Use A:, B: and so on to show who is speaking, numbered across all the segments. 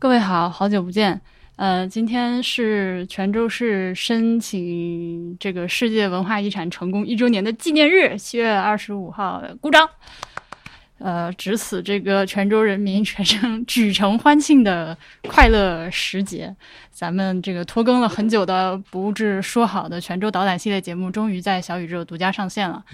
A: 各位好，好久不见。呃，今天是泉州市申请这个世界文化遗产成功一周年的纪念日，七月二十五号，鼓掌。呃，值此这个泉州人民全城举城欢庆的快乐时节，咱们这个拖更了很久的不是说好的泉州导览系列节目，终于在小宇宙独家上线了。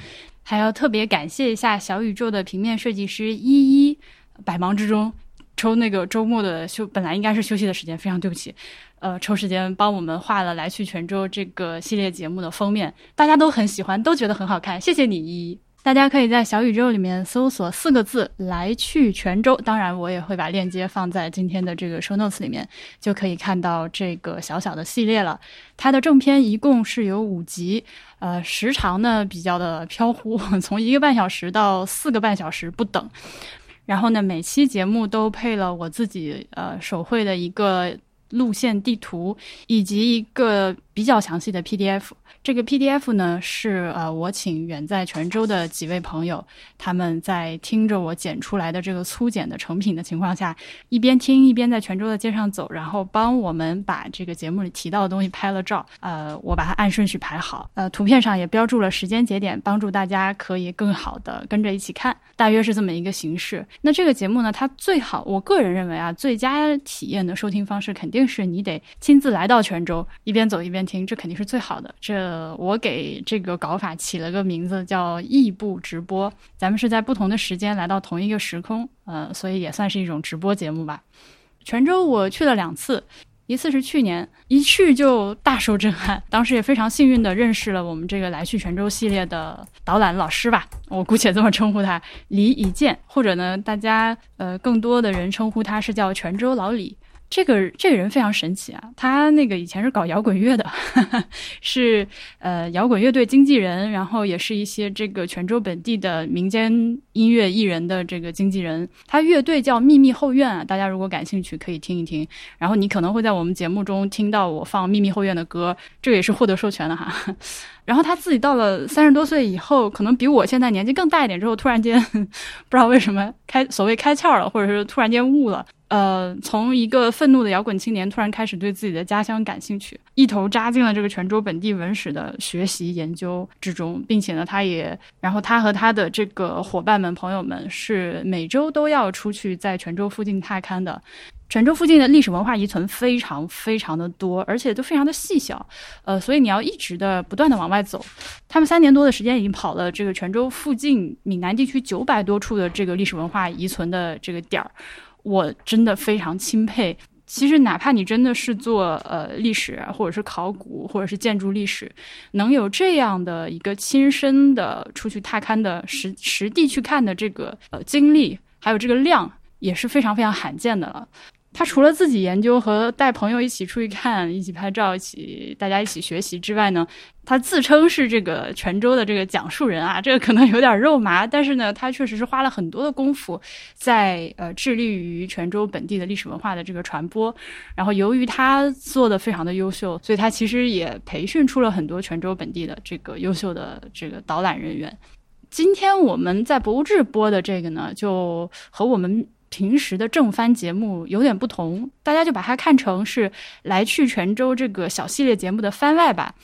A: 还要特别感谢一下小宇宙的平面设计师依依，百忙之中抽那个周末的休，本来应该是休息的时间，非常对不起，呃，抽时间帮我们画了《来去泉州》这个系列节目的封面，大家都很喜欢，都觉得很好看，谢谢你依依。大家可以在小宇宙里面搜索四个字“来去泉州”，当然我也会把链接放在今天的这个 show notes 里面，就可以看到这个小小的系列了。它的正片一共是有五集，呃，时长呢比较的飘忽，从一个半小时到四个半小时不等。然后呢，每期节目都配了我自己呃手绘的一个路线地图，以及一个比较详细的 PDF。这个 PDF 呢是呃我请远在泉州的几位朋友，他们在听着我剪出来的这个粗剪的成品的情况下，一边听一边在泉州的街上走，然后帮我们把这个节目里提到的东西拍了照。呃，我把它按顺序排好，呃，图片上也标注了时间节点，帮助大家可以更好的跟着一起看，大约是这么一个形式。那这个节目呢，它最好，我个人认为啊，最佳体验的收听方式肯定是你得亲自来到泉州，一边走一边听，这肯定是最好的。这，我给这个搞法起了个名字叫异步直播。咱们是在不同的时间来到同一个时空，呃，所以也算是一种直播节目吧。泉州我去了两次，一次是去年，一去就大受震撼。当时也非常幸运的认识了我们这个来去泉州系列的导览老师吧，我姑且这么称呼他李以健，或者呢，大家呃更多的人称呼他是叫泉州老李。这个这个人非常神奇啊，他那个以前是搞摇滚乐的，是呃摇滚乐队经纪人，然后也是一些这个泉州本地的民间音乐艺人的这个经纪人。他乐队叫秘密后院啊，大家如果感兴趣可以听一听。然后你可能会在我们节目中听到我放秘密后院的歌，这个也是获得授权的哈。然后他自己到了三十多岁以后，可能比我现在年纪更大一点之后，突然间 不知道为什么开所谓开窍了，或者是突然间悟了。呃，从一个愤怒的摇滚青年突然开始对自己的家乡感兴趣，一头扎进了这个泉州本地文史的学习研究之中，并且呢，他也，然后他和他的这个伙伴们、朋友们是每周都要出去在泉州附近踏勘的。泉州附近的历史文化遗存非常非常的多，而且都非常的细小，呃，所以你要一直的不断的往外走。他们三年多的时间已经跑了这个泉州附近闽南地区九百多处的这个历史文化遗存的这个点儿。我真的非常钦佩。其实，哪怕你真的是做呃历史，或者是考古，或者是建筑历史，能有这样的一个亲身的出去踏勘的实实地去看的这个呃经历，还有这个量，也是非常非常罕见的了。他除了自己研究和带朋友一起出去看、一起拍照、一起大家一起学习之外呢，他自称是这个泉州的这个讲述人啊，这个可能有点肉麻，但是呢，他确实是花了很多的功夫在呃致力于泉州本地的历史文化的这个传播。然后由于他做的非常的优秀，所以他其实也培训出了很多泉州本地的这个优秀的这个导览人员。今天我们在博物志播的这个呢，就和我们。平时的正番节目有点不同，大家就把它看成是来去泉州这个小系列节目的番外吧。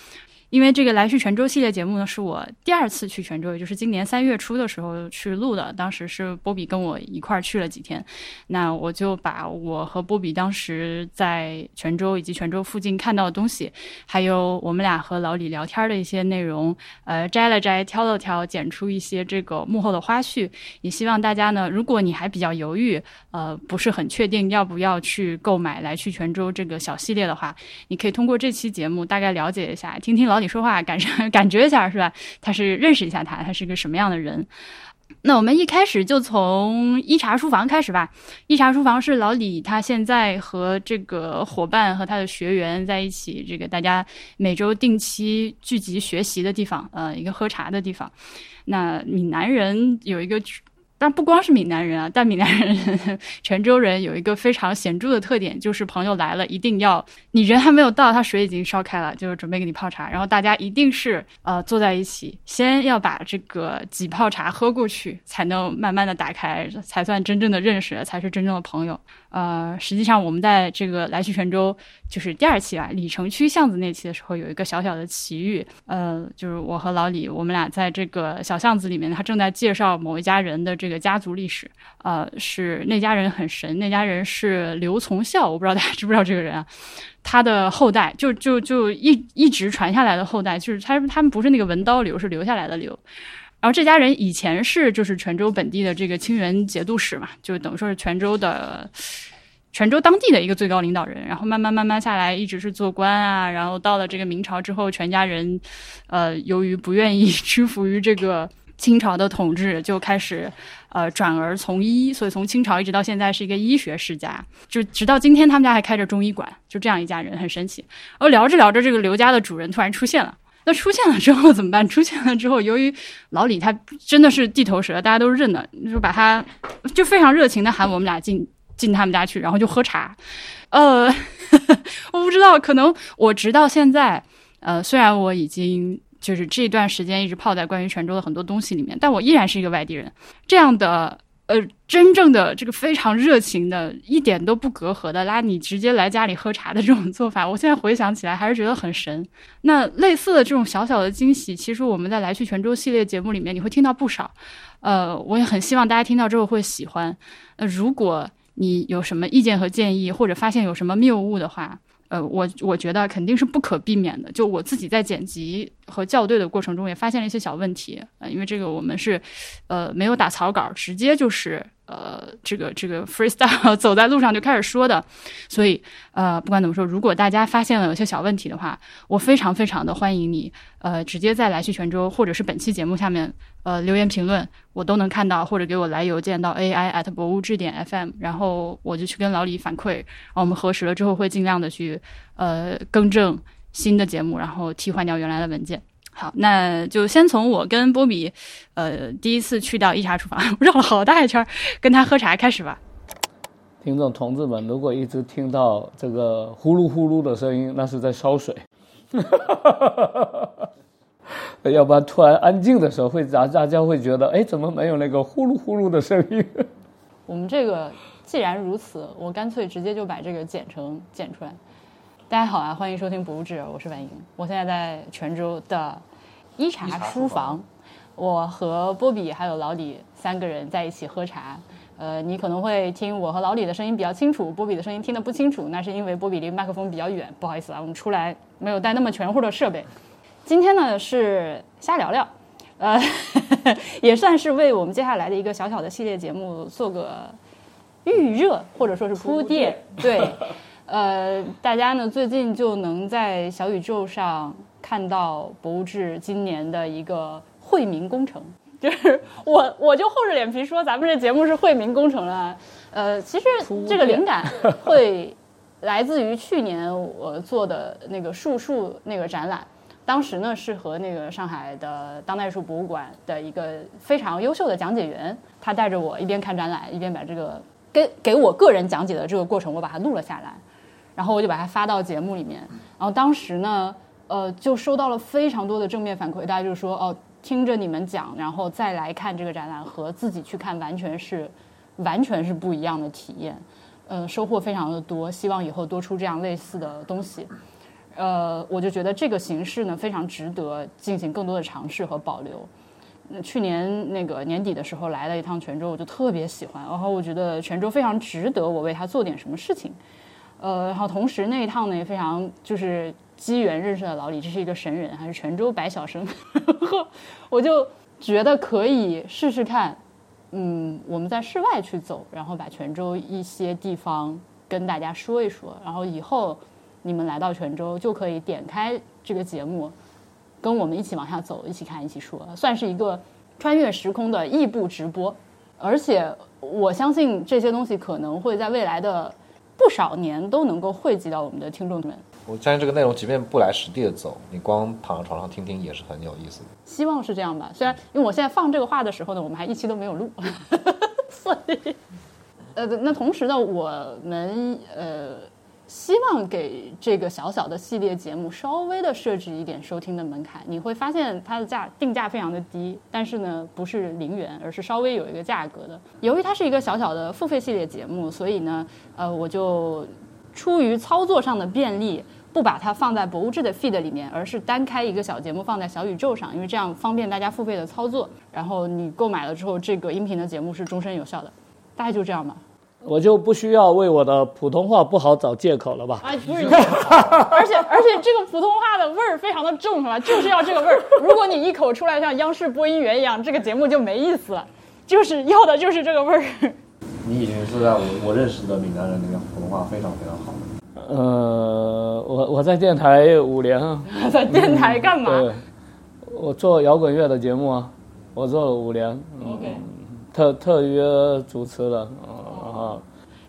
A: 因为这个来去泉州系列节目呢，是我第二次去泉州，也就是今年三月初的时候去录的。当时是波比跟我一块儿去了几天，那我就把我和波比当时在泉州以及泉州附近看到的东西，还有我们俩和老李聊天的一些内容，呃，摘了摘，挑了挑，剪出一些这个幕后的花絮。也希望大家呢，如果你还比较犹豫，呃，不是很确定要不要去购买来去泉州这个小系列的话，你可以通过这期节目大概了解一下，听听老。你说话感受 感觉一下是吧？他是认识一下他，他是个什么样的人？那我们一开始就从一茶书房开始吧。一茶书房是老李他现在和这个伙伴和他的学员在一起，这个大家每周定期聚集学习的地方，呃，一个喝茶的地方。那闽南人有一个。但不光是闽南人啊，但闽南人、泉州人有一个非常显著的特点，就是朋友来了，一定要你人还没有到，他水已经烧开了，就是准备给你泡茶，然后大家一定是呃坐在一起，先要把这个几泡茶喝过去，才能慢慢的打开，才算真正的认识，才是真正的朋友。呃，实际上我们在这个来去泉州就是第二期啊，里城区巷子那期的时候，有一个小小的奇遇。呃，就是我和老李，我们俩在这个小巷子里面，他正在介绍某一家人的这个家族历史。呃，是那家人很神，那家人是刘从孝，我不知道大家知不知道这个人啊？他的后代就就就一一直传下来的后代，就是他他们不是那个文刀刘，是留下来的刘。然后这家人以前是就是泉州本地的这个清源节度使嘛，就等于说是泉州的泉州当地的一个最高领导人。然后慢慢慢慢下来，一直是做官啊。然后到了这个明朝之后，全家人呃由于不愿意屈服于这个清朝的统治，就开始呃转而从医。所以从清朝一直到现在是一个医学世家，就直到今天他们家还开着中医馆。就这样一家人很神奇。然后聊着聊着，这个刘家的主人突然出现了。那出现了之后怎么办？出现了之后，由于老李他真的是地头蛇，大家都认的，就把他就非常热情的喊我们俩进进他们家去，然后就喝茶。呃，我不知道，可能我直到现在，呃，虽然我已经就是这段时间一直泡在关于泉州的很多东西里面，但我依然是一个外地人。这样的。呃，真正的这个非常热情的，一点都不隔阂的拉你直接来家里喝茶的这种做法，我现在回想起来还是觉得很神。那类似的这种小小的惊喜，其实我们在来去泉州系列节目里面你会听到不少。呃，我也很希望大家听到之后会喜欢。呃，如果你有什么意见和建议，或者发现有什么谬误的话。呃，我我觉得肯定是不可避免的。就我自己在剪辑和校对的过程中，也发现了一些小问题。呃，因为这个我们是，呃，没有打草稿，直接就是。呃，这个这个 freestyle 走在路上就开始说的，所以呃，不管怎么说，如果大家发现了有些小问题的话，我非常非常的欢迎你，呃，直接在来去泉州或者是本期节目下面呃留言评论，我都能看到，或者给我来邮件到 ai at 博物志点 fm，然后我就去跟老李反馈，然后我们核实了之后会尽量的去呃更正新的节目，然后替换掉原来的文件。好，那就先从我跟波比，呃，第一次去到一茶厨房，绕了好大一圈，跟他喝茶开始吧。
B: 听众同志们，如果一直听到这个呼噜呼噜的声音，那是在烧水。要不然突然安静的时候，会大大家会觉得，哎，怎么没有那个呼噜呼噜的声音？
A: 我们这个既然如此，我干脆直接就把这个剪成剪出来。大家好啊，欢迎收听《博物志》，我是婉莹，我现在在泉州的。一茶书房，我和波比还有老李三个人在一起喝茶。呃，你可能会听我和老李的声音比较清楚，波比的声音听得不清楚，那是因为波比离麦克风比较远。不好意思啊，我们出来没有带那么全乎的设备。今天呢是瞎聊聊，呃，也算是为我们接下来的一个小小的系列节目做个预热，或者说是铺垫。对，呃，大家呢最近就能在小宇宙上。看到博物志今年的一个惠民工程，就是我我就厚着脸皮说咱们这节目是惠民工程了。呃，其实这个灵感会来自于去年我做的那个树树那个展览，当时呢是和那个上海的当代艺术博物馆的一个非常优秀的讲解员，他带着我一边看展览一边把这个给给我个人讲解的这个过程我把它录了下来，然后我就把它发到节目里面，然后当时呢。呃，就收到了非常多的正面反馈，大家就说哦，听着你们讲，然后再来看这个展览，和自己去看完全是，完全是不一样的体验，呃，收获非常的多，希望以后多出这样类似的东西，呃，我就觉得这个形式呢非常值得进行更多的尝试和保留。那去年那个年底的时候来了一趟泉州，我就特别喜欢，然后我觉得泉州非常值得我为它做点什么事情，呃，然后同时那一趟呢也非常就是。机缘认识了老李，这是一个神人，还是泉州白晓生，我就觉得可以试试看。嗯，我们在室外去走，然后把泉州一些地方跟大家说一说，然后以后你们来到泉州就可以点开这个节目，跟我们一起往下走，一起看，一起说，算是一个穿越时空的异步直播。而且我相信这些东西可能会在未来的不少年都能够汇集到我们的听众们。
C: 我相信这个内容，即便不来实地的走，你光躺在床上听听也是很有意思的。
A: 希望是这样吧。虽然因为我现在放这个话的时候呢，我们还一期都没有录，所以，呃，那同时呢，我们呃希望给这个小小的系列节目稍微的设置一点收听的门槛。你会发现它的价定价非常的低，但是呢不是零元，而是稍微有一个价格的。由于它是一个小小的付费系列节目，所以呢，呃，我就出于操作上的便利。不把它放在博物志的 feed 里面，而是单开一个小节目放在小宇宙上，因为这样方便大家付费的操作。然后你购买了之后，这个音频的节目是终身有效的，大概就这样吧。
B: 我就不需要为我的普通话不好找借口了吧？
A: 啊，不是，而且而且这个普通话的味儿非常的重，是吧？就是要这个味儿。如果你一口出来像央视播音员一样，这个节目就没意思了。就是要的就是这个味儿。
C: 你已经是在我我认识的闽南人里面普通话非常非常好。
B: 呃，我我在电台五年啊，
A: 在电台干嘛？
B: 对，我做摇滚乐的节目啊，我做了五年。
A: OK，
B: 特特约主持的啊。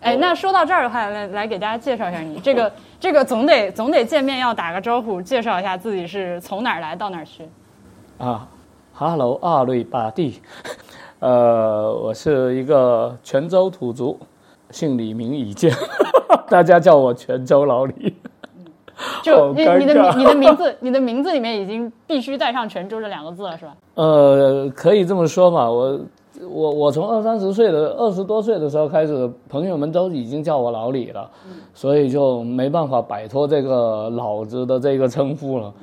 A: 哎，那说到这儿的话，来来给大家介绍一下你这个 这个总得总得见面要打个招呼，介绍一下自己是从哪儿来到哪儿去。
B: 啊，Hello，阿瑞巴蒂，呃，我是一个泉州土族，姓李名以健。大家叫我泉州老李，
A: 就你你的名你的名字 你的名字里面已经必须带上泉州这两个字了，是吧？
B: 呃，可以这么说嘛。我我我从二三十岁的二十多岁的时候开始，朋友们都已经叫我老李了，所以就没办法摆脱这个老子的这个称呼了。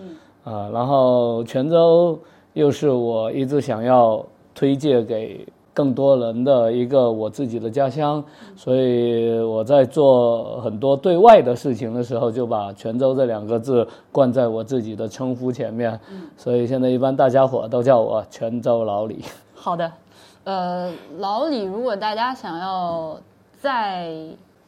B: 啊，然后泉州又是我一直想要推荐给。更多人的一个我自己的家乡，所以我在做很多对外的事情的时候，就把泉州这两个字冠在我自己的称呼前面。所以现在一般大家伙都叫我泉州老李。
A: 好的，呃，老李，如果大家想要在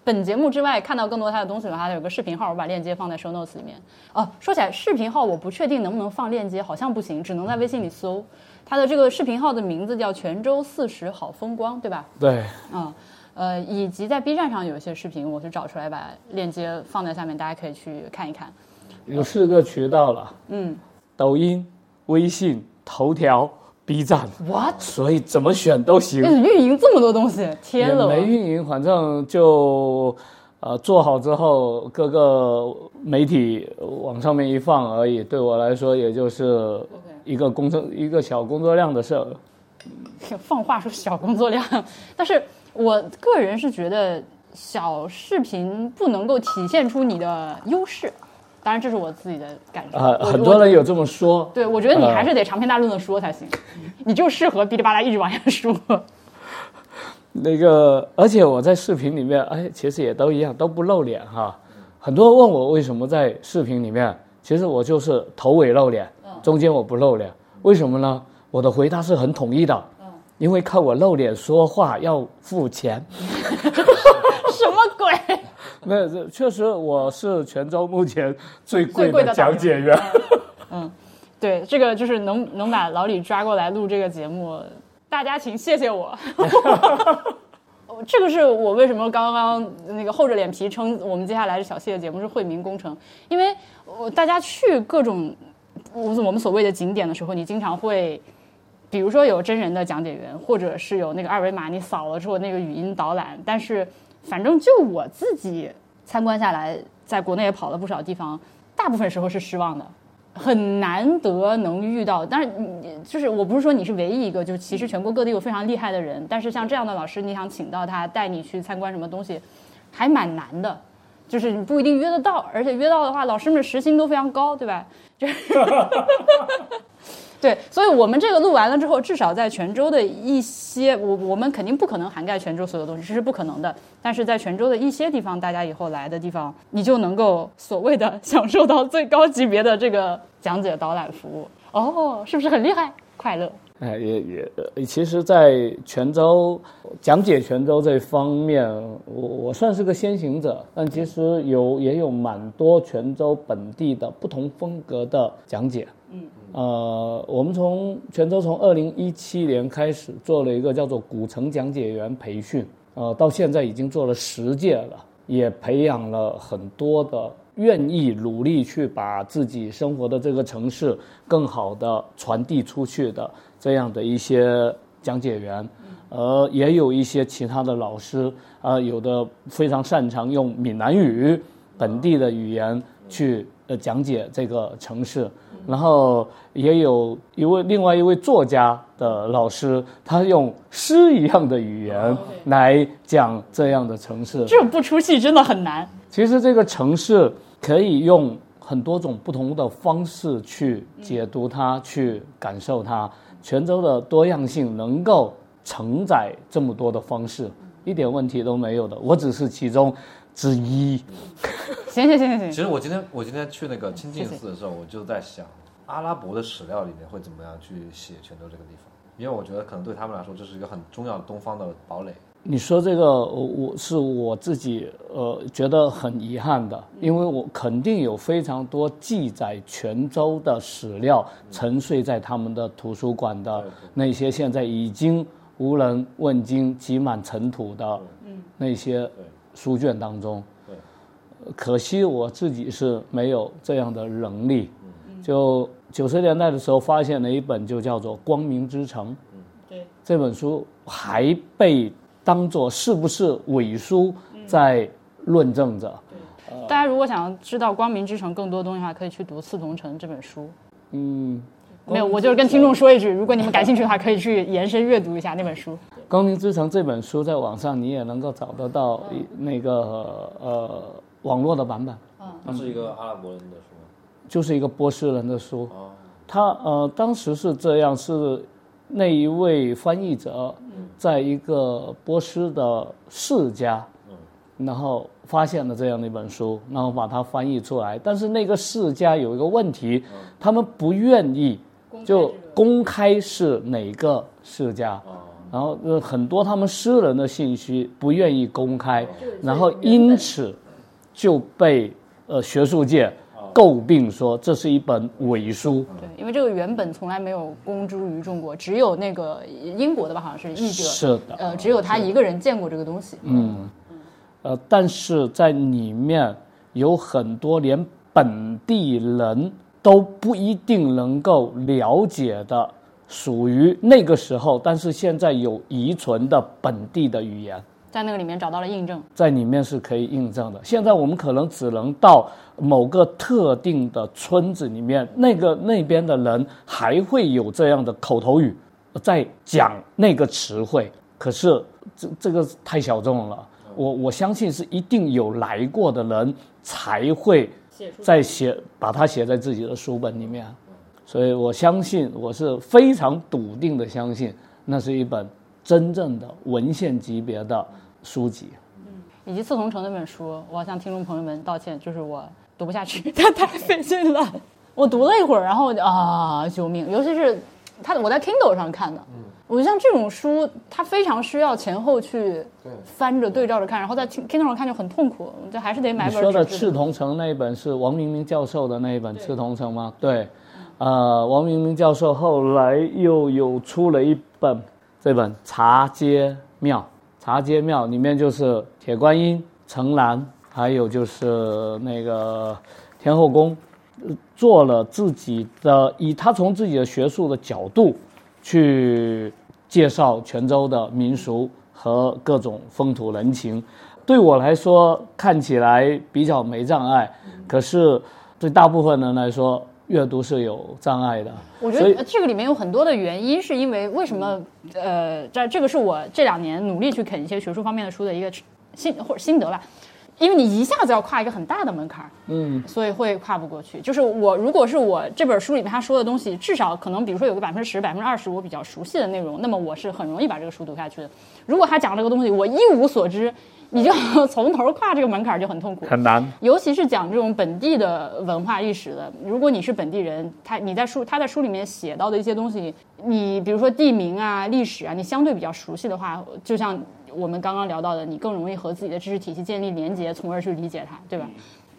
A: 本节目之外看到更多他的东西的话，他有个视频号，我把链接放在 show notes 里面。哦，说起来，视频号我不确定能不能放链接，好像不行，只能在微信里搜。他的这个视频号的名字叫泉州四十好风光，对吧？
B: 对，
A: 嗯，呃，以及在 B 站上有一些视频，我是找出来把链接放在下面，大家可以去看一看。
B: 有四个渠道了，嗯，抖音、微信、头条、B 站。
A: What？
B: 所以怎么选都行。
A: 运营这么多东西，天了！
B: 没运营，反正就呃做好之后，各个媒体往上面一放而已。对我来说，也就是。一个工作一个小工作量的事儿，
A: 放话说小工作量，但是我个人是觉得小视频不能够体现出你的优势，当然这是我自己的感受。
B: 啊，很多人有这么说。
A: 对，我觉得你还是得长篇大论的说才行，你就适合哔哩吧啦一直往下说。
B: 那个，而且我在视频里面，哎，其实也都一样，都不露脸哈。很多人问我为什么在视频里面，其实我就是头尾露脸。中间我不露脸，为什么呢？我的回答是很统一的，因为看我露脸说话要付钱。
A: 什么鬼？
B: 那这确实我是泉州目前最贵的讲解员。
A: 嗯，对，这个就是能能把老李抓过来录这个节目，大家请谢谢我。这个是我为什么刚刚那个厚着脸皮称我们接下来这小谢的节目是惠民工程，因为我大家去各种。我我们所谓的景点的时候，你经常会，比如说有真人的讲解员，或者是有那个二维码，你扫了之后那个语音导览。但是，反正就我自己参观下来，在国内也跑了不少地方，大部分时候是失望的，很难得能遇到。但是你，就是我不是说你是唯一一个，就是其实全国各地有非常厉害的人，但是像这样的老师，你想请到他带你去参观什么东西，还蛮难的。就是你不一定约得到，而且约到的话，老师们时薪都非常高，对吧？就是，对，所以我们这个录完了之后，至少在泉州的一些，我我们肯定不可能涵盖泉州所有东西，这是不可能的。但是在泉州的一些地方，大家以后来的地方，你就能够所谓的 享受到最高级别的这个讲解导览服务。哦，是不是很厉害？快乐。
B: 哎，也也，其实，在泉州讲解泉州这方面，我我算是个先行者。但其实有也有蛮多泉州本地的不同风格的讲解。嗯，呃，我们从泉州从二零一七年开始做了一个叫做古城讲解员培训，呃，到现在已经做了十届了，也培养了很多的愿意努力去把自己生活的这个城市更好的传递出去的。这样的一些讲解员，呃，也有一些其他的老师，啊，有的非常擅长用闽南语本地的语言去呃讲解这个城市。然后也有一位另外一位作家的老师，他用诗一样的语言来讲这样的城市。
A: 这种不出戏真的很难。
B: 其实这个城市可以用很多种不同的方式去解读它，去感受它。泉州的多样性能够承载这么多的方式，一点问题都没有的。我只是其中之一。
A: 行行行行行，
C: 其实我今天我今天去那个清净寺的时候，我就在想，阿拉伯的史料里面会怎么样去写泉州这个地方？因为我觉得可能对他们来说，这是一个很重要的东方的堡垒。
B: 你说这个，我我是我自己呃觉得很遗憾的，因为我肯定有非常多记载泉州的史料沉睡在他们的图书馆的那些现在已经无人问津、积满尘土的那些书卷当中。可惜我自己是没有这样的能力。就九十年代的时候发现了一本，就叫做《光明之城》。
A: 对。
B: 这本书还被当做是不是伪书在论证着。
A: 大家如果想要知道《光明之城》更多东西的话，可以去读《刺桐城》这本书。
B: 嗯，
A: 没有，我就是跟听众说一句，如果你们感兴趣的话，可以去延伸阅读一下那本书。
B: 《光明之城》这本书在网上你也能够找得到那个呃网络的版本，
C: 它是一个阿拉伯人的书吗？
B: 就是一个波斯人的书。
C: 哦，
B: 他呃当时是这样，是那一位翻译者在一个波斯的世家，然后发现了这样的一本书，然后把它翻译出来。但是那个世家有一个问题，他们不愿意就公开是哪个世家。然后呃很多他们私人的信息不愿意公开，然后因此就被呃学术界诟病说这是一本伪书。
A: 对，因为这个原本从来没有公诸于众过，只有那个英国的吧，好像是译者，
B: 是的，
A: 呃，只有他一个人见过这个东西。
B: 嗯，呃，但是在里面有很多连本地人都不一定能够了解的，属于那个时候，但是现在有遗存的本地的语言。
A: 在那个里面找到了印证。
B: 在里面是可以印证的。现在我们可能只能到某个特定的村子里面，那个那边的人还会有这样的口头语，在讲那个词汇。可是这这个太小众了，我我相信是一定有来过的人才会在写，把它写在自己的书本里面。所以我相信，我是非常笃定的相信，那是一本真正的文献级别的书籍。
A: 以及《刺桐城》那本书，我要向听众朋友们道歉，就是我读不下去，它太费劲了。我读了一会儿，然后我就啊，救命！尤其是它，我在 Kindle 上看的，我就像这种书，它非常需要前后去翻着对照着看，然后在 Kindle 上看就很痛苦，就还是得买本
B: 你说的《赤铜城》那一本是王明明教授的那一本《赤铜城》吗？对，呃，王明明教授后来又有出了一本这本《茶街庙》，《茶街庙》里面就是铁观音、城南，还有就是那个天后宫，做了自己的，以他从自己的学术的角度去介绍泉州的民俗和各种风土人情。对我来说看起来比较没障碍，可是对大部分人来说，阅读是有障碍的。
A: 我觉得这个里面有很多的原因，是因为为什么？呃，这这个是我这两年努力去啃一些学术方面的书的一个心或者心得吧。因为你一下子要跨一个很大的门槛，
B: 嗯，
A: 所以会跨不过去。就是我如果是我这本书里面他说的东西，至少可能比如说有个百分之十、百分之二十我比较熟悉的内容，那么我是很容易把这个书读下去的。如果他讲这个东西我一无所知，你就从头跨这个门槛就很痛苦。
B: 很难。
A: 尤其是讲这种本地的文化历史的，如果你是本地人，他你在书他在书里面写到的一些东西，你比如说地名啊、历史啊，你相对比较熟悉的话，就像我们刚刚聊到的，你更容易和自己的知识体系建立连接，从而去理解它，对吧？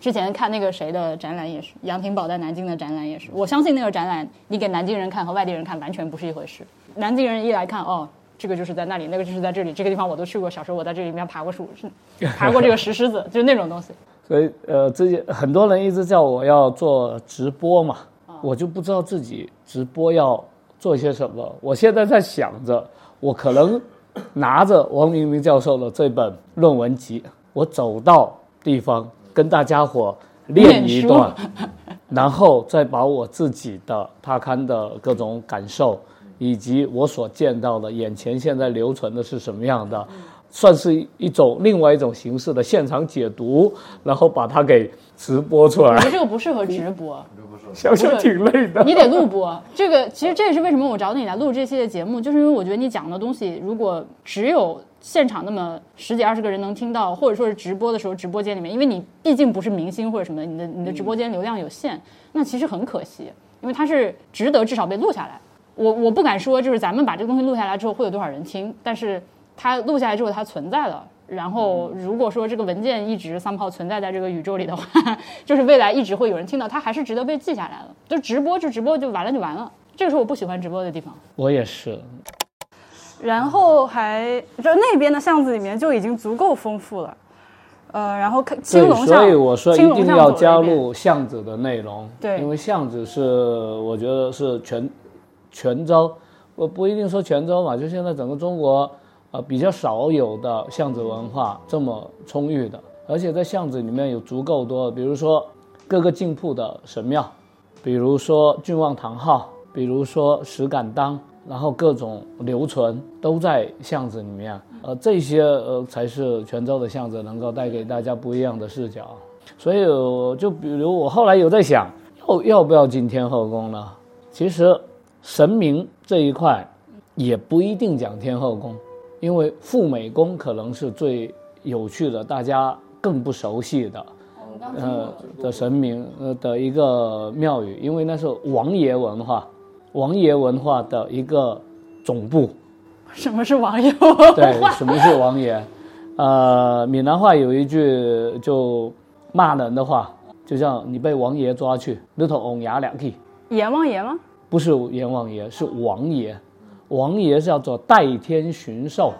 A: 之前看那个谁的展览也是，杨廷宝在南京的展览也是，我相信那个展览你给南京人看和外地人看完全不是一回事。南京人一来看，哦，这个就是在那里，那个就是在这里，这个地方我都去过，小时候我在这里面爬过树，是爬过这个石狮子，就是那种东西。
B: 所以呃，这些很多人一直叫我要做直播嘛，我就不知道自己直播要做些什么。我现在在想着，我可能拿着王明明教授的这本论文集，我走到地方跟大家伙练一段，然后再把我自己的踏勘的各种感受，以及我所见到的眼前现在留存的是什么样的，算是一种另外一种形式的现场解读，然后把它给直播出来
A: 我觉，得这个不适合直播。
B: 想想挺累的。
A: 你得录播。这个其实这也是为什么我找你来录这期的节目，就是因为我觉得你讲的东西，如果只有现场那么十几二十个人能听到，或者说是直播的时候直播间里面，因为你毕竟不是明星或者什么的，你的你的直播间流量有限，那其实很可惜，因为它是值得至少被录下来。我我不敢说就是咱们把这个东西录下来之后会有多少人听，但是它录下来之后它存在了。然后，如果说这个文件一直 somehow 存在在这个宇宙里的话，就是未来一直会有人听到，它还是值得被记下来的。就直播就直播就完了就完了，这个是我不喜欢直播的地方。
B: 我也是，
A: 然后还就那边的巷子里面就已经足够丰富了，呃，然后看青，龙巷，
B: 所以我说一定要加入巷子的内容，
A: 对
B: 因为巷子是我觉得是全泉州，我不一定说泉州嘛，就现在整个中国呃比较少有的巷子文化这么充裕的，而且在巷子里面有足够多，比如说各个进铺的神庙，比如说郡望堂号，比如说石敢当，然后各种留存都在巷子里面，呃，这些呃才是泉州的巷子能够带给大家不一样的视角。所以就比如我后来有在想，要要不要进天后宫呢？其实神明这一块也不一定讲天后宫，因为赴美工可能是最有趣的，大家更不熟悉的。呃的神明呃的一个庙宇，因为那是王爷文化，王爷文化的一个总部。
A: 什么是网友？
B: 对，什么是王爷？呃，闽南话有一句就骂人的话，就像你被王爷抓去，你头翁牙两去，
A: 阎王爷吗？
B: 不是阎王爷，是王爷。王爷叫做代天巡狩，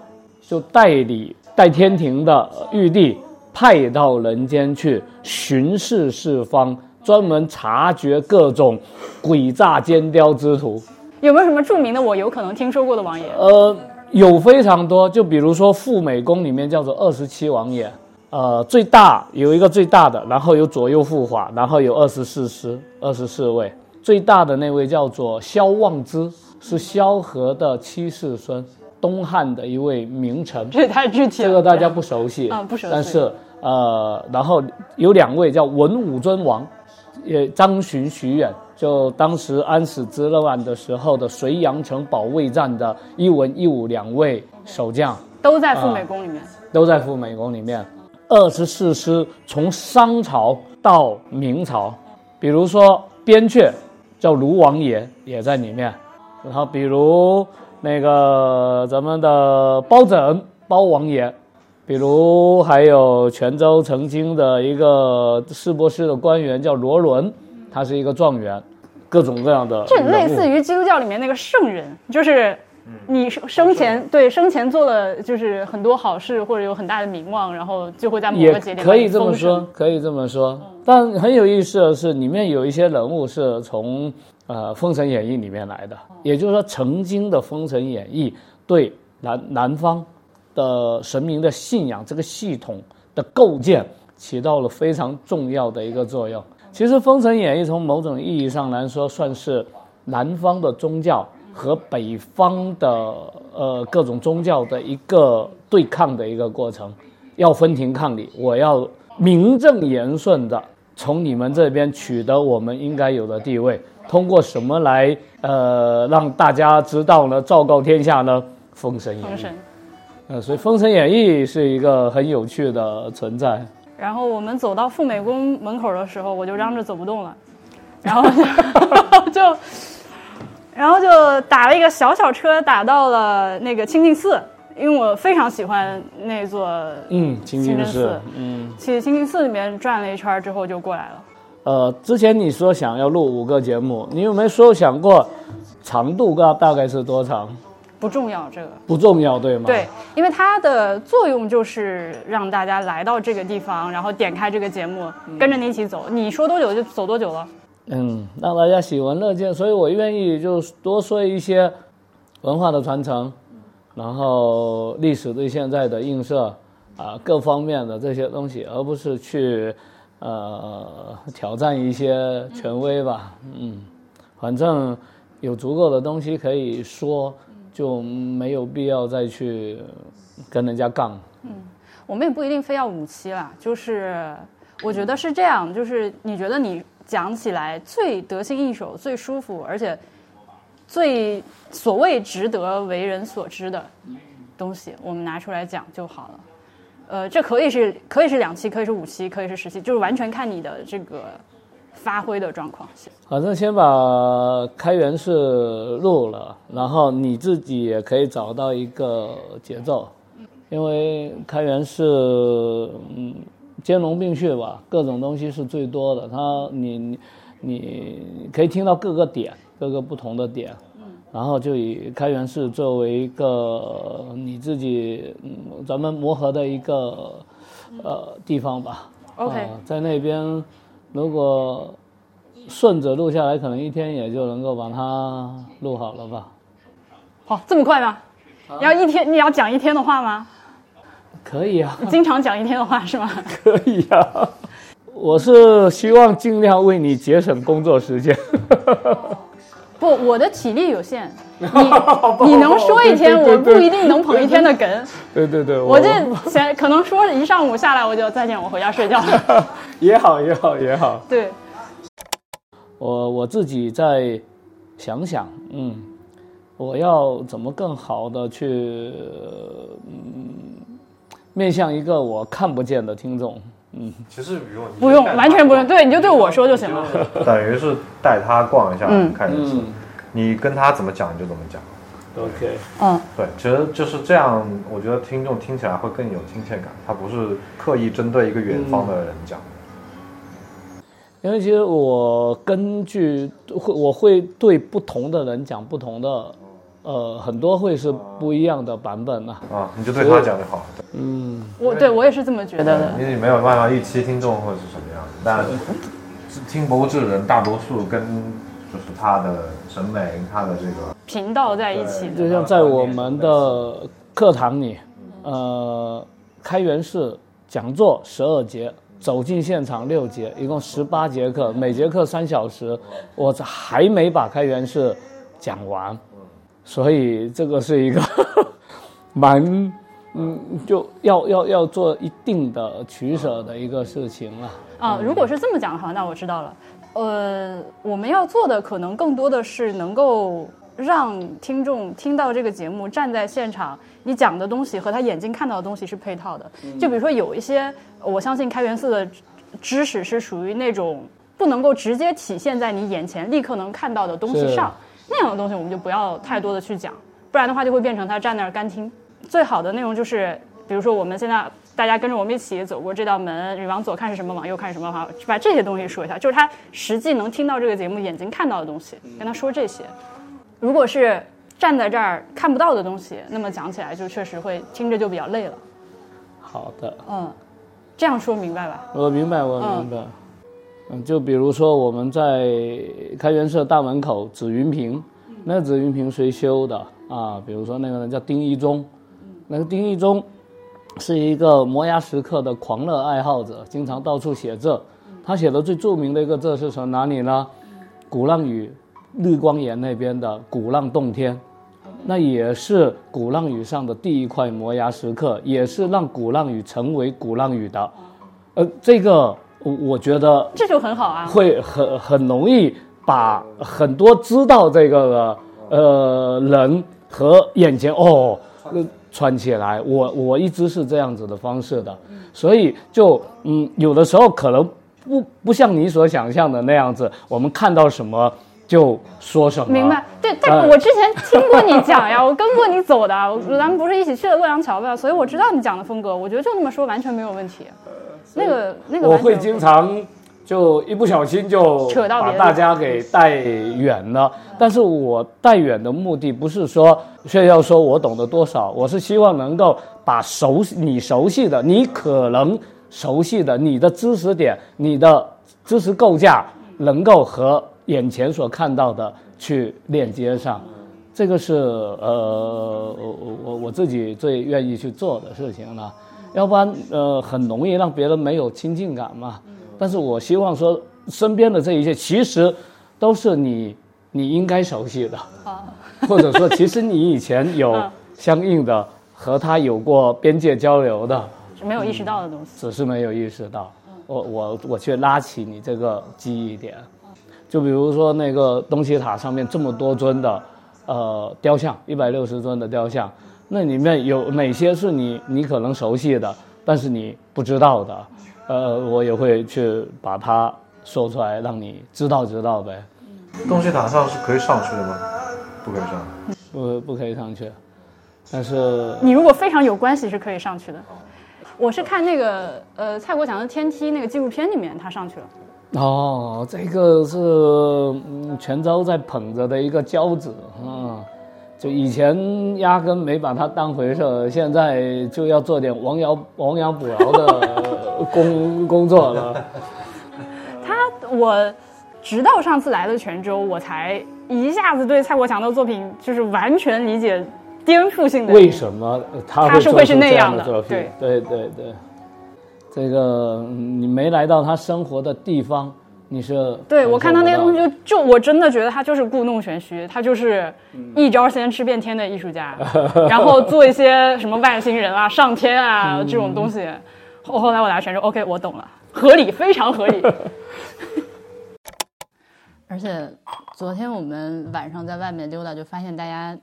B: 就代理代天庭的玉帝派到人间去巡视四方，专门察觉各种诡诈奸刁之徒。
A: 有没有什么著名的我有可能听说过的王爷？
B: 呃，有非常多，就比如说富美宫里面叫做二十七王爷，呃，最大有一个最大的，然后有左右护法，然后有二十四师，二十四位，最大的那位叫做萧望之，是萧何的七世孙，东汉的一位名臣。
A: 这也太具体了。
B: 这个大家不熟悉
A: 啊不熟悉
B: 但是呃，然后有两位叫文武尊王，也张巡、徐远，就当时安史之乱的时候的隋阳城保卫战的一文一武两位守将，
A: 都在赴美宫里面。
B: 都在赴美宫里面。二十四师从商朝到明朝，比如说边阙叫卢王爷也在里面，然后比如那个咱们的包拯包王爷，比如还有泉州曾经的一个市舶司的官员叫罗伦，他是一个状元，各种各样的
A: 这类似
B: 于
A: 于基督教里面那个圣人，就是你生生前对生前做了就是很多好事或者有很大的名望，然后就会在某个节点
B: 可以这么说，可以这么说。但很有意思的是，里面有一些人物是从呃《封神演义》里面来的，也就是说，曾经的《封神演义》对南南方的神明的信仰这个系统的构建起到了非常重要的一个作用。其实，《封神演义》从某种意义上来说，算是南方的宗教和北方的呃各种宗教的一个对抗的一个过程。要分庭抗礼，我要名正言顺的从你们这边取得我们应该有的地位。通过什么来呃让大家知道呢？昭告天下呢？封神演义。
A: 封神。
B: 呃，所以《封神演义》是一个很有趣的存在。
A: 然后我们走到富美宫门口的时候，我就嚷着走不动了，然后 就，然后就打了一个小小车，打到了那个清净寺，因为我非常喜欢那座
B: 嗯，清
A: 真寺。
B: 嗯，
A: 去清真寺里面转了一圈之后就过来了。
B: 呃，之前你说想要录五个节目，你有没有说想过长度大大概是多长？
A: 不重要，这个
B: 不重要，对吗？
A: 对，因为它的作用就是让大家来到这个地方，然后点开这个节目，跟着你一起走。你说多久就走多久了。
B: 嗯，让大家喜闻乐见，所以我愿意就多说一些文化的传承，然后历史对现在的映射啊，各方面的这些东西，而不是去呃挑战一些权威吧，嗯，反正有足够的东西可以说，就没有必要再去跟人家杠。
A: 嗯我们也不一定非要五期啦，就是我觉得是这样，就是你觉得你讲起来最得心应手、最舒服，而且最所谓值得为人所知的东西，我们拿出来讲就好了。呃，这可以是可以是两期，可以是五期，可以是十期，就是完全看你的这个发挥的状况。
B: 反正先把开源式录了，然后你自己也可以找到一个节奏，因为开源是嗯兼容并蓄吧，各种东西是最多的，它你你你可以听到各个点，各个不同的点，然后就以开源式作为一个你自己嗯咱们磨合的一个呃地方吧。
A: OK
B: 啊在那边如果顺着录下来，可能一天也就能够把它录好了吧。
A: 好，这么快吗？你要一天你要讲一天的话吗？
B: 可以啊，
A: 经常讲一天的话是吗？
B: 可以啊。我是希望尽量为你节省工作时间。
A: 不，我的体力有限，你你能说一天，我不一定能捧一天的哏。
B: 对 对对，
A: 我这前可能说一上午下来，我就再见，我回家睡觉了。
B: 也好也好也好。
A: 对，
B: 我我自己再想想，嗯，我要怎么更好的去，嗯，面向一个我看不见的听众，嗯，
C: 其实不用，
A: 不用，完全不用。对，你就对我说就行了。
C: 等于是带他逛一下
A: 嗯
C: 开源式，你跟他怎么讲你就怎么讲。
B: ，OK，
A: 嗯，
C: 对，其实就是这样，我觉得听众听起来会更有亲切感。他不是刻意针对一个远方的人讲的。
B: 因为其实我根据会我会对不同的人讲不同的，呃，很多会是不一样的版本呐、
C: 啊，你就对他讲就好。
B: 嗯，
A: 我对我也是这么觉得的。
C: 因为你没有办法预期听众会是什么样子，但听博物志的人大多数跟就是他的审美、他的这个
A: 频道在一起的。
B: 就像在我们的课堂里，呃，开源式讲座十二节，走进现场六节，一共十八节课，每节课三小时，我还没把开源式讲完，所以这个是一个 蛮嗯，就要要要做一定的取舍的一个事情了。
A: 啊，如果是这么讲的话，那我知道了。呃，我们要做的可能更多的是能够让听众听到这个节目，站在现场，你讲的东西和他眼睛看到的东西是配套的。就比如说有一些，我相信开元寺的知识是属于那种不能够直接体现在你眼前立刻能看到的东西上，那样的东西我们就不要太多的去讲，不然的话就会变成他站那儿干听。最好的内容就是，比如说我们现在大家跟着我们一起走过这道门，你往左看是什么，往右看是什么，好，把这些东西说一下，就是他实际能听到这个节目，眼睛看到的东西，跟他说这些。如果是站在这儿看不到的东西，那么讲起来就确实会听着就比较累了。
B: 好的，
A: 嗯，这样说明白吧？
B: 我明白，我明白。嗯，就比如说我们在开元社大门口紫云屏，那紫云屏谁修的啊？比如说那个人叫丁一中，那个丁一中是一个摩崖石刻的狂热爱好者，经常到处写字。他写的最著名的一个字是从哪里呢？鼓浪屿绿光岩那边的鼓浪洞天。那也是鼓浪屿上的第一块摩崖石刻，也是让鼓浪屿成为鼓浪屿的。呃，这个我我觉得
A: 这就很好啊。
B: 会很很容易把很多知道这个的呃人和眼前哦呃串起来。我我一直是这样子的方式的，所以就嗯有的时候可能不不像你所想象的那样子，我们看到什么就说什么。
A: 明白，对，但
B: 呃
A: 我之前听过你讲呀，我跟过你走的，我咱们不是一起去的洛阳桥吧，所以我知道你讲的风格，我觉得就那么说完全没有问题。那个那个，
B: 我会经常就一不小心就
A: 扯到
B: 把大家给带远了。但是我带远的目的不是说炫耀说我懂得多少，我是希望能够把熟悉你熟悉的、你可能熟悉的、你的知识点、你的知识构架，能够和眼前所看到的去链接上。这个是呃，我我我自己最愿意去做的事情了。要不然呃很容易让别人没有亲近感嘛。但是我希望说，身边的这一切其实都是你你应该熟悉的，或者说其实你以前有相应的和他有过边界交流的，
A: 是没有意识到的东西。
B: 只是没有意识到。我我我去拉起你这个记忆点，就比如说那个东西塔上面这么多尊的呃雕像，一百六十尊的雕像，那里面有哪些是你你可能熟悉的，但是你不知道的，呃，我也会去把它说出来，让你知道知道呗。
C: 东西塔上是可以上去的吗？不可以上。
B: 不不可以上去，但是
A: 你如果非常有关系是可以上去的。我是看那个呃蔡国强的天梯那个纪录片里面他上去了。
B: 哦，这个是嗯泉州在捧着的一个骄子啊，就以前压根没把它当回事儿，现在就要做点亡羊亡羊补牢的 工工作了。
A: 他我直到上次来了泉州，我才一下子对蔡国强的作品就是完全理解颠覆性的。
B: 为什么他
A: 他是会是
B: 做这
A: 那样的
B: 的作品？
A: 对
B: 对对对，这个嗯你没来到他生活的地方，你是
A: 对我看他那个东
B: 西。
A: 西就就我真的觉得他就是故弄玄虚，他就是一招先吃遍天的艺术家，然后做一些什么外星人啊、上天啊这种东西。后后来我来泉州，OK，我懂了，合理，非常合理。而且昨天我们晚上在外面溜达，就发现大家，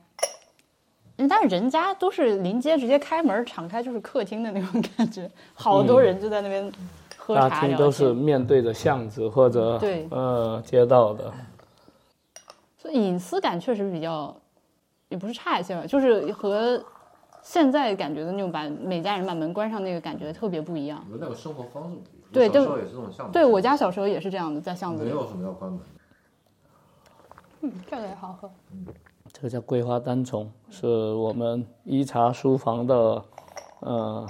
A: 因为但是人家都是临街直接开门敞开就是客厅的那种感觉，好多人就在那边喝
B: 大厅都是。面对着巷子或者
A: 对
B: 呃街道的，
A: 所以隐私感确实比较，也不是差一些吧，就是和现在感觉的那种把每家人把门关上那个感觉特别不一样。
C: 你们那个生活方式不一样。
A: 对
C: 小时候也是这种巷子。
A: 对我家小时候也是这样的，在巷子里。
C: 没有什么要关门的。
A: 嗯，这个也好喝。
B: 这个叫桂花单丛，是我们一茶书房的呃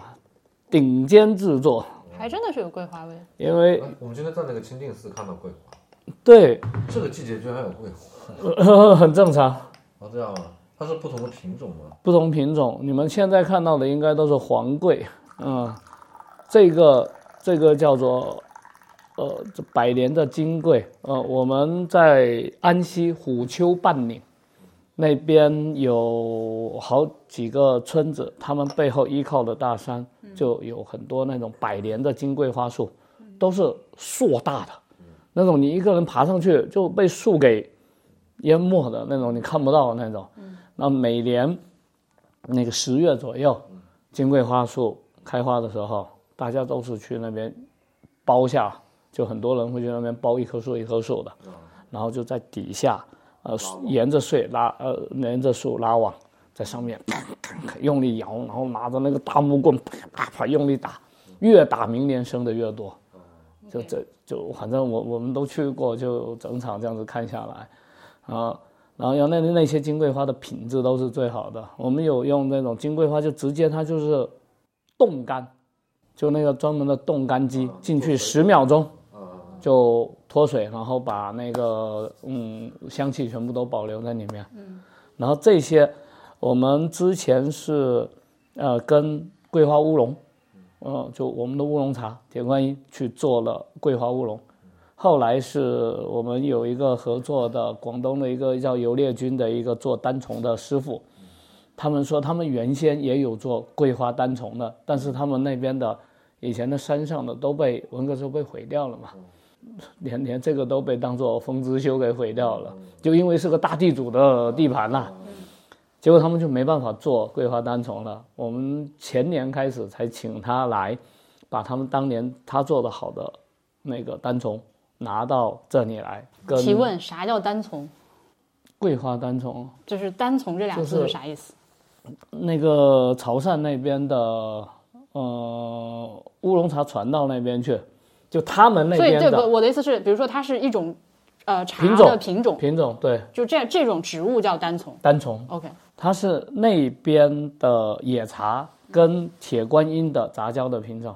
B: 顶尖制作，
A: 还真的是有桂花味。
B: 因为
C: 哎我们今天在那个清净寺看到桂花，
B: 对
C: 这个季节居然还有桂花。
B: 很正常。
C: 哦，这样啊，它是不同的品种吗？
B: 不同品种，你们现在看到的应该都是黄桂，嗯，这个这个叫做呃这百年的金桂，呃，我们在安溪虎丘半岭那边有好几个村子，他们背后依靠的大山就有很多那种百年的金桂花树，都是硕大的，那种你一个人爬上去就被树给淹没的那种，你看不到的那种。那每年那个十月左右，金桂花树开花的时候，大家都是去那边包下，就很多人会去那边包一棵树一棵树的，然后就在底下，呃，沿着树拉，呃，沿着树拉网，在上面用力摇，然后拿着那个大木棍啪啪啪用力打，越打明年生的越多。就这就反正我我们都去过，就整场这样子看下来，啊。然后要那那些金桂花的品质都是最好的。我们有用那种金桂花，就直接它就是冻干，就那个专门的冻干机进去十秒钟就脱水，然后把那个嗯香气全部都保留在里面。嗯，然后这些我们之前是呃跟桂花乌龙，呃就我们的乌龙茶铁观音去做了桂花乌龙。后来是我们有一个合作的广东的一个叫游烈军的一个做单丛的师傅，他们说他们原先也有做桂花单丛的，但是他们那边的以前的山上的都被文革时候被毁掉了嘛，连连这个都被当做风之修给毁掉了，就因为是个大地主的地盘呐、结果他们就没办法做桂花单丛了。我们前年开始才请他来，把他们当年他做的好的那个单丛拿到这里来，跟
A: 提问：啥叫单丛？
B: 桂花单丛
A: 就是单丛这俩字
B: 是
A: 是啥意思？
B: 那个潮汕那边的呃乌龙茶传到那边去，就他们那
A: 所以对我的意思是，比如说它是一种呃茶
B: 品种
A: 的品种，
B: 品种对
A: 就这这种植物叫单丛。
B: 单丛
A: ，OK，
B: 它是那边的野茶跟铁观音的杂交的品种，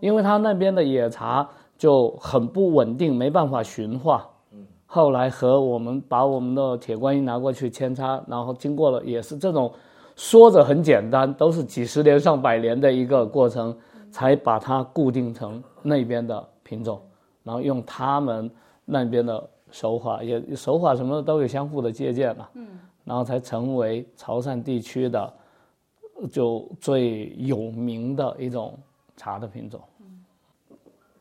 B: 因为它那边的野茶就很不稳定，没办法驯化。后来和我们把我们的铁观音拿过去扦插，然后经过了也是这种说着很简单，都是几十年上百年的一个过程，才把它固定成那边的品种。然后用他们那边的手法，也手法什么的都有相互的借鉴嘛，嗯，然后才成为潮汕地区的就最有名的一种茶的品种。
A: 嗯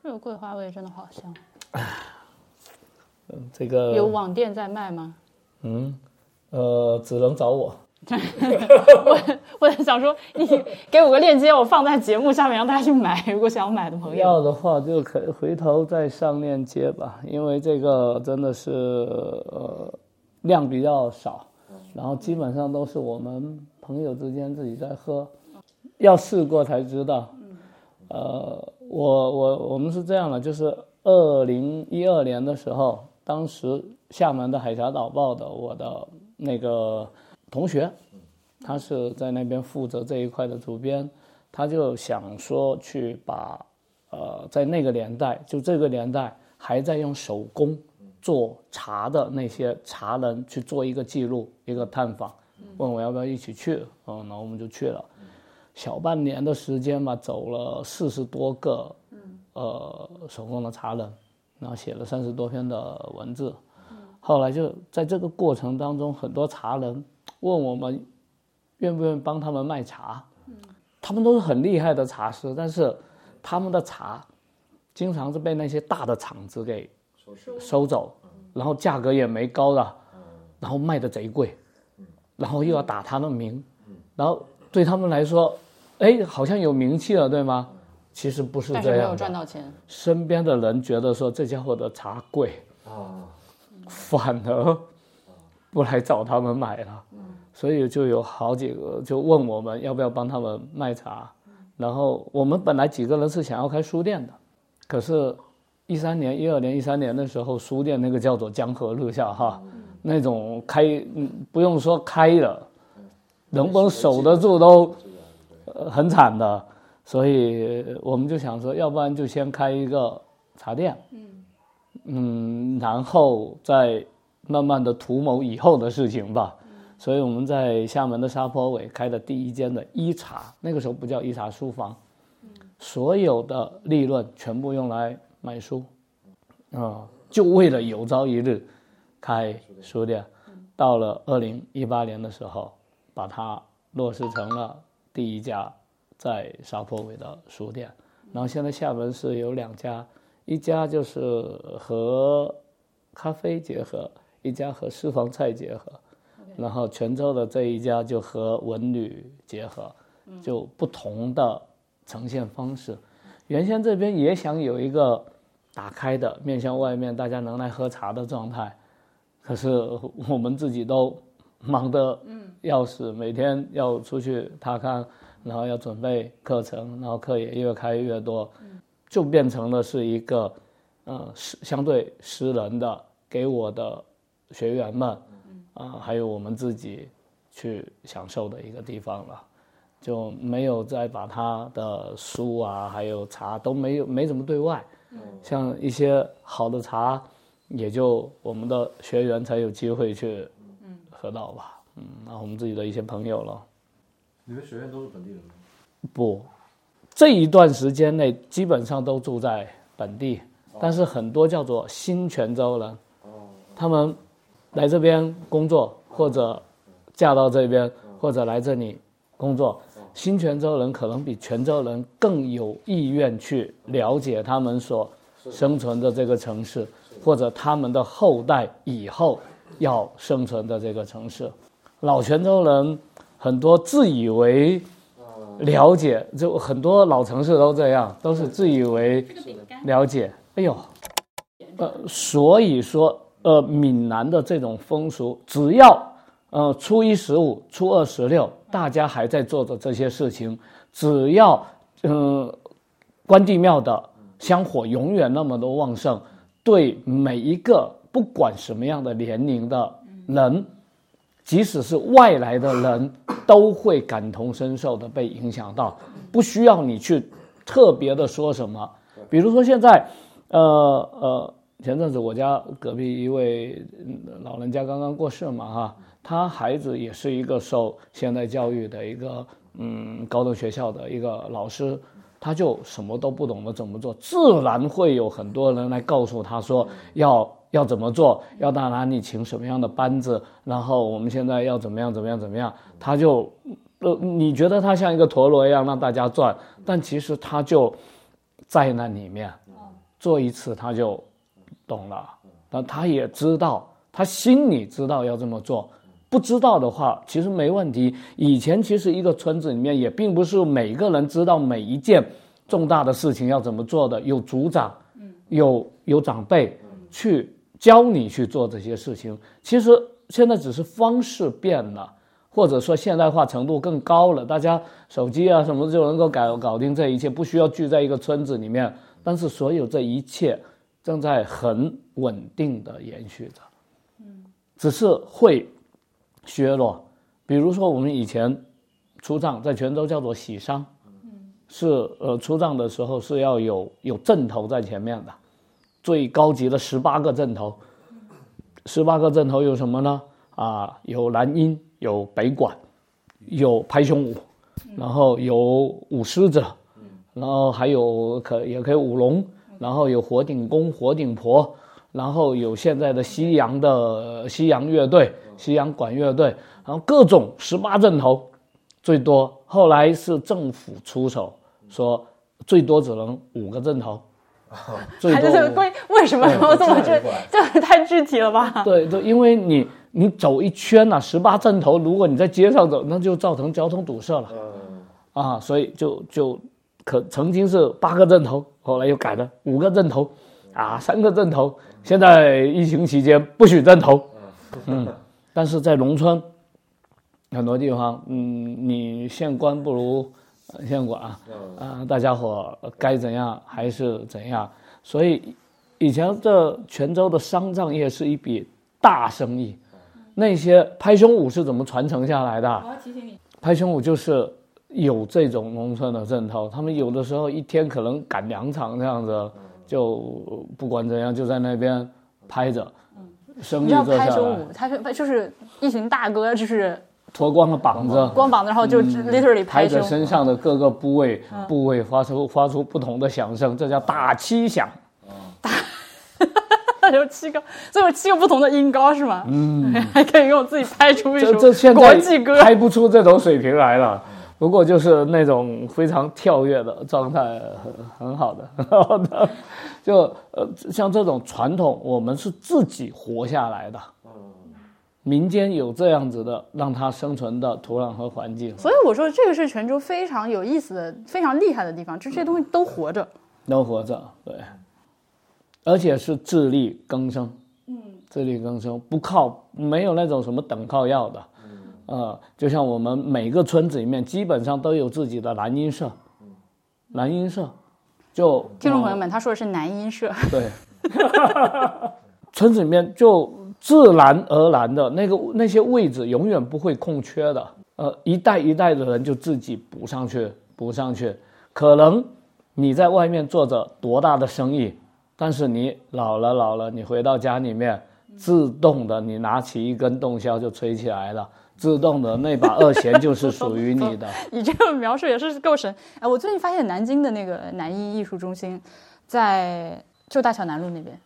A: 这个桂花味真的好香。
B: 嗯，这个
A: 有网店在卖吗？
B: 嗯，呃，只能找我。
A: 我 我想说，你给我个链接，我放在节目下面让大家去买。如果想买的朋友，
B: 要的话就可以回头再上链接吧，因为这个真的是呃量比较少，然后基本上都是我们朋友之间自己在喝，要试过才知道。呃，我我我们是这样的，就是二零一二年的时候，当时厦门的《海峡导报》的我的那个。同学，他是在那边负责这一块的主编，他就想说去把，呃，在那个年代，就这个年代还在用手工做茶的那些茶人去做一个记录，一个探访，问我要不要一起去，嗯，然后我们就去了，小半年的时间嘛，走了四十多个，呃，手工的茶人，然后写了三十多篇的文字，后来就在这个过程当中，很多茶人。问我们愿不愿意帮他们卖茶，他们都是很厉害的茶师，但是他们的茶经常是被那些大的厂子给收走，然后价格也没高的，然后卖的贼贵，然后又要打他的名，然后对他们来说，哎，好像有名气了，对吗？其实不是这样，没
A: 有赚到钱。
B: 身边的人觉得说这家伙的茶贵啊，反而不来找他们买了。所以就有好几个就问我们要不要帮他们卖茶，然后我们本来几个人是想要开书店的，可是，一三年、一二年、一三年的时候，书店那个叫做江河日下哈，那种开嗯不用说开了，能不能守得住都，呃很惨的，所以我们就想说，要不然就先开一个茶店，嗯，嗯，然后再慢慢的图谋以后的事情吧。所以我们在厦门的沙坡尾开的第一间的一茶，那个时候不叫一茶书房，所有的利润全部用来买书，啊，就为了有朝一日开书店。到了二零一八年的时候，把它落实成了第一家在沙坡尾的书店。然后现在厦门是有两家，一家就是和咖啡结合，一家和私房菜结合。然后泉州的这一家就和文旅结合，就不同的呈现方式。原先这边也想有一个打开的面向外面，大家能来喝茶的状态，可是我们自己都忙得要死，每天要出去踏勘，然后要准备课程，然后课也越开越多，就变成了是一个，呃，私相对私人的给我的学员们。啊，还有我们自己去享受的一个地方了，就没有再把他的书啊，还有茶都没有没怎么对外。像一些好的茶，也就我们的学员才有机会去喝到吧。嗯，那我们自己的一些朋友了。
C: 你们学员都是本地人吗？
B: 不，这一段时间内基本上都住在本地，但是很多叫做新泉州人，他们。来这边工作，或者嫁到这边，或者来这里工作，新泉州人可能比泉州人更有意愿去了解他们所生存的这个城市，或者他们的后代以后要生存的这个城市。老泉州人很多自以为了解，就很多老城市都这样，都是自以为了解。哎呦，呃，所以说。呃，闽南的这种风俗，只要呃初一十五、初二十六，大家还在做着这些事情，只要嗯关帝庙的香火永远那么的旺盛，对每一个不管什么样的年龄的人，即使是外来的人，都会感同身受的被影响到，不需要你去特别的说什么，比如说现在，呃呃。前阵子我家隔壁一位老人家刚刚过世嘛哈，他孩子也是一个受现代教育的一个嗯高等学校的一个老师，他就什么都不懂得怎么做，自然会有很多人来告诉他说要要怎么做，要到哪里请什么样的班子，然后我们现在要怎么样怎么样怎么样，他就呃，你觉得他像一个陀螺一样让大家转，但其实他就在那里面做一次他就懂了，那他也知道，他心里知道要这么做。不知道的话，其实没问题。以前其实一个村子里面也并不是每个人知道每一件重大的事情要怎么做的，有组长，有有长辈去教你去做这些事情。其实现在只是方式变了，或者说现代化程度更高了，大家手机啊什么就能够搞搞定这一切，不需要聚在一个村子里面。但是所有这一切正在很稳定的延续着，只是会。削弱，比如说我们以前出账在泉州叫做喜丧，是呃出账的时候是要有有阵头在前面的，最高级的十八个阵头，十八个阵头有什么呢？啊，有南音，有北管，有拍胸舞，然后有舞狮子，然后还有可也可以舞龙，然后有火顶公、火顶婆。然后有现在的西洋的西洋乐队、西洋管乐队，然后各种十八阵头，最多。后来是政府出手说，最多只能五个阵头。
A: 还是为为什么要这么这这太具体了吧？
B: 对对，因为你你走一圈呐，十八阵头，如果你在街上走，那就造成交通堵塞了。啊，所以就就可曾经是八个阵头，后来又改了五个阵头，啊，三个阵头。现在疫情期间不许站头，嗯，但是在农村很多地方，嗯，你县官不如县管啊，啊，大家伙该怎样还是怎样，所以以前这泉州的丧葬业是一笔大生意，那些拍胸舞是怎么传承下来的？
A: 我要提醒你，
B: 拍胸舞就是有这种农村的阵头，他们有的时候一天可能赶两场这样子。就不管怎样，就在那边拍着，生意做下
A: 来。拍胸舞，他是就是一群大哥，就是
B: 脱光了膀子，
A: 光膀子，然后就 literally
B: 拍着身上的各个部位，部位发出发出不同的响声，这叫打七响。
A: 打，有七个，这有七个不同的音高是吗？嗯，还可以用自己拍出一首国际歌，
B: 拍不出这种水平来了。不过就是那种非常跳跃的状态，很 很好的，很好的。就呃，像这种传统，我们是自己活下来的。民间有这样子的让它生存的土壤和环境。
A: 所以我说，这个是泉州非常有意思的、非常厉害的地方，这些东西都活着，
B: 都活着，对。而且是自力更生，嗯，自力更生，不靠，没有那种什么等靠要的。呃，就像我们每个村子里面基本上都有自己的男音社，男音社，就
A: 听众朋友们，他说的是男音社，
B: 对，村子里面就自然而然的那个那些位置永远不会空缺的，呃，一代一代的人就自己补上去，补上去。可能你在外面做着多大的生意，但是你老了老了，你回到家里面，自动的你拿起一根洞箫就吹起来了。自动的那把二弦就是属于你的。
A: 你这个描述也是够神。哎，我最近发现南京的那个南艺艺术中心，在就大桥南路那边。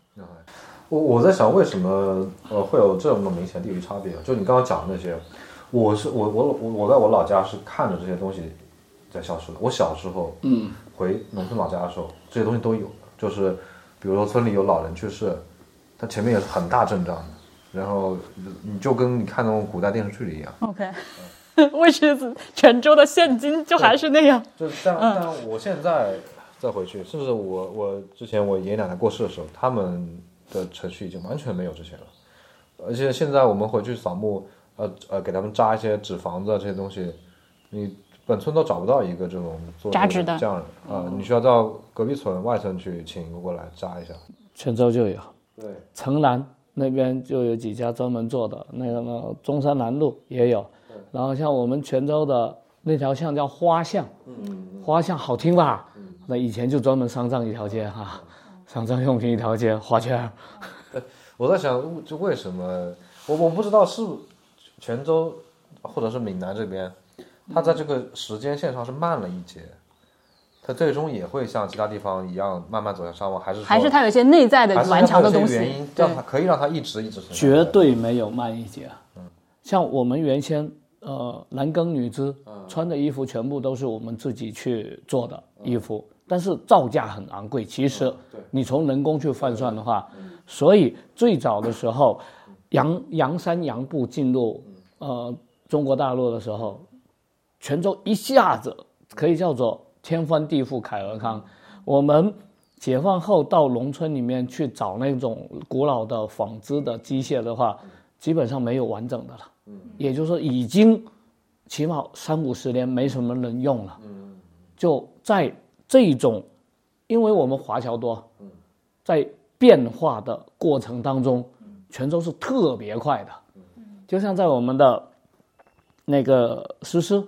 C: 我我在想，为什么呃会有这么明显地域差别？就你刚刚讲的那些，我是我我我我在我老家是看着这些东西在消失的。我小时候嗯回农村老家的时候，这些东西都有的。就是比如说村里有老人去世，他前面也是很大阵仗的。然后你就跟你看那种古代电视剧里一样。
A: OK，为什么泉州的现金就还是那样？
C: 就是但但我现在再回去，甚至我我之前我爷爷奶奶过世的时候，他们的程序已经完全没有这些了。而且现在我们回去扫墓，呃呃，给他们扎一些纸房子这些东西，你本村都找不到一个这种做
A: 扎纸的
C: 匠人啊，你需要到隔壁村外村去请一个过来扎一下。
B: 泉州就有，
C: 对，
B: 城南。那边就有几家专门做的，那个呢，中山南路也有，然后像我们泉州的那条巷叫花巷，花巷好听吧？那以前就专门丧葬一条街哈，丧葬用品一条街，花圈。
C: 我在想，就为什么我我不知道是泉州或者是闽南这边，它在这个时间线上是慢了一截，它最终也会像其他地方一样慢慢走向沙漠，还是
A: 还是它有一些内在的顽强的东西
C: 原因，
A: 对
C: 让它可以让它一直一直存在
B: 绝对没有慢一截。像我们原先呃男耕女织，穿的衣服全部都是我们自己去做的衣服，但是造价很昂贵。其实你从人工去换算的话，所以最早的时候，洋洋山洋布进入呃中国大陆的时候，泉州一下子可以叫做天翻地覆、凯尔康。我们解放后到农村里面去找那种古老的纺织的机械的话，基本上没有完整的了。也就是说，已经起码三五十年没什么人用了。就在这种，因为我们华侨多，在变化的过程当中，泉州是特别快的。就像在我们的那个实施，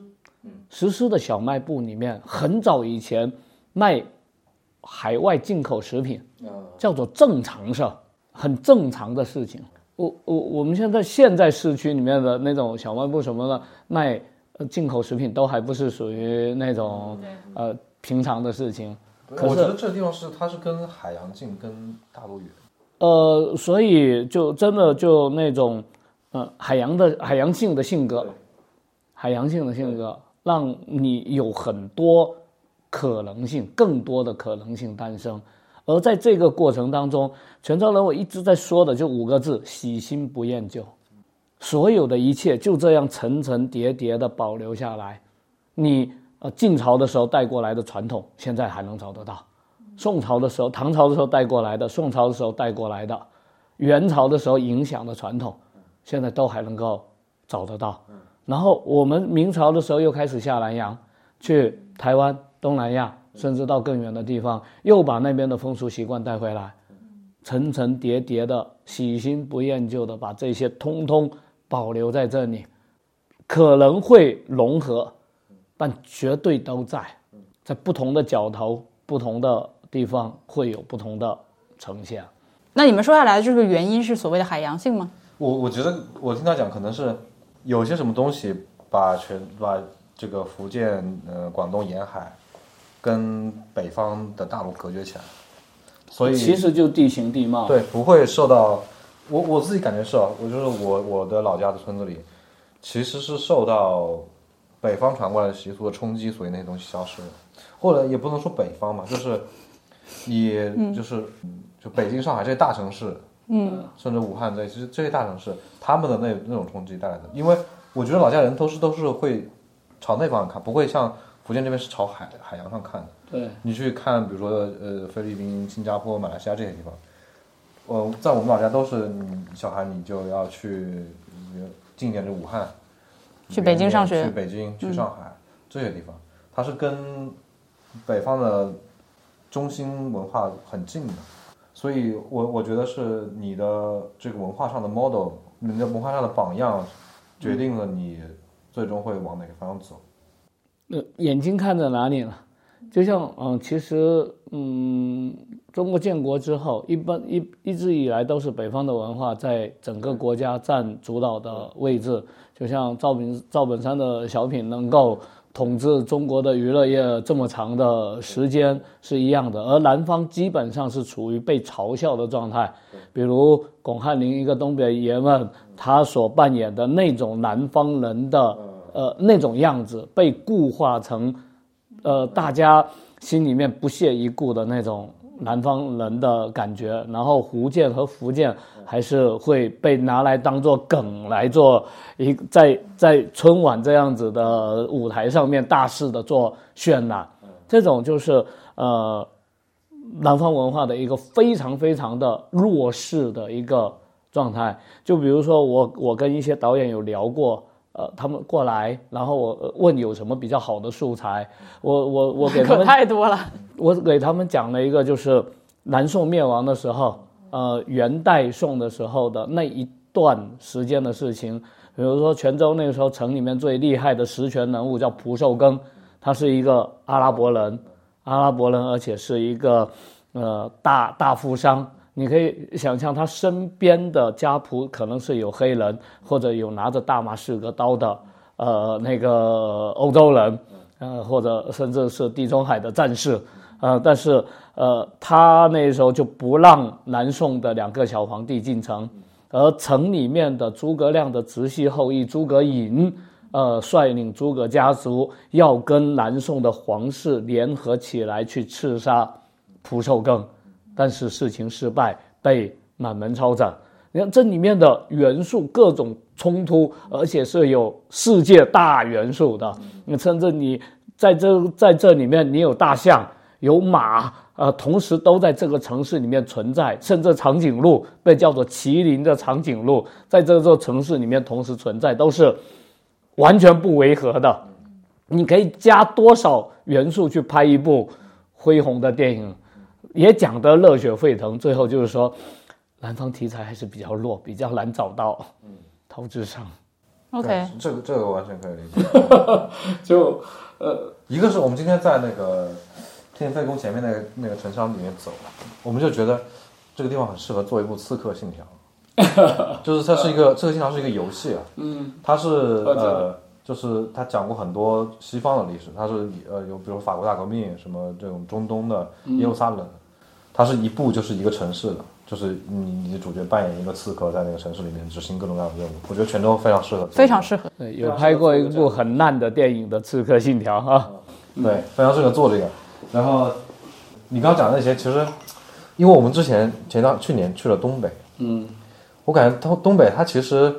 B: 实施的小卖部里面，很早以前卖海外进口食品，叫做正常事儿，很正常的事情。我我我们现在现在市区里面的那种小卖部什么的卖呃进口食品，都还不是属于那种呃平常的事情。可是
C: 我觉得这个地方是它是跟海洋近，跟大陆远。
B: 呃，所以就真的就那种，呃，海洋的海洋性的性格，海洋性的性格，让你有很多可能性，更多的可能性诞生。而在这个过程当中，泉州人我一直在说的就五个字：喜新不厌旧。所有的一切就这样层层叠叠的保留下来。你呃晋朝的时候带过来的传统，现在还能找得到；宋朝的时候、唐朝的时候带过来的，宋朝的时候带过来的，元朝的时候影响的传统，现在都还能够找得到。然后我们明朝的时候又开始下南洋，去台湾、东南亚，甚至到更远的地方，又把那边的风俗习惯带回来，层层叠叠的、喜新不厌旧的把这些通通保留在这里，可能会融合，但绝对都在，在不同的角头、不同的地方会有不同的呈现。
A: 那你们说下来的这个原因是所谓的海洋性吗？
C: 我我觉得我听他讲，可能是有些什么东西把全把这个福建呃广东沿海跟北方的大陆隔绝起来，所以
B: 其实就地形地貌。
C: 对不会受到我我自己感觉是啊，我就是我我的老家的村子里，其实是受到北方传过来的习俗的冲击，所以那些东西消失了，或者也不能说北方嘛，就是你就是、就北京、上海这些大城市，嗯，甚至武汉这些这些大城市，他们的那那种冲击带来的，因为我觉得老家人都是都是会朝那方向看，不会像福建这边是朝海海洋上看的。
B: 对，
C: 你去看，比如说呃菲律宾、新加坡、马来西亚这些地方，呃，在我们老家都是小孩你就要去呃近一点的武汉，
A: 去北京上学。
C: 去北京、去上海、这些地方，它是跟北方的中心文化很近的，所以我我觉得是你的这个文化上的 model，你的文化上的榜样，决定了你最终会往哪个方向走。
B: 那，眼睛看着哪里了？就像嗯，其实嗯，中国建国之后，一般一一直以来都是北方的文化在整个国家占主导的位置。就像赵本赵本山的小品能够统治中国的娱乐业这么长的时间是一样的，而南方基本上是处于被嘲笑的状态。比如巩汉林一个东北爷们，他所扮演的那种南方人的呃那种样子，被固化成呃大家心里面不屑一顾的那种南方人的感觉。然后福建和福建还是会被拿来当做梗来做一在在春晚这样子的舞台上面大肆的做渲染，这种就是呃。南方文化的一个非常非常的弱势的一个状态。就比如说我我跟一些导演有聊过，呃，他们过来，然后我呃问有什么比较好的素材，我我我给他
A: 可
B: 们
A: 太多了。
B: 我给他们讲了一个，就是南宋灭亡的时候，呃，元代宋的时候的那一段时间的事情。比如说泉州那个时候城里面最厉害的实权人物叫蒲寿庚，他是一个阿拉伯人，阿拉伯人，而且是一个呃大大富商。你可以想象他身边的家仆可能是有黑人，或者有拿着大马士革刀的呃那个欧洲人。呃，或者甚至是地中海的战士，呃，但是呃，他那时候就不让南宋的两个小皇帝进城，而城里面的诸葛亮的直系后裔诸葛颖，呃，率领诸葛家族要跟南宋的皇室联合起来去刺杀蒲寿庚，但是事情失败，被满门抄斩。你看这里面的元素，各种冲突，而且是有世界大元素的。你甚至你在这在这里面，你有大象，有马，呃，同时都在这个城市里面存在。甚至长颈鹿被叫做麒麟的长颈鹿，在这座城市里面同时存在，都是完全不违和的。你可以加多少元素去拍一部恢宏的电影，也讲得热血沸腾。最后就是说。南方题材还是比较弱，比较难找到。嗯，投资商。
A: OK，
C: 这个这个完全可以理解。
B: 就呃，
C: 一个是我们今天在那个天飞宫前面那个那个城乡里面走，我们就觉得这个地方很适合做一部《刺客信条》。就是它是一个《刺客信条》是一个游戏啊。嗯。它是呃，就是它讲过很多西方的历史，它是呃有比如法国大革命，什么这种中东的耶路撒冷，它是一部就是一个城市的。就是你，你的主角扮演一个刺客，在那个城市里面执行各种各样的任务。我觉得泉州非常适合，
A: 非常适合。
B: 对，有拍过一部很烂的电影的《刺客信条》哈。
C: 对，非常适合做这个。然后你刚刚讲的那些，其实因为我们之前前段去年去了东北，嗯，我感觉东东北它其实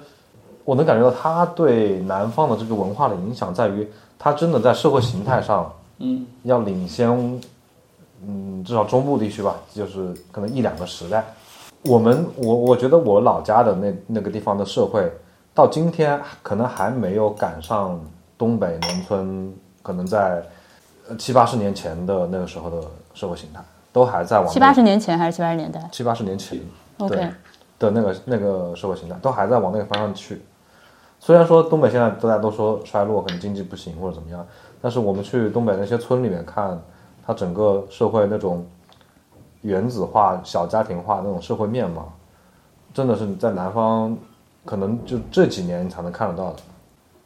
C: 我能感觉到它对南方的这个文化的影响，在于它真的在社会形态上，嗯，要领先，嗯，至少中部地区吧，就是可能一两个时代。我们我我觉得我老家的那那个地方的社会，到今天可能还没有赶上东北农村，可能在七八十年前的那个时候的社会形态，都还在往
A: 七八十年前还是七八十年代？
C: 七八十年前
A: ，OK
C: 的那个那个社会形态，都还在往那个方向去。虽然说东北现在大家都说衰落，可能经济不行或者怎么样，但是我们去东北那些村里面看，它整个社会那种。原子化、小家庭化那种社会面貌，真的是在南方，可能就这几年才能看得到的。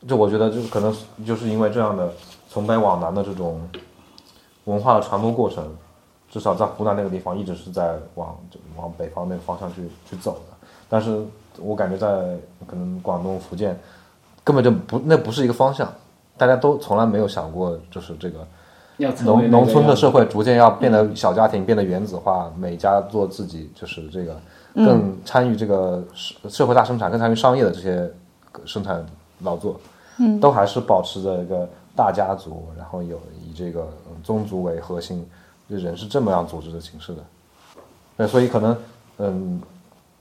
C: 就我觉得，就是可能就是因为这样的从北往南的这种文化的传播过程，至少在湖南那个地方一直是在往往北方那个方向去去走的。但是我感觉在可能广东、福建根本就不那不是一个方向，大家都从来没有想过就是这个。农农村的社会逐渐要变得小家庭，变得原子化，每家做自己，就是这个更参与这个社社会大生产，更参与商业的这些生产劳作，嗯，都还是保持着一个大家族，然后有以这个宗族为核心，人是这么样组织的形式的。那所以可能，嗯，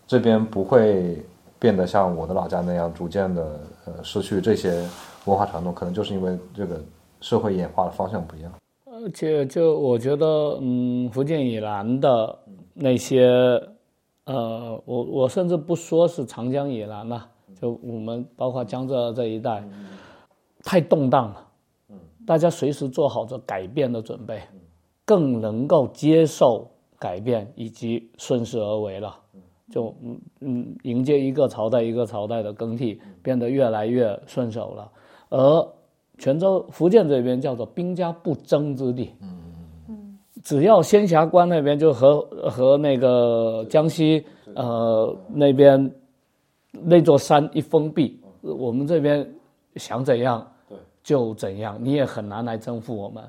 C: 这边不会变得像我的老家那样，逐渐的呃失去这些文化传统，可能就是因为这个社会演化的方向不一样。
B: 而且，就我觉得，嗯，福建以南的那些，呃，我我甚至不说是长江以南了，就我们包括江浙这一带，太动荡了，大家随时做好着改变的准备，更能够接受改变以及顺势而为了，就嗯嗯，迎接一个朝代一个朝代的更替，变得越来越顺手了，而。泉州、福建这边叫做兵家不争之地。嗯嗯只要仙霞关那边就和和那个江西呃那边那座山一封闭，我们这边想怎样就怎样，你也很难来征服我们。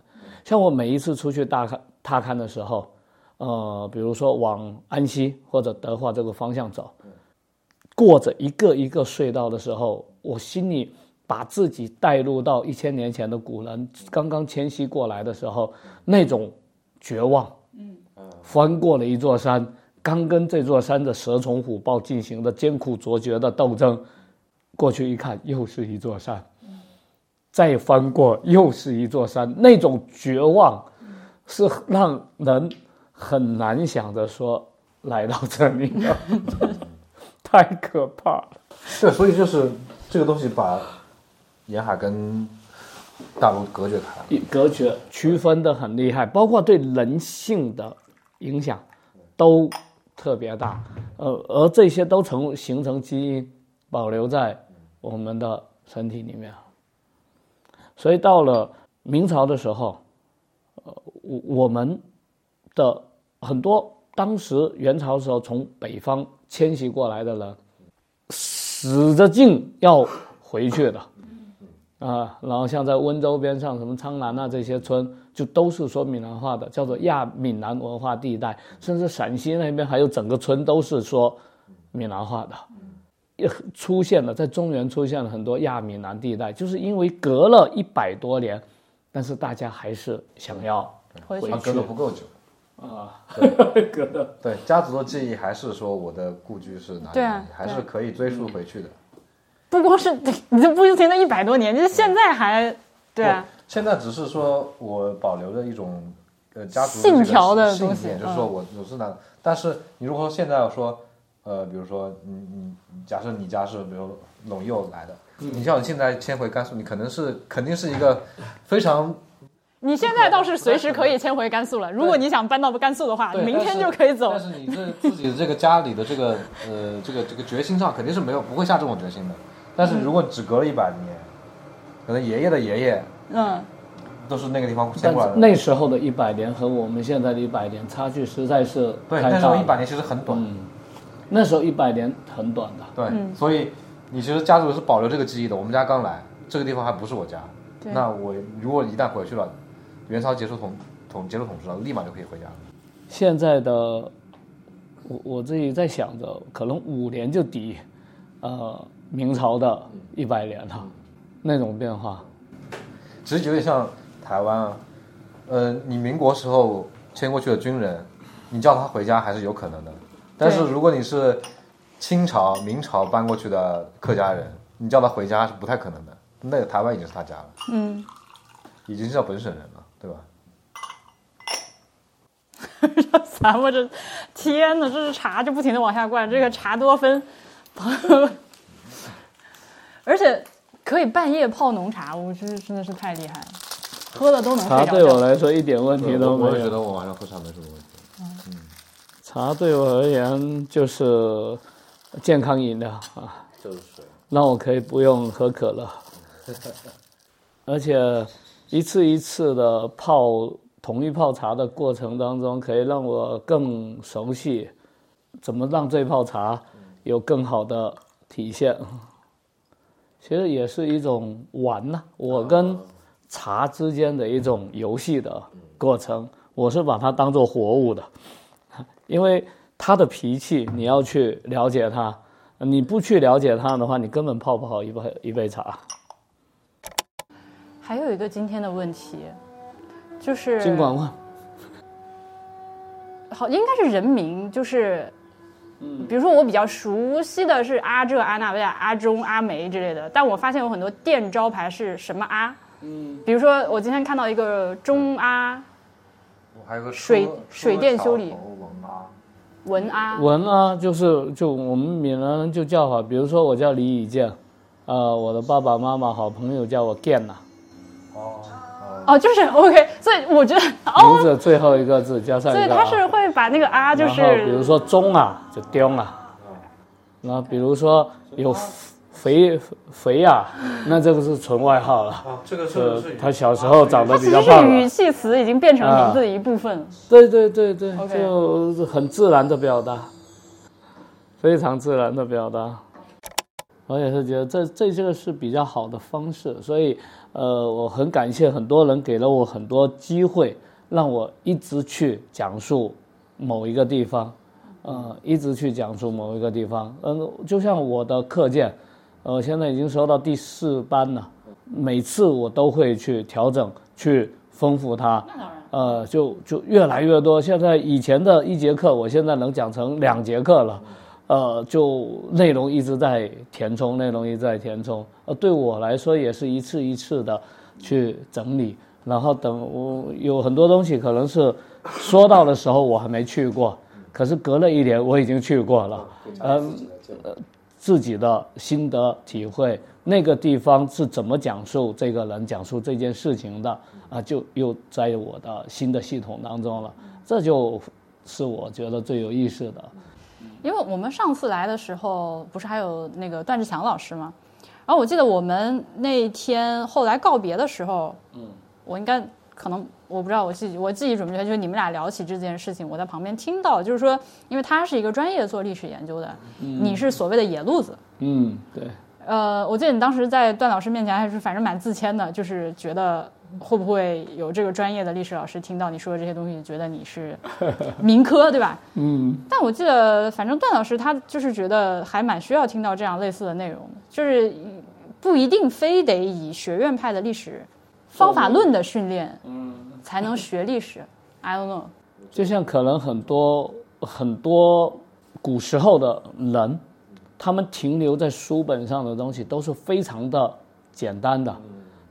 B: 像我每一次出去大看踏勘的时候，呃，比如说往安溪或者德化这个方向走，过着一个一个隧道的时候，我心里。把自己带入到一千年前的古人刚刚迁徙过来的时候，那种绝望，嗯，翻过了一座山，刚跟这座山的蛇虫虎豹进行的艰苦卓绝的斗争，过去一看又是一座山，再翻过又是一座山，那种绝望，是让人很难想着说来到这里，太可怕了。
C: 对，所以就是这个东西把。沿海跟大陆隔绝开，
B: 隔绝区分的很厉害，包括对人性的影响都特别大，呃，而这些都成形成基因保留在我们的身体里面，所以到了明朝的时候，呃，我我们的很多当时元朝时候从北方迁徙过来的人，使着劲要回去的，啊，然后像在温州边上什么苍南啊这些村，就都是说闽南话的，叫做亚闽南文化地带，甚至陕西那边还有整个村都是说闽南话的。也出现了，在中原出现了很多亚闽南地带，就是因为隔了一百多年，但是大家还是想要
A: 回去。
C: 他隔得不够久。
B: 啊，
C: 隔的对家族的记忆还是说我的故居是哪里，
A: 对啊
C: 还是可以追溯回去的。
A: 不光是 你这不停的一百多年，就是现在还对啊，
C: 现在只是说我保留着一种呃家族
A: 信条的
C: 信
A: 东西
C: 念就是说我我是哪，但是你如果说现在要说呃，比如说你你假设你家是比如陇右来的，你像你现在迁回甘肃，你可能是肯定是一个非常
A: 你现在倒是随时可以迁回甘肃了。如果你想搬到甘肃的话，明天就可以走
C: 但。是你这自己的这个家里的这个呃这个这个决心上肯定是没有不会下这种决心的。但是如果只隔了一百年，可能爷爷的爷爷
A: 嗯，
C: 都是那个地方迁过来的。
B: 那时候的一百年和我们现在的一百年差距实在是
C: 对，
B: 太
C: 那时候。一百年其实很短。
B: 嗯，那时候一百年很短的。
C: 对，所以你其实家族是保留这个记忆的。我们家刚来，这个地方还不是我家。
A: 对
C: 那我如果一旦回去了，元朝结束统统结束统治了，立马就可以回家了。
B: 现在的我我自己在想着，可能五年就抵呃明朝的一百年了，那种变化。
C: 其实有点像台湾啊，呃，你民国时候迁过去的军人，你叫他回家还是有可能的。但是如果你是清朝、明朝搬过去的客家人，你叫他回家是不太可能的。那个台湾已经是他家了，
A: 嗯，
C: 已经是叫本省人了，对吧？
A: 咱们这天呐，这是茶就不停的往下灌，这个茶多酚，而且可以半夜泡浓茶，我真是真的是太厉害了，喝了都能
B: 茶
A: 睡着觉。
B: 对我来说一点问题都没有。
C: 我也觉得我晚上喝茶没什么问题。
B: 茶对我而言就是健康饮料啊，
C: 就是。水。
B: 让我可以不用喝可乐，而且一次一次的泡同一泡茶的过程当中，可以让我更熟悉怎么让这泡茶有更好的体现。其实也是一种玩呐、我跟茶之间的一种游戏的过程，我是把它当做活物的，因为他的脾气你要去了解他，你不去了解他的话，你根本泡不好一杯一杯茶。
A: 还有一个今天的问题，就是
B: 尽管问，
A: 好，应该是人名，就是，比如说我比较熟悉的是阿这、阿那、阿中、阿梅之类的，但我发现有很多店招牌是什么阿，嗯，比如说我今天看到一个中阿
C: 我还有个
A: 水水电修理
C: 文啊，
A: 文
B: 啊，就是就我们闽南人就叫法，比如说我叫李以健，呃，我的爸爸妈妈好朋友叫我健呐、
C: 哦
A: 哦，就是 OK，所以我觉得
B: 名
A: 哦，
B: 字最后一个字加上
A: 所以
B: 一个、啊。
A: 他是会把那个啊就
B: 然后比如说中啊，就丢啊，然后比如说有肥肥啊，那这个是纯外号了。
C: 哦，这个
B: 呃
C: 是，
B: 他小时候长得
A: 它其实是
B: 比较胖
A: 语。气词，已经变成名字的一部分。
B: 对对对对就很自然的表达，非常自然的表达。我也是觉得这这这个是比较好的方式，所以呃，我很感谢很多人给了我很多机会，让我一直去讲述某一个地方，呃，一直去讲述某一个地方。嗯，就像我的课件，呃，现在已经收到第四班了，每次我都会去调整，去丰富它。呃，就就越来越多。现在以前的一节课，我现在能讲成两节课了。呃，就内容一直在填充，内容一直在填充。呃，对我来说也是一次一次的去整理，然后等我有很多东西可能是说到的时候我还没去过，可是隔了一年我已经去过了。嗯、呃，自己的心得体会，那个地方是怎么讲述这个人讲述这件事情的啊，就又在我的新的系统当中了。这就是我觉得最有意思的。
A: 因为我们上次来的时候，不是还有那个段志强老师吗？然后我记得我们那天后来告别的时候，嗯，我应该可能我不知道我自己我自己准备觉得，就是你们俩聊起这件事情，我在旁边听到，就是说，因为他是一个专业做历史研究的，你是所谓的野路子，
B: 嗯，对，
A: 呃，我记得你当时在段老师面前还是反正蛮自谦的，就是觉得会不会有这个专业的历史老师听到你说的这些东西，觉得你是民科，对吧？
B: 嗯，
A: 但我记得，反正段老师他就是觉得还蛮需要听到这样类似的内容的，就是不一定非得以学院派的历史方法论的训练，嗯，才能学历史。I don't know。
B: 就像可能很多很多古时候的人，他们停留在书本上的东西都是非常的简单的，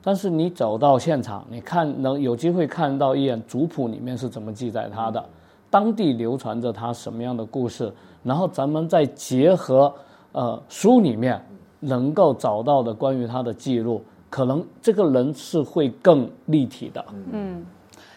B: 但是你走到现场，你看能有机会看到一眼族谱里面是怎么记载他的，当地流传着他什么样的故事，然后咱们再结合呃书里面能够找到的关于他的记录，可能这个人是会更立体的。
A: 嗯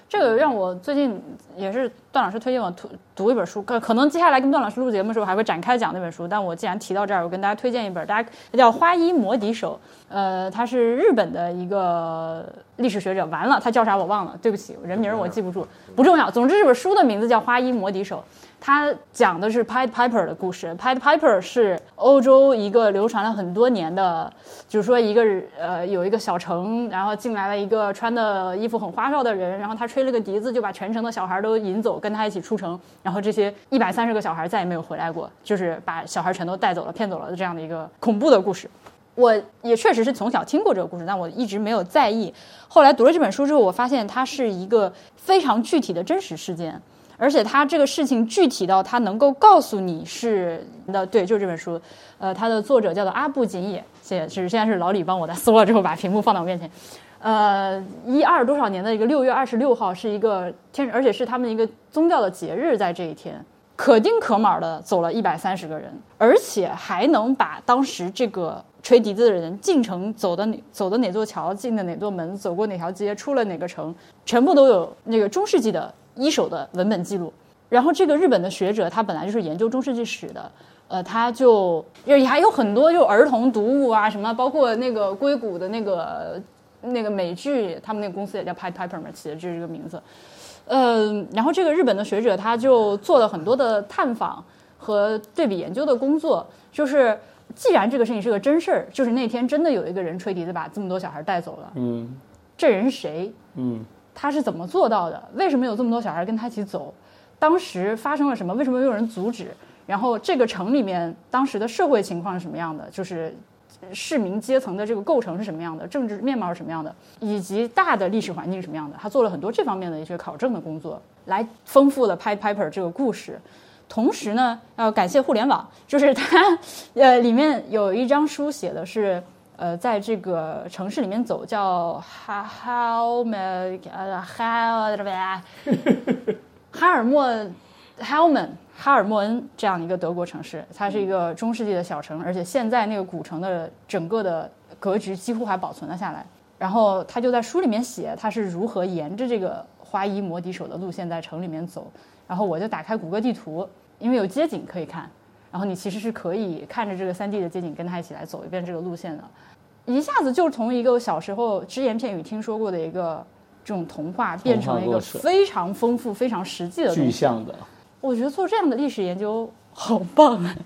A: 这个让我最近也是段老师推荐我读读一本书，可可能接下来跟段老师录节目的时候还会展开讲那本书。但我既然提到这儿，我跟大家推荐一本，大家叫《花衣魔笛手》，呃，他是日本的一个历史学者。完了，他叫啥我忘了，对不起，人名我记不住，不重要。总之，这本书的名字叫《花衣魔笛手》。他讲的是 Pied Piper 的故事。Pied Piper 是欧洲一个流传了很多年的，就是说一个呃有一个小城，然后进来了一个穿的衣服很花哨的人，然后他吹了个笛子，就把全城的小孩都引走，跟他一起出城。然后这些一百三十个小孩再也没有回来过，就是把小孩全都带走了、骗走了这样的一个恐怖的故事。我也确实是从小听过这个故事，但我一直没有在意。后来读了这本书之后，我发现它是一个非常具体的真实事件。而且他这个事情具体到他能够告诉你是那，对，就是这本书，呃，它的作者叫做阿布锦野，现是现在是老李帮我在搜了之后把屏幕放到我面前，呃，一二多少年的一个六月二十六号是一个天，而且是他们一个宗教的节日，在这一天，可丁可卯的走了一百三十个人，而且还能把当时这个吹笛子的人进城走的走的哪座桥，进的哪座门，走过哪条街，出了哪个城，全部都有那个中世纪的。一手的文本记录，然后这个日本的学者他本来就是研究中世纪史的，呃，他就也还有很多就儿童读物啊什么，包括那个硅谷的那个那个美剧，他们那个公司也叫 Pied Piper 嘛，起的就是这个名字，嗯，然后这个日本的学者他就做了很多的探访和对比研究的工作，就是既然这个事情是个真事儿，就是那天真的有一个人吹笛子把这么多小孩带走了，
B: 嗯。
A: 这人是谁？
B: 嗯
A: 他是怎么做到的？为什么有这么多小孩跟他一起走？当时发生了什么？为什么没有人阻止？然后这个城里面当时的社会情况是什么样的？就是市民阶层的这个构成是什么样的？政治面貌是什么样的？以及大的历史环境是什么样的？他做了很多这方面的一些考证的工作，来丰富了 Piper 这个故事。同时呢，要感谢互联网，就是它呃里面有一张书写的是。呃，在这个城市里面走，叫哈哈梅呃哈什么？哈尔默哈尔门哈尔默恩这样一个德国城市，它是一个中世纪的小城，而且现在那个古城的整个的格局几乎还保存了下来。然后他就在书里面写他是如何沿着这个花衣摩笛手的路线在城里面走。然后我就打开谷歌地图，因为有街景可以看，然后你其实是可以看着这个三 D 的街景跟他一起来走一遍这个路线的。一下子就从一个小时候只言片语听说过的一个这种童话，变成了一个非常丰富、非常实际的
B: 具象的。
A: 我觉得做这样的历史研究好棒啊！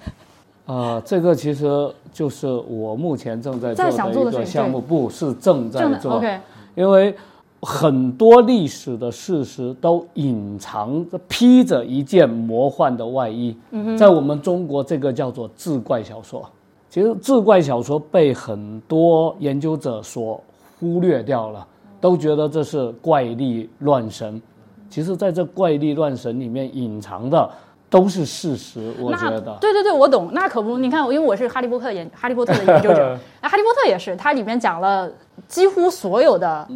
B: 啊，这个其实就是我目前正在
A: 做
B: 的一个项目，不是正在做。
A: OK，
B: 因为很多历史的事实都隐藏着、披着一件魔幻的外衣，在我们中国，这个叫做志怪小说。其实志怪小说被很多研究者所忽略掉了，都觉得这是怪力乱神。其实，在这怪力乱神里面隐藏的都是事实。我觉得，
A: 对对对，我懂。那可不，你看，因为我是哈利波特研哈利波特的研究者，那 哈利波特也是，它里面讲了几乎所有的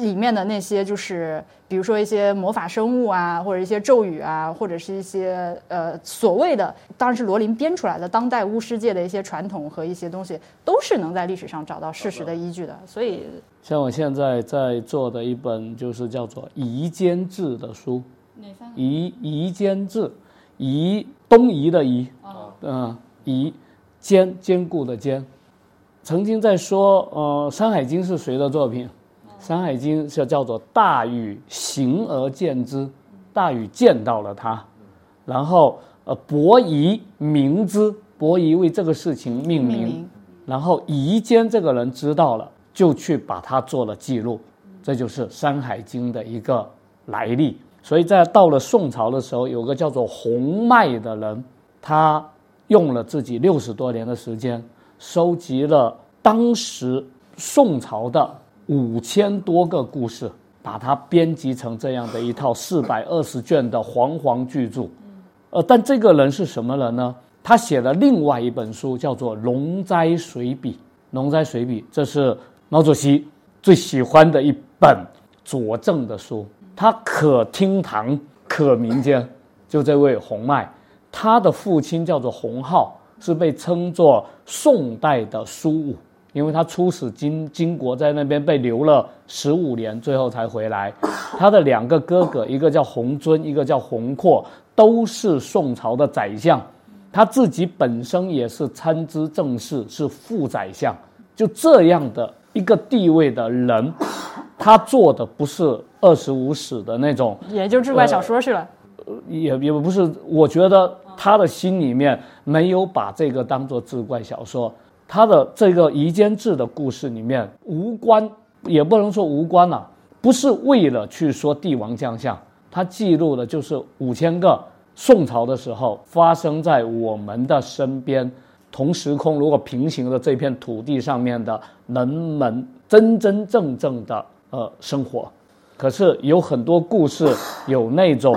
A: 里面的那些就是。比如说一些魔法生物啊，或者一些咒语啊，或者是一些呃所谓的，当然是罗琳编出来的当代巫师界的一些传统和一些东西，都是能在历史上找到事实的依据的。所以，
B: 像我现在在做的一本就是叫做《夷坚志》的书，
A: 哪三个？
B: 夷夷坚志，夷东夷的夷，嗯，夷坚坚固的坚。曾经在说，呃，《山海经》是谁的作品？山海经》是叫做大禹行而见之，大禹见到了他，然后呃伯夷明之，伯夷为这个事情命名，
A: 命名。
B: 然后夷坚这个人知道了，就去把它做了记录，这就是《山海经》的一个来历。所以在到了宋朝的时候，有个叫做洪迈的人，他用了自己六十多年的时间，收集了当时宋朝的五千多个故事，把它编辑成这样的一套四百二十卷的煌煌巨著。呃，但这个人是什么人呢？他写了另外一本书，叫做《龙斋随笔》。《龙斋随笔》这是毛主席最喜欢的一本佐证的书，他可厅堂，可民间。就这位洪迈，他的父亲叫做洪浩，是被称作宋代的苏武，因为他出使金金国，在那边被留了十五年，最后才回来。他的两个哥哥，一个叫洪尊，一个叫洪阔，都是宋朝的宰相。他自己本身也是参知政事，是副宰相。就这样的一个地位的人，他做的不是二十五史的那种，
A: 也就志怪小说去了。
B: 也也不是。我觉得他的心里面没有把这个当做志怪小说。他的这个《夷坚志》的故事里面无关，也不能说无关了、不是为了去说帝王将相，他记录的就是五千个宋朝的时候发生在我们的身边同时空如果平行的这片土地上面的人们真真正正的呃生活。可是有很多故事有那种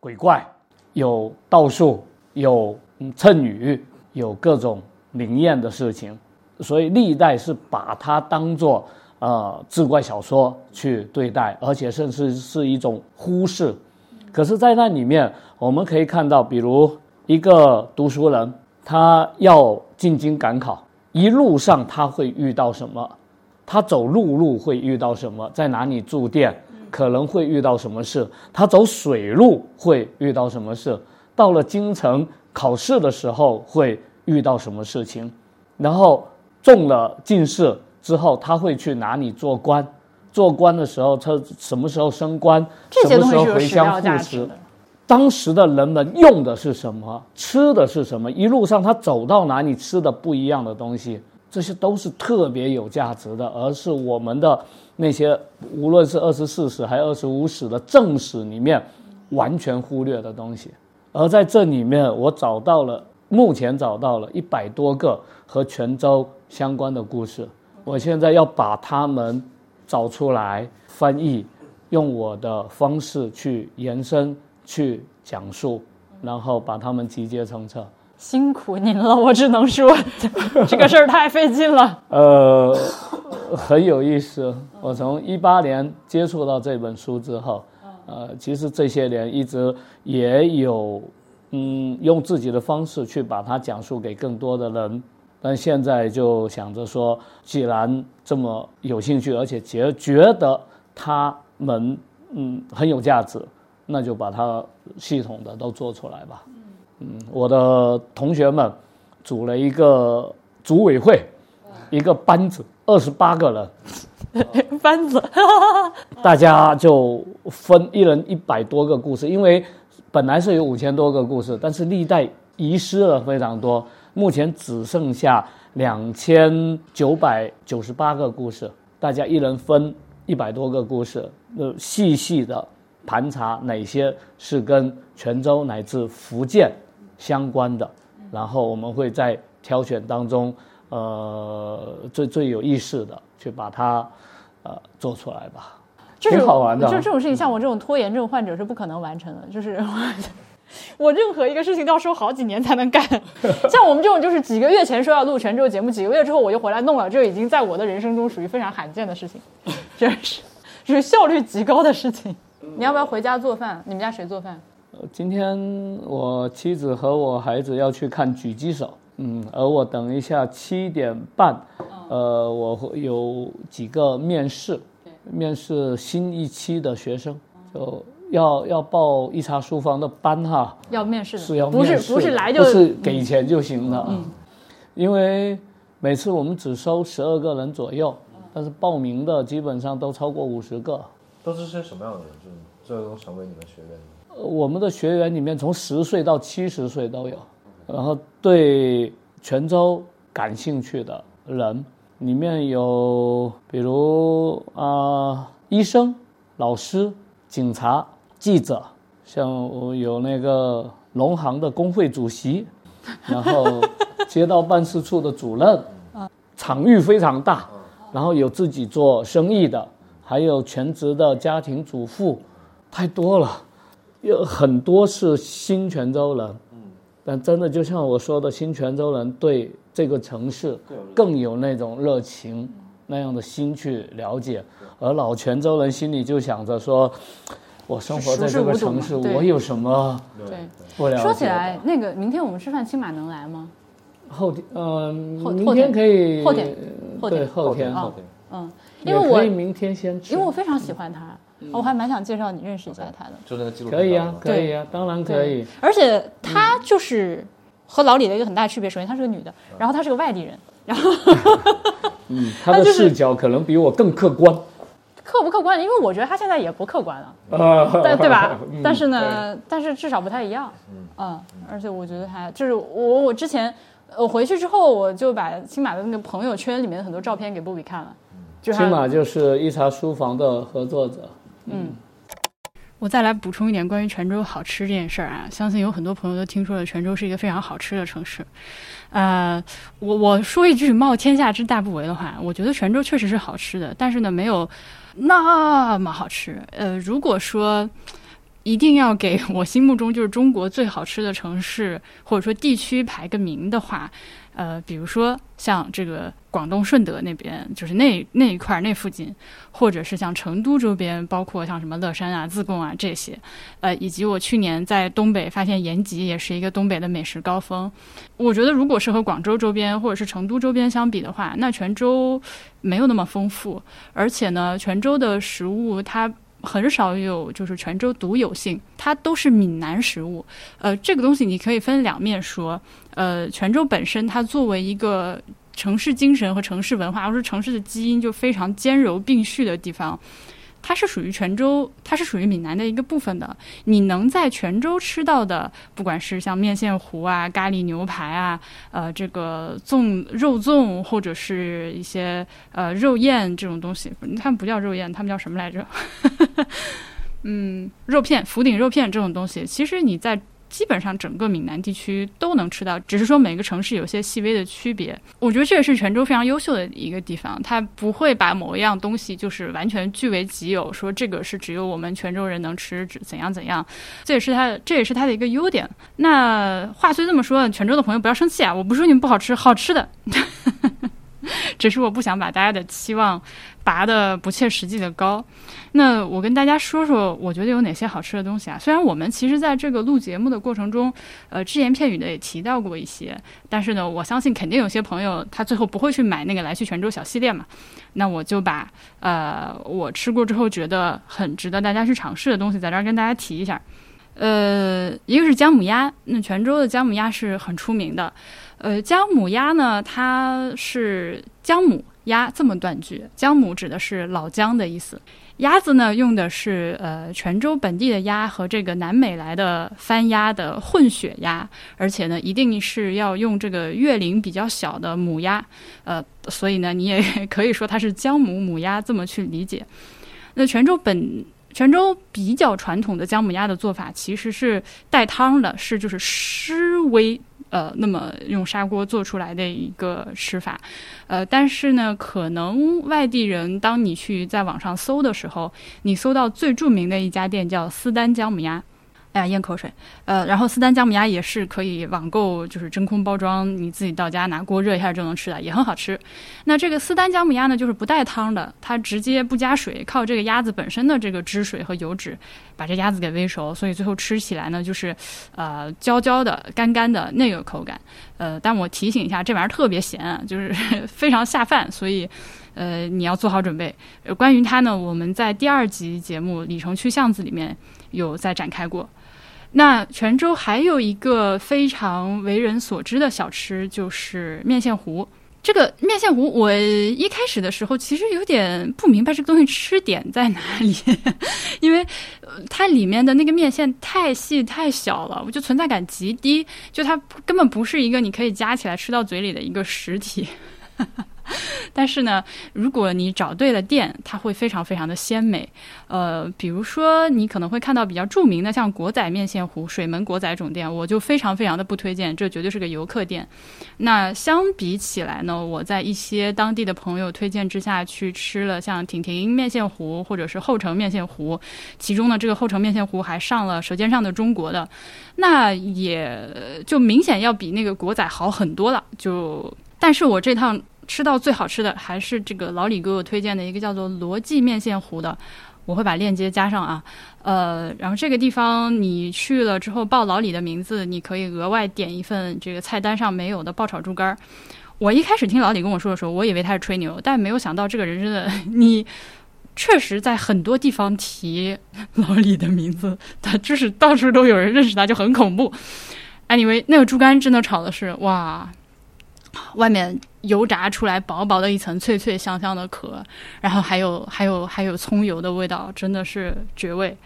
B: 鬼怪，有道术，有嗯谶语，有各种灵验的事情，所以历代是把它当做呃志怪小说去对待，而且甚至是一种忽视。可是，在那里面，我们可以看到，比如一个读书人，他要进京赶考，一路上他会遇到什么？他走陆路会遇到什么？在哪里住店？可能会遇到什么事？他走水路会遇到什么事？到了京城考试的时候会遇到什么事情？然后中了进士之后，他会去哪里做官？做官的时候，他什么时候升官？
A: 这些
B: 什么时候回
A: 东西是有史料
B: 乡复职？
A: 价值的。
B: 当时的人们用的是什么，吃的是什么，一路上他走到哪里吃的不一样的东西，这些都是特别有价值的，而是我们的那些无论是二十四史还是二十五史的正史里面完全忽略的东西。而在这里面，我找到了，目前找到了一百多个和泉州相关的故事，我现在要把它们找出来翻译，用我的方式去延伸、去讲述，然后把它们集结成册。
A: 辛苦您了，我只能说 这个事儿太费劲了。
B: 呃，很有意思。我从一八年接触到这本书之后，呃，其实这些年一直也有，嗯，用自己的方式去把它讲述给更多的人。但现在就想着说，既然这么有兴趣，而且觉觉得他们嗯很有价值，那就把它系统的都做出来吧。嗯，我的同学们组了一个组委会，一个班子，二十八个人，
A: 班子，
B: 大家就分一人一百多个故事，因为本来是有五千多个故事，但是历代遗失了非常多，目前只剩下两千九百九十八个故事，大家一人分一百多个故事，呃，细细的盘查哪些是跟泉州乃至福建相关的，然后我们会在挑选当中，呃，最最有意识的去把它呃做出来吧。
A: 这是
B: 挺好玩的啊
A: 就这种事情，像我这种拖延症患者是不可能完成的。就是我任何一个事情都要说好几年才能干。像我们这种，就是几个月前说要录泉州节目，几个月之后我就回来弄了，这已经在我的人生中属于非常罕见的事情，真是，是效率极高的事情。你要不要回家做饭？你们家谁做饭？
B: 呃今天我妻子和我孩子要去看狙击手，嗯，而我等一下七点半，呃，我会有几个面试，面试新一期的学生，就要要报一茶书房的班哈，
A: 要面试的，
B: 是要
A: 不
B: 面试的
A: 是不是来就
B: 不是给钱就行了，嗯，因为每次我们只收十二个人左右，但是报名的基本上都超过五十个。
C: 都是些什么样的人？就最后成为你们学员？
B: 呃我们的学员里面，从十岁到七十岁都有，然后对泉州感兴趣的人，里面有比如啊、医生、老师、警察、记者，像有那个农行的工会主席，然后街道办事处的主任，场域非常大，然后有自己做生意的，还有全职的家庭主妇，太多了。有很多是新泉州人，但真的就像我说的，新泉州人对这个城市更有那种热情，那样的心去了解，而老泉州人心里就想着说，我生活在这个城市，我有什么
A: 对，
B: 不了解？
A: 说起来，那个明天我们吃饭，青马能来吗？
B: 后天，嗯、
A: 后
B: 明天可以，
A: 后天后天
B: 对后天，
A: 哦。
C: 后天。
A: 嗯，
B: 也
A: 因为我
B: 可以明天先吃，
A: 因为我非常喜欢他，我还蛮想介绍你认识一下他的。
C: 就那个记录
B: 可以啊，可以啊，当然可以。
A: 而且她就是和老李的一个很大区别，首先她是个女的，然后她是个外地人，然后
B: 嗯，她的视角可能比我更客观，
A: 客不客观？因为我觉得她现在也不客观了，
B: 呃，
A: 对对吧？
B: 嗯
A: 但是呢，但是至少不太一样，嗯，而且我觉得她就是我我之前我回去之后，我就把新马的那个朋友圈里面的很多照片给波比看了，就是她
B: 起码就是一茶书房的合作者。
A: 嗯我再来补充一点关于泉州好吃这件事儿啊，相信有很多朋友都听说了，泉州是一个非常好吃的城市。呃，我我说一句冒天下之大不韪的话，我觉得泉州确实是好吃的，但是呢，没有那么好吃。呃，如果说一定要给我心目中就是中国最好吃的城市或者说地区排个名的话，呃，比如说像这个广东顺德那边，就是那那一块儿那附近，或者是像成都周边，包括像什么乐山啊、自贡啊这些，呃，以及我去年在东北发现延吉也是一个东北的美食高峰。我觉得如果是和广州周边或者是成都周边相比的话，那泉州没有那么丰富，而且呢，泉州的食物它。很少有就是泉州独有性，它都是闽南食物。呃，这个东西你可以分两面说。呃，泉州本身它作为一个城市精神和城市文化，或者城市的基因就非常兼柔并蓄的地方，它是属于泉州，它是属于闽南的一个部分的。你能在泉州吃到的，不管是像面线糊啊、咖喱牛排啊、呃这个粽肉粽，或者是一些呃肉燕这种东西，他们不叫肉燕，他们叫什么来着？嗯，肉片、福鼎肉片这种东西，其实你在基本上整个闽南地区都能吃到，只是说每个城市有些细微的区别。我觉得这也是泉州非常优秀的一个地方，它不会把某一样东西就是完全据为己有，说这个是只有我们泉州人能吃，怎样怎样，这也是它，这也是它的一个优点。那话虽这么说，泉州的朋友不要生气啊，我不说你们不好吃，好吃的。只是我不想把大家的期望拔得不切实际的高。那我跟大家说说，我觉得有哪些好吃的东西啊？虽然我们其实在这个录节目的过程中，呃，只言片语的也提到过一些，但是呢，我相信肯定有些朋友他最后不会去买那个来去泉州小系列嘛。那我就把呃我吃过之后觉得很值得大家去尝试的东西，在这儿跟大家提一下。呃，一个是姜母鸭，那泉州的姜母鸭是很出名的。呃，姜母鸭呢，它是姜母鸭这么断句，姜母指的是老姜的意思。鸭子呢，用的是呃泉州本地的鸭和这个南美来的番鸭的混血鸭，而且呢，一定是要用这个月龄比较小的母鸭，呃，所以呢，你也可以说它是姜母母鸭这么去理解。那泉州本泉州比较传统的姜母鸭的做法其实是带汤的，是就是湿煨。呃，那么用砂锅做出来的一个吃法，呃，但是呢，可能外地人当你去在网上搜的时候，你搜到最著名的一家店叫斯丹姜母鸭，哎呀，咽口水，呃，然后斯丹姜母鸭也是可以网购，就是真空包装，你自己到家拿锅热一下就能吃的，也很好吃。那这个斯丹姜母鸭呢，就是不带汤的，它直接不加水，靠这个鸭子本身的这个汁水和油脂。把这鸭子给煨熟，所以最后吃起来呢，就是呃焦焦的、干干的那个口感。呃，但我提醒一下，这玩意儿特别咸啊，就是 非常下饭，所以呃你要做好准备。关于它呢，我们在第二集节目《里城区巷子》里面有在展开过。那泉州还有一个非常为人所知的小吃，就是面线糊。这个面线糊，我一开始的时候其实有点不明白这个东西吃点在哪里，因为它里面的那个面线太细太小了，我就存在感极低，就它根本不是一个你可以夹起来吃到嘴里的一个实体。但是呢，如果你找对了店，它会非常非常的鲜美。呃，比如说你可能会看到比较著名的像国仔面线糊、水门国仔总店，我就非常非常的不推荐，这绝对是个游客店。那相比起来呢，我在一些当地的朋友推荐之下去吃了像婷婷面线糊或者是后城面线糊，其中呢这个后城面线糊还上了《舌尖上的中国》的，那也就明显要比那个国仔好很多了。就，但是我这趟。吃到最好吃的还是这个老李给我推荐的一个叫做罗记面线糊的，我会把链接加上啊。呃，然后这个地方你去了之后报老李的名字，你可以额外点一份这个菜单上没有的爆炒猪肝儿。我一开始听老李跟我说的时候，我以为他是吹牛，但没有想到这个人真的，你确实在很多地方提老李的名字，他就是到处都有人认识他，就很恐怖。Anyway，那个猪肝真的炒的是哇。外面油炸出来薄薄的一层脆脆香香的壳，然后还有还有还有葱油的味道，真的是绝味。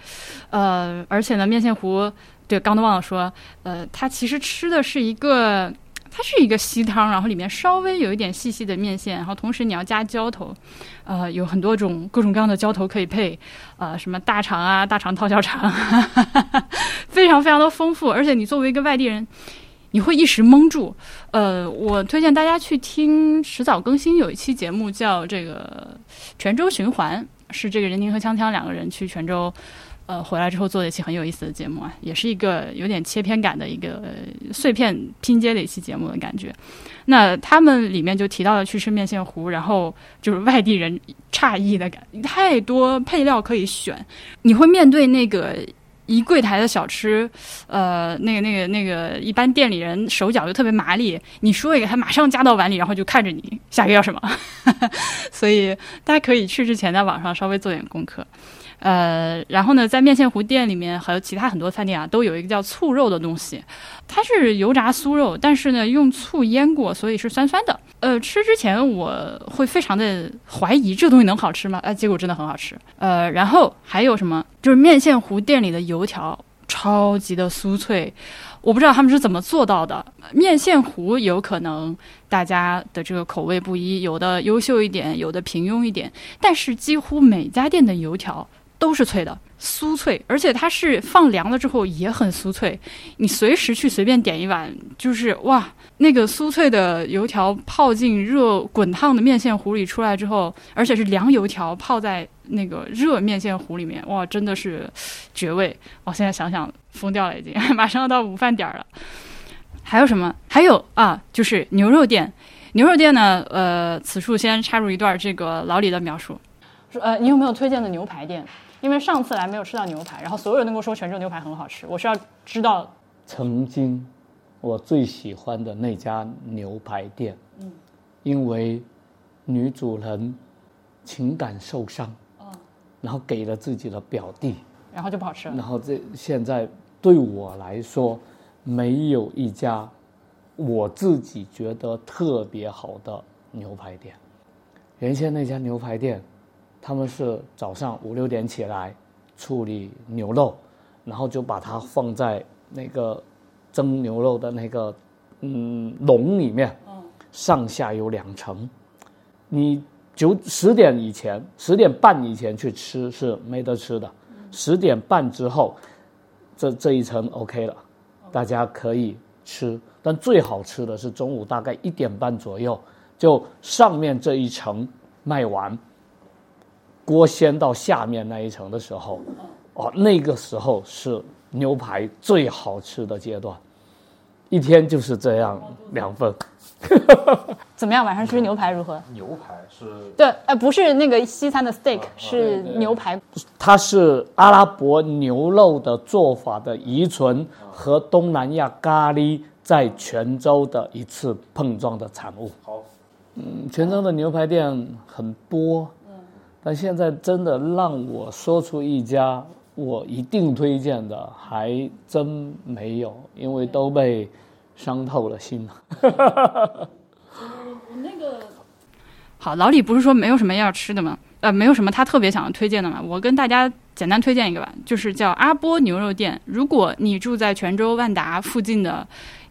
A: 呃，而且呢，面线糊，对，刚都忘了说，呃，它其实吃的是一个，它是一个稀汤，然后里面稍微有一点细细的面线，然后同时你要加浇头，呃，有很多种各种各样的浇头可以配，呃，什么大肠啊、大肠套小肠，非常非常的丰富，而且你作为一个外地人。你会一时蒙住，呃，我推荐大家去听迟早更新有一期节目叫这个泉州循环，是这个任宁和锵锵两个人去泉州，呃，回来之后做的一期很有意思的节目啊，也是一个有点切片感的一个碎片拼接的一期节目的感觉。那他们里面就提到了去吃面线糊，然后就是外地人诧异的感，太多配料可以选，你会面对那个。一柜台的小吃，呃，那个、那个、那个，一般店里人手脚又特别麻利，你说一个，他马上夹到碗里，然后就看着你下一个要什么。所以大家可以去之前在网上稍微做点功课。呃，然后呢，在面线糊店里面还有其他很多饭店啊，都有一个叫醋肉的东西，它是油炸酥肉，但是呢用醋腌过，所以是酸酸的。呃，吃之前我会非常的怀疑这东西能好吃吗？哎，结果真的很好吃。呃，然后还有什么？就是面线糊店里的油条超级的酥脆，我不知道他们是怎么做到的。面线糊有可能大家的这个口味不一，有的优秀一点，有的平庸一点，但是几乎每家店的油条。都是脆的，酥脆，而且它是放凉了之后也很酥脆。你随时去随便点一碗，就是哇，那个酥脆的油条泡进热滚烫的面线糊里出来之后，而且是凉油条泡在那个热面线糊里面，哇，真的是绝味！我现在想想疯掉了，已经 马上要到午饭点了。还有什么？还有啊，就是牛肉店。牛肉店呢，呃，此处先插入一段这个老李的描述，说呃，你有没有推荐的牛排店？因为上次来没有吃到牛排，然后所有人都跟我说泉州牛排很好吃，我是要知道。
B: 曾经，我最喜欢的那家牛排店，嗯，因为女主人情感受伤，嗯，然后给了自己的表弟，
A: 然后就不好吃了。
B: 然后这现在对我来说，没有一家我自己觉得特别好的牛排店。原先那家牛排店。他们是早上五六点起来处理牛肉，然后就把它放在那个蒸牛肉的那个嗯笼里面，上下有两层。你九十点以前、十点半以前去吃是没得吃的，十点半之后，这这一层 OK 了，大家可以吃。但最好吃的是中午大概一点半左右，就上面这一层卖完。锅掀到下面那一层的时候，哦，那个时候是牛排最好吃的阶段，一天就是这样两份。
A: 怎么样？晚上吃牛排如何？
C: 牛排是？
A: 对，呃，不是那个西餐的 steak，是牛排。
B: 它是阿拉伯牛肉的做法的遗存和东南亚咖喱在泉州的一次碰撞的产物。
C: 好，
B: 嗯，泉州的牛排店很多。但现在真的让我说出一家我一定推荐的，还真没有，因为都被伤透了心了。
A: 我那个好，老李不是说没有什么要吃的吗？呃，没有什么他特别想要推荐的吗。我跟大家简单推荐一个吧，就是叫阿波牛肉店。如果你住在泉州万达附近的。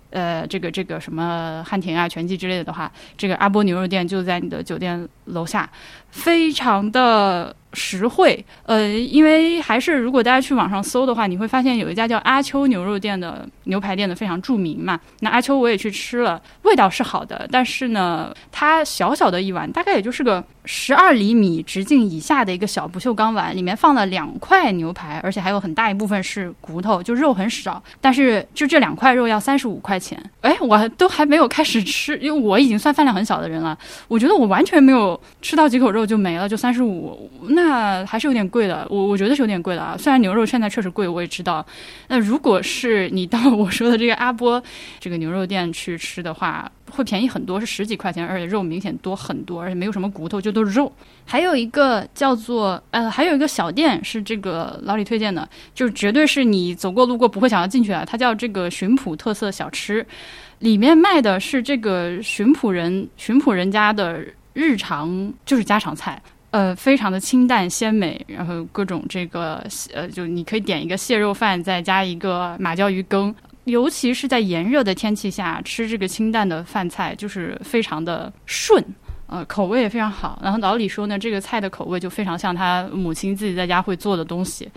A: 呃，这个这个什么汉庭啊、全季之类的的话，这个阿波牛肉店就在你的酒店楼下，非常的。实惠，呃，因为还是如果大家去网上搜的话，你会发现有一家叫阿秋牛肉店的牛排店的非常著名嘛。那阿秋我也去吃了，味道是好的，但是呢，它小小的一碗，大概也就是个十二厘米直径以下的一个小不锈钢碗，里面放了两块牛排，而且还有很大一部分是骨头，就肉很少。但是就这两块肉要三十五块钱，哎，我都还没有开始吃，因为我已经算饭量很小的人了，我觉得我完全没有吃到几口肉就没了，就三十五。那还是有点贵的，我我觉得是有点贵的啊。虽然牛肉现在确实贵，我也知道。那如果是你到我说的这个阿波这个牛肉店去吃的话，会便宜很多，是十几块钱，而且肉明显多很多，而且没有什么骨头，就都是肉。还有一个叫做呃，还有一个小店是这个老李推荐的，就是绝对是你走过路过不会想要进去的。它叫这个巡捕特色小吃，里面卖的是这个巡捕人巡捕人家的日常，就是家常菜。呃，非常的清淡鲜美，然后各种这个呃，就你可以点一个蟹肉饭，再加一个马鲛鱼羹，尤其是在炎热的天气下吃这个清淡的饭菜，就是非常的顺，呃，口味也非常好。然后老李说呢，这个菜的口味就非常像他母亲自己在家会做的东西，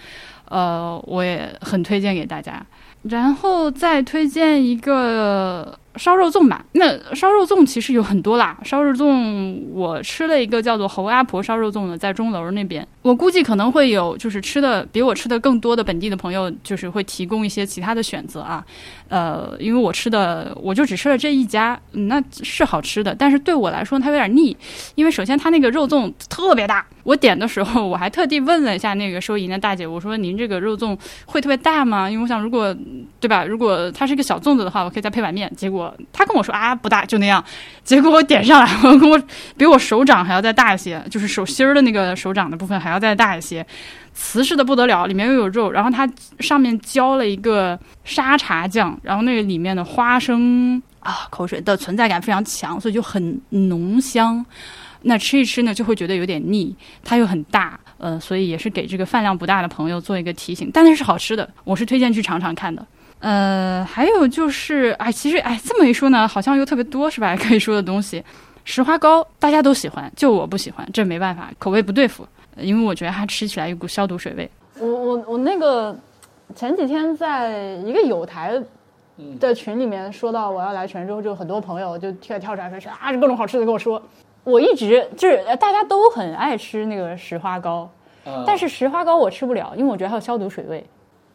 A: 呃，我也很推荐给大家。然后再推荐一个。烧肉粽吧，那烧肉粽其实有很多啦。烧肉粽我吃了一个叫做侯阿婆烧肉粽的，在钟楼那边。我估计可能会有就是吃的比我吃的更多的本地的朋友，就是会提供一些其他的选择啊。呃，因为我吃的我就只吃了这一家，那是好吃的，但是对我来说它有点腻，因为首先它那个肉粽特别大。我点的时候我还特地问了一下那个收银的大姐，我说您这个肉粽会特别大吗？因为我想如果对吧，如果它是一个小粽子的话，我可以再配碗面。结果。他跟我说啊不大就那样，结果我点上来，我跟我比我手掌还要再大一些，就是手心儿的那个手掌的部分还要再大一些，瓷实的不得了，里面又有肉，然后它上面浇了一个沙茶酱，然后那个里面的花生啊口水的存在感非常强，所以就很浓香。那吃一吃呢就会觉得有点腻，它又很大，呃，所以也是给这个饭量不大的朋友做一个提醒，但那是好吃的，我是推荐去尝尝看的。呃，还有就是，哎，其实，哎，这么一说呢，好像又特别多，是吧？可以说的东西，石花膏大家都喜欢，就我不喜欢，这没办法，口味不对付，因为我觉得它吃起来有股消毒水味。
D: 我我我那个前几天在一个有台的群里面说到我要来泉州，就很多朋友就跳跳出来说啊，各种好吃的跟我说。我一直就是大家都很爱吃那个石花糕，但是石花糕我吃不了，因为我觉得它有消毒水味。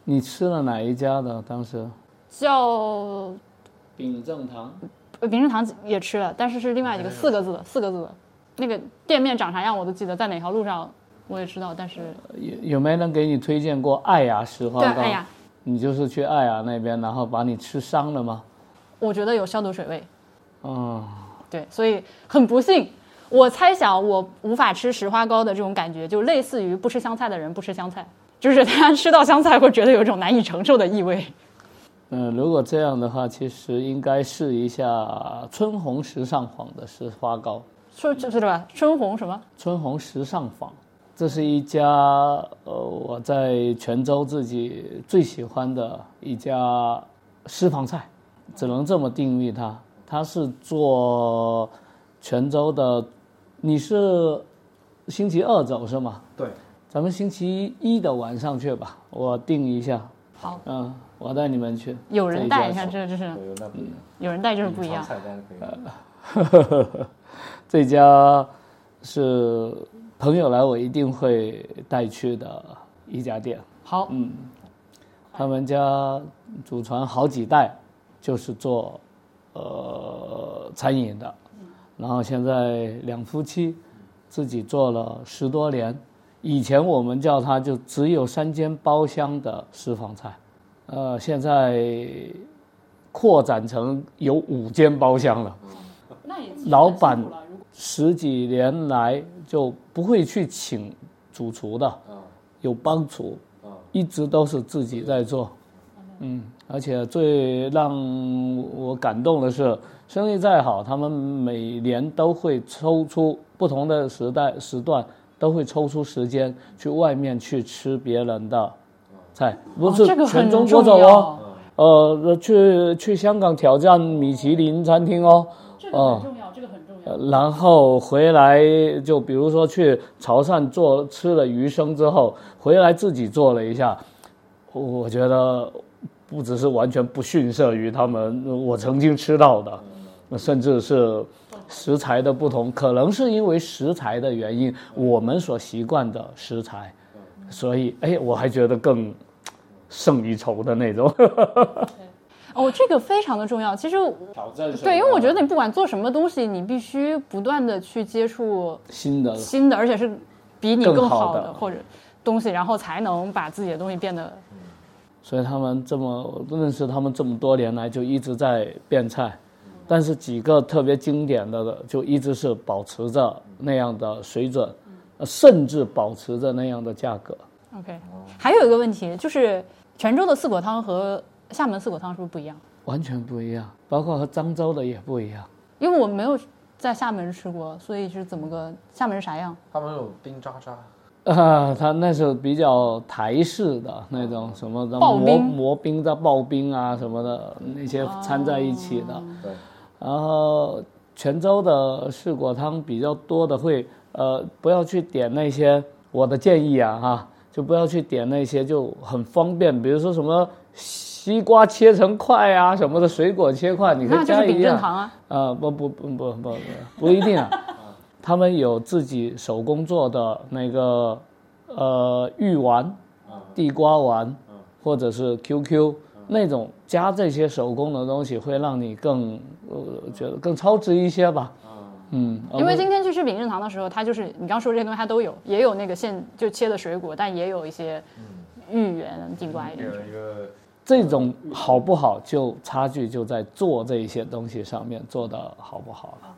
B: 你吃了哪一家的？当时
D: 叫
B: 秉正堂，
D: 秉正堂也吃了，但是是另外一个四个字的四个字的，那个店面长啥样我都记得，在哪条路上我也知道，但是
B: 有有没有人给你推荐过爱雅石花糕？
D: 对，爱雅，
B: 你就是去爱雅那边，然后把你吃伤了吗？
D: 我觉得有消毒水味。
B: 嗯，
D: 对，所以很不幸，我猜想我无法吃石花糕的这种感觉，就类似于不吃香菜的人不吃香菜。就是他吃到香菜会觉得有一种难以承受的异味。
B: 嗯，如果这样的话，其实应该试一下春红时尚坊的石花糕。
D: 说就是吧？春红什么？
B: 春红时尚坊，这是一家呃我在泉州自己最喜欢的一家私房菜，只能这么定义它。它是做泉州的，你是星期二走是吗？
C: 对。
B: 咱们星期一的晚上去吧，我定一下。
D: 好，
B: 嗯，我带你们去。
D: 有人带，你看这就是。有人带就是不一样。
C: 菜单可以。
B: 这家是朋友来，我一定会带去的一家店。
D: 好，
B: 嗯，他们家祖传好几代，就是做呃餐饮的，然后现在两夫妻自己做了十多年。以前我们叫它就只有三间包厢的私房菜，呃，现在扩展成有五间包厢了。
D: 那也
B: 老板十几年来就不会去请主厨的，有帮厨，一直都是自己在做。嗯，而且最让我感动的是，生意再好，他们每年都会抽出不同的时代时段，都会抽出时间去外面去吃别人的菜，不是
D: 这个很
B: 全中国走哦。
D: 要。
B: 呃，去去香港挑战米其林餐厅哦，哦、
A: 重要，这个很重要。
B: 呃然后回来就比如说去潮汕做吃了鱼生之后，回来自己做了一下，我我觉得不只是完全不逊色于他们我曾经吃到的，甚至是食材的不同，可能是因为食材的原因，我们所习惯的食材，所以哎，我还觉得更胜一筹的那种。
D: 哦，这个非常的重要。其实
B: 挑战。
D: 对，因为我觉得你不管做什么东西，你必须不断的去接触
B: 新的。
D: 新的，而且是比你
B: 更好的。
D: 或者东西，然后才能把自己的东西变得
B: 所以他们这么认识他们这么多年来就一直在变菜，但是几个特别经典的就一直是保持着那样的水准，呃甚至保持着那样的价格。
D: OK。还有一个问题就是，泉州的四果汤和厦门四果汤是不是不一样？
B: 完全不一样，包括和漳州的也不一样。
D: 因为我没有在厦门吃过，所以是怎么个厦门是啥样？
C: 他们有冰渣渣，
B: 啊，他那是比较台式的那种什么的磨
D: 刨冰
B: 磨冰的刨冰啊什么的那些掺在一起的。
C: 对，
B: 然后泉州的四果汤比较多的会，呃，不要去点那些，我的建议啊哈，就不要去点那些就很方便，比如说什么西瓜切成块啊什么的，水果切块，你可以加一样。
D: 正堂啊。
B: 呃，不不不不不不不一定啊，他们有自己手工做的那个呃玉丸、地瓜丸，或者是 QQ 那种加这些手工的东西，会让你更呃觉得更超值一些吧。嗯，
D: 因为今天去吃秉正堂的时候，它就是你刚说这些东西它都有，也有那个现就切的水果，但也有一些芋圆、地瓜一
C: 有
D: 点。
C: 一个
B: 这种好不好，就差距就在做这一些东西上面做的好不好了。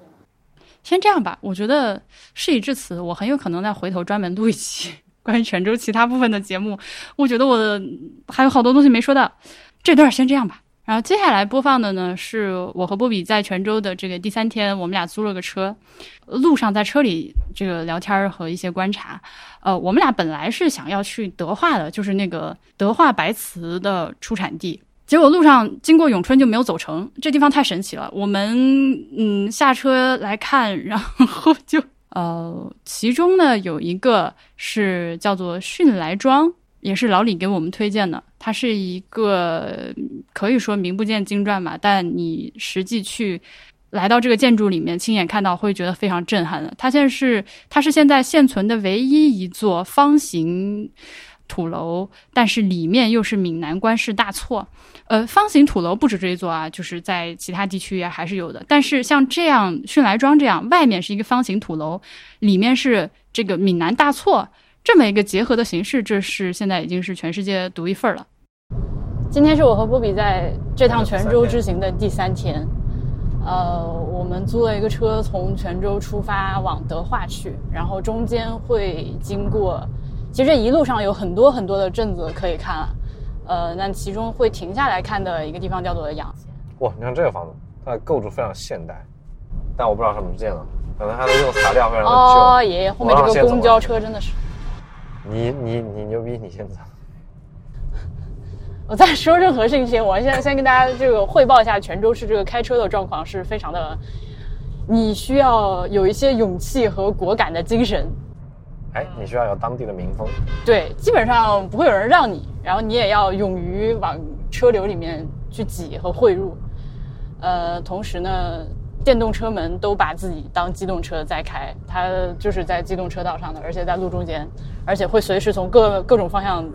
A: 先这样吧，我觉得事已至此，我很有可能再回头专门录一期关于泉州其他部分的节目。我觉得我的还有好多东西没说到，这段先这样吧。然后接下来播放的呢，是我和波比在泉州的这个第三天，我们俩租了个车，路上在车里这个聊天儿和一些观察。呃，我们俩本来是想要去德化的，就是那个德化白瓷的出产地。结果路上经过永春就没有走成，这地方太神奇了。我们嗯下车来看，然后就呃，其中呢有一个是叫做迅来庄，也是老李给我们推荐的。它是一个可以说名不见经传吧，但你实际去来到这个建筑里面，亲眼看到会觉得非常震撼的。它现在是它是现在现存的唯一一座方形土楼，但是里面又是闽南官式大厝。呃，方形土楼不止这一座啊，就是在其他地区也还是有的。但是像这样迅来庄这样，外面是一个方形土楼，里面是这个闽南大厝，这么一个结合的形式，这是现在已经是全世界独一份儿了。
D: 今天是我和波比在这趟泉州之行的第三天，呃，我们租了一个车从泉州出发往德化去，然后中间会经过，其实这一路上有很多很多的镇子可以看啊，呃，那其中会停下来看的一个地方叫做养贤。
C: 哇，你看这个房子，它的构筑非常现代，但我不知道什么时建的，可能它的用材料非常的旧。
D: 哦耶，后面这个公交车真的是，
C: 你你你牛逼，你先走。
D: 我在说任何事情前，我现在先跟大家这个汇报一下泉州市这个开车的状况是非常的，你需要有一些勇气和果敢的精神。
C: 哎，你需要有当地的民风。
D: 对，基本上不会有人让你，然后你也要勇于往车流里面去挤和汇入。呃，同时呢，电动车门都把自己当机动车在开，它就是在机动车道上的，而且在路中间，而且会随时从各各种方向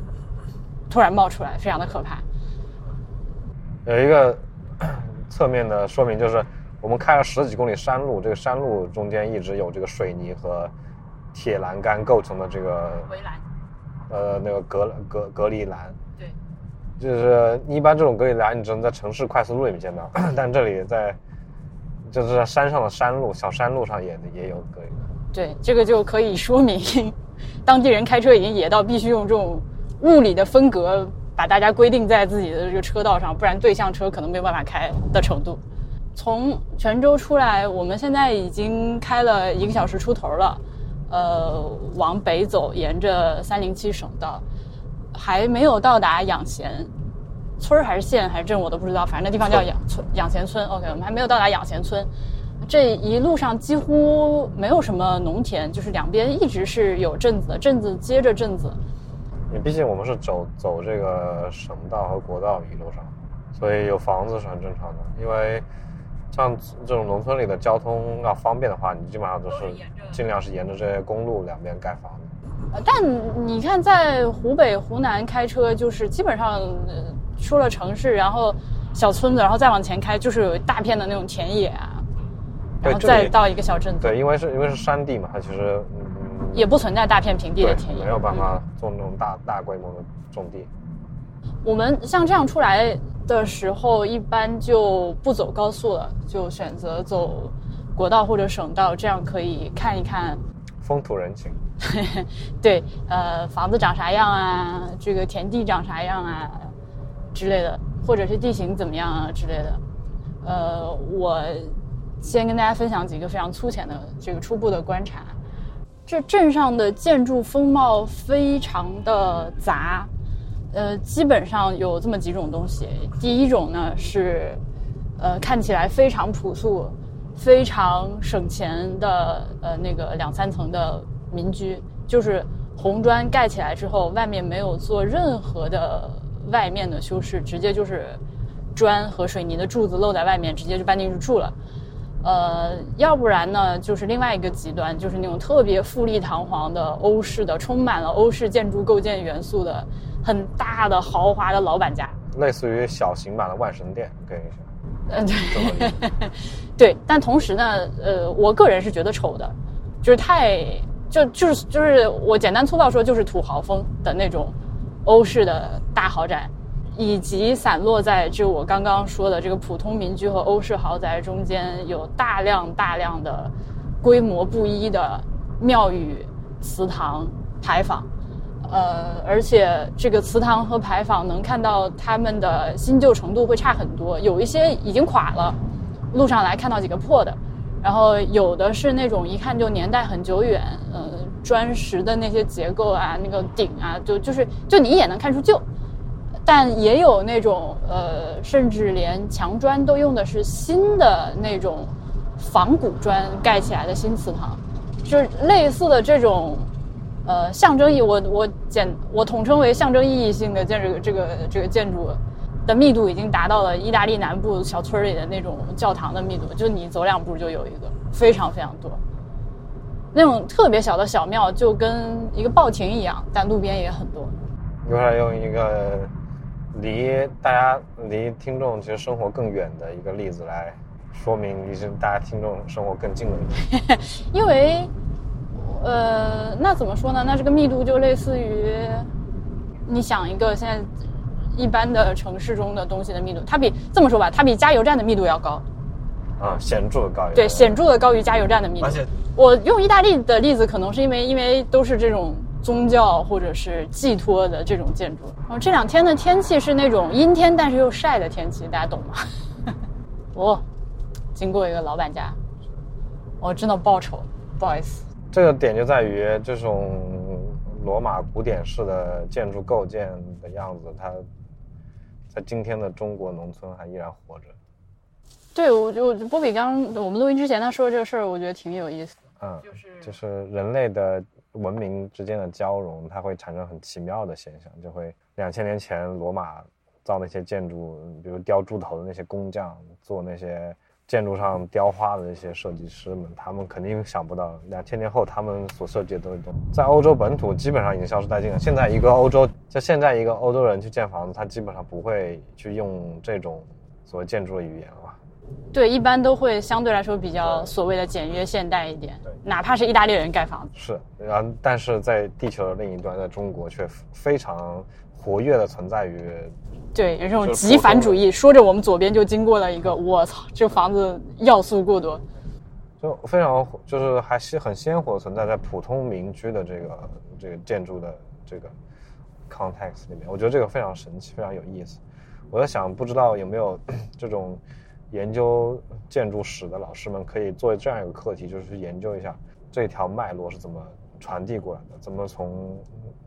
D: 突然冒出来，非常的可怕。
C: 有一个 侧面的说明，就是我们开了十几公里山路，这个山路中间一直有这个水泥和铁栏杆构成的这个
A: 围栏，
C: 呃那个隔隔隔离栏。
A: 对，
C: 就是一般这种隔离栏，你只能在城市快速路里面见到，但这里在就是在山上的山路、小山路上也也有隔离栏。
D: 对，这个就可以说明当地人开车已经野到必须用这种物理的分隔
A: 把大家规定在自己的这个车道上，不然对向车可能没有办法开的程度。从泉州出来，我们现在已经开了一个小时出头了，呃，往北走，沿着三零七省道，还没有到达养贤村儿还是县还是镇，我都不知道，反正那地方叫养村养贤村。OK，我们还没有到达养贤村。这一路上几乎没有什么农田，就是两边一直是有镇子的，镇子接着镇子。
C: 你毕竟我们是走走这个省道和国道一路上，所以有房子是很正常的。因为像这种农村里的交通要方便的话，你基本上都是尽量是沿着这些公路两边盖房子。
A: 呃但你看，在湖北、湖南开车，就是基本上呃出了城市，然后小村子，然后再往前开，就是有一大片的那种田野啊，然后再到一个小镇子，
C: 对，因为是因为是山地嘛，它其实嗯
A: 也不存在大片平地的田野，
C: 没有办
A: 嗯
C: 法做那种大大规模的种地。
A: 我们像这样出来的时候，一般就不走高速了，就选择走国道或者省道，这样可以看一看，
C: 风土人情，
A: 对，呃，房子长啥样啊，这个田地长啥样啊之类的，或者是地形怎么样啊之类的。呃，我先跟大家分享几个非常粗浅的这个初步的观察。这镇上的建筑风貌非常的杂，呃，基本上有这么几种东西。第一种呢是，呃，看起来非常朴素、非常省钱的呃那个两三层的民居，就是红砖盖起来之后，外面没有做任何的外面的修饰，直接就是砖和水泥的柱子露在外面，直接就搬进去住了。呃，要不然呢，就是另外一个极端，就是那种特别富丽堂皇的欧式的，充满了欧式建筑构建元素的很大的豪华的老板家。
C: 类似于小型版的万神殿，可以
A: 嗯，对。对，但同时呢，呃，我个人是觉得丑的，就是太就就是就是我简单粗暴说，就是土豪风的那种欧式的大豪宅，以及散落在就我刚刚说的这个普通民居和欧式豪宅中间，有大量大量的规模不一的庙宇、祠堂、牌坊。呃，而且这个祠堂和牌坊能看到他们的新旧程度会差很多，有一些已经垮了，路上来看到几个破的，然后有的是那种一看就年代很久远，呃，砖石的那些结构啊，那个顶啊，就就是就你一眼能看出旧，但也有那种呃，甚至连墙砖都用的是新的那种仿古砖盖起来的新祠堂，就是类似的这种。呃，象征意我我简我统称为象征意义性的建筑，这个这个建筑的密度已经达到了意大利南部小村里的那种教堂的密度，就你走两步就有一个，非常非常多。那种特别小的小庙，就跟一个报亭一样，但路边也很多。
C: 一会儿用一个离大家离听众其实生活更远的一个例子来说明，离是大家听众生活更近的。
A: 因为，呃，那怎么说呢？那这个密度就类似于，你想一个现在一般的城市中的东西的密度，它比这么说吧，它比加油站的密度要高，
C: 啊，显著的高于
A: 对，显著的高于加油站的密度。
C: 而且
A: 我用意大利的例子，可能是因为因为都是这种宗教或者是寄托的这种建筑。然后这两天的天气是那种阴天但是又晒的天气，大家懂吗？哦，经过一个老板家，我真的爆丑，不好意思。
C: 这个点就在于这种罗马古典式的建筑构建的样子，它在今天的中国农村还依然活着。
A: 对，我就波比刚我们录音之前他说这个事儿，我觉得挺有意思。
C: 嗯，
A: 就是
C: 就是人类的文明之间的交融，它会产生很奇妙的现象，就会两千年前罗马造那些建筑，比如雕猪头的那些工匠，做那些建筑上雕花的那些设计师们，他们肯定想不到两千年后他们所设计的东西，在欧洲本土基本上已经消失殆尽了。现在一个欧洲，就现在一个欧洲人去建房子，他基本上不会去用这种所谓建筑的语言了。
A: 对，一般都会相对来说比较所谓的简约现代一点
C: 对，
A: 哪怕是意大利人盖房子。
C: 是，然后但是在地球的另一端，在中国却非常活跃的存在于
A: 对，有这种极繁主义。说着我们左边就经过了一个，我操，这房子要素过多。
C: 就非常就是还是很鲜活地存在在普通民居的这个这个建筑的这个 context 里面，我觉得这个非常神奇，非常有意思。我在想，不知道有没有 这种研究建筑史的老师们可以做这样一个课题，就是去研究一下这条脉络是怎么传递过来的，怎么从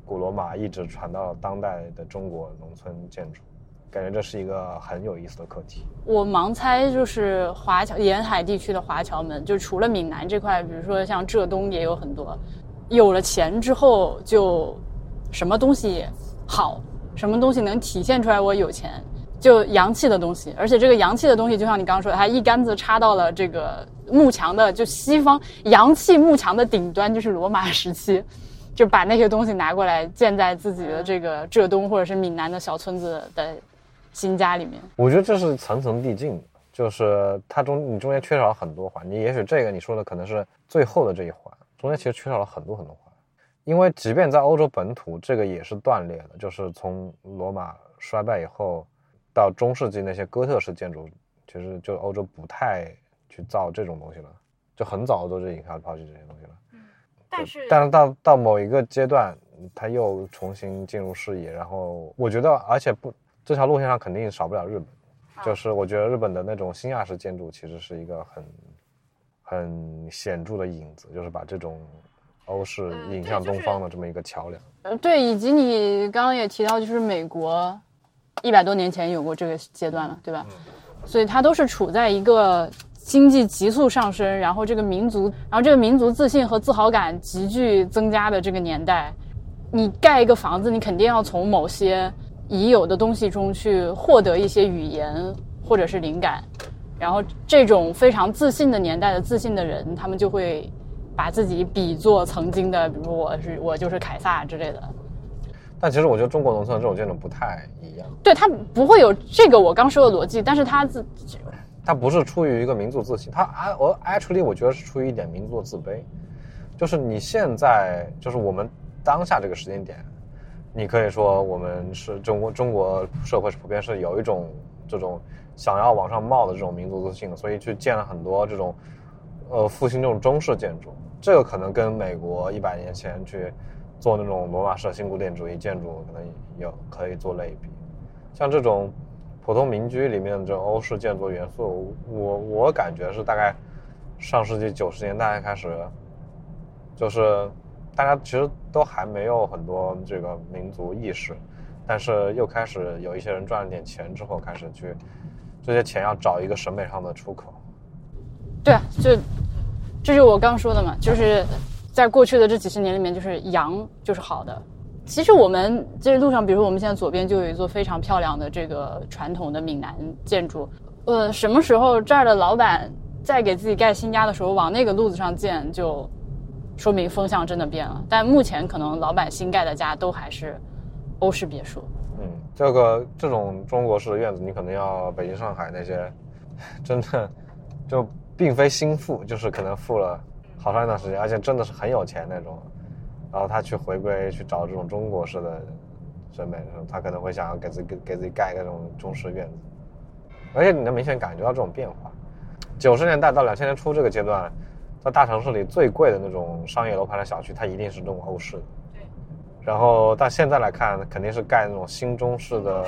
C: 古罗马一直传到当代的中国农村建筑。感觉这是一个很有意思的课题。
A: 我盲猜就是华侨沿海地区的华侨们，就除了闽南这块，比如说像浙东也有很多，有了钱之后就什么东西好，什么东西能体现出来我有钱，就洋气的东西。而且这个洋气的东西，就像你刚刚说的，它一竿子插到了这个幕墙的，就西方洋气幕墙的顶端，就是罗马时期，就把那些东西拿过来建在自己的这个浙东或者是闽南的小村子的。新家里面，
C: 我觉得这是层层递进的，就是它中你中间缺少了很多环，你也许这个你说的可能是最后的这一环，中间其实缺少了很多很多环，因为即便在欧洲本土，这个也是断裂的，就是从罗马衰败以后到中世纪那些哥特式建筑，其实就欧洲不太去造这种东西了，就很早都是已经开始抛弃这些东西了。
A: 嗯，但是
C: 但是到到某一个阶段，它又重新进入视野，然后我觉得，而且不。这条路线上肯定少不了日本，就是我觉得日本的那种新亚式建筑其实是一个很很显著的影子，就是把这种欧式引向东方的这么一个桥梁。
A: 呃，对，以及你刚刚也提到，就是美国一百多年前有过这个阶段了，对吧？所以它都是处在一个经济急速上升，然后这个民族，然后这个民族自信和自豪感急剧增加的这个年代。你盖一个房子，你肯定要从某些。已有的东西中去获得一些语言或者是灵感，然后这种非常自信的年代的自信的人，他们就会把自己比作曾经的，比如我是我就是凯撒之类的。
C: 但其实我觉得中国农村这种建筑不太一样。
A: 对，它不会有这个我刚说的逻辑，但是它自，
C: 它不是出于一个民族自信，它啊我 actually 我觉得是出于一点民族的自卑，就是你现在就是我们当下这个时间点。你可以说我们是中国中国社会是普遍是有一种这种想要往上冒的这种民族自信，所以去建了很多这种呃复兴这种中式建筑。这个可能跟美国一百年前去做那种罗马式新古典主义建筑可能有可以做类比。像这种普通民居里面的这种欧式建筑元素，我我感觉是大概上世纪九十年代开始就是。大家其实都还没有很多这个民族意识，但是又开始有一些人赚了点钱之后，开始去这些钱要找一个审美上的出口。
A: 对啊，就这就是我刚说的嘛，就是在过去的这几十年里面，就是洋就是好的。其实我们这路上，比如说我们现在左边就有一座非常漂亮的这个传统的闽南建筑，呃，什么时候这儿的老板在给自己盖新家的时候往那个路子上建就。说明风向真的变了，但目前可能老板新盖的家都还是欧式别墅。
C: 嗯，这个这种中国式的院子，你可能要北京、上海那些，真的就并非新富，就是可能富了好长一段时间，而且真的是很有钱那种，然后他去回归去找这种中国式的审美的时候，他可能会想要给自己给自己盖一个种中式院子，而且你能明显感觉到这种变化。九十年代到两千年初这个阶段。在大城市里最贵的那种商业楼盘的小区，它一定是这种欧式的。对。然后，到现在来看，肯定是盖那种新中式的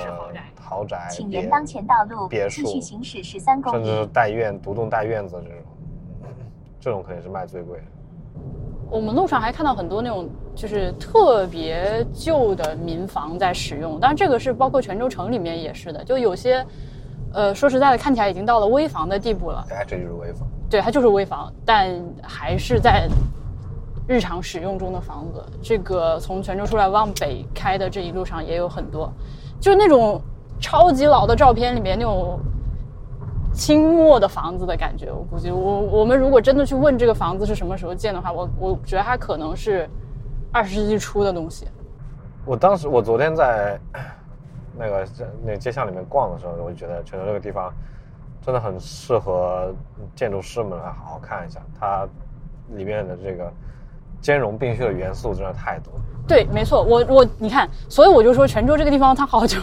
C: 豪宅。请沿当前道路别墅，继续行驶十三公里。甚至是带院、独栋带院子这种，这种肯定是卖最贵的。
A: 我们路上还看到很多那种就是特别旧的民房在使用，当然这个是包括泉州城里面也是的，就有些，呃，说实在的，看起来已经到了危房的地步了。
C: 哎，这就是危房。
A: 对，它就是危房，但还是在日常使用中的房子。这个从泉州出来往北开的这一路上也有很多，就是那种超级老的照片里面那种清末的房子的感觉。我估计，我我们如果真的去问这个房子是什么时候建的话，我我觉得它可能是二十世纪初的东西。
C: 我当时，我昨天在那个那街巷里面逛的时候，我就觉得泉州这个地方。真的很适合建筑师们来好好看一下，它里面的这个兼容并蓄的元素真的太多。
A: 对，没错，我我你看，所以我就说泉州这个地方它好就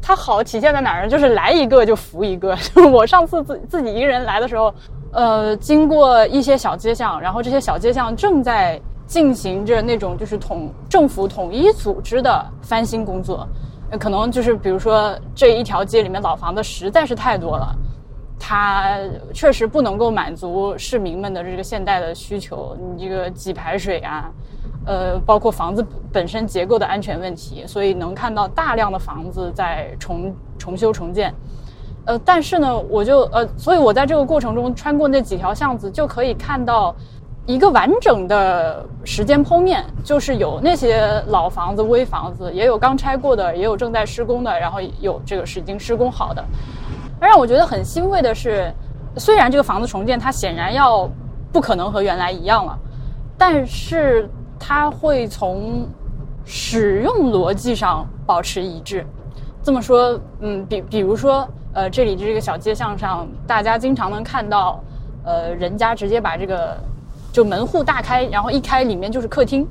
A: 它好体现在哪儿呢？就是来一个就服一个。我上次自自己一个人来的时候，呃，经过一些小街巷，然后这些小街巷正在。进行着那种就是统政府统一组织的翻新工作，可能就是比如说这一条街里面老房子实在是太多了，它确实不能够满足市民们的这个现代的需求，你这个挤排水啊，呃，包括房子本身结构的安全问题，所以能看到大量的房子在重重修重建。呃，但是呢，我就呃，所以我在这个过程中穿过那几条巷子，就可以看到一个完整的时间剖面，就是有那些老房子、危房子，也有刚拆过的，也有正在施工的，然后有这个是已经施工好的。让我觉得很欣慰的是，虽然这个房子重建它显然要不可能和原来一样了，但是它会从使用逻辑上保持一致。这么说，嗯，比比如说，呃，这里这个小街巷上，大家经常能看到，呃，人家直接把这个就门户大开，然后一开里面就是客厅，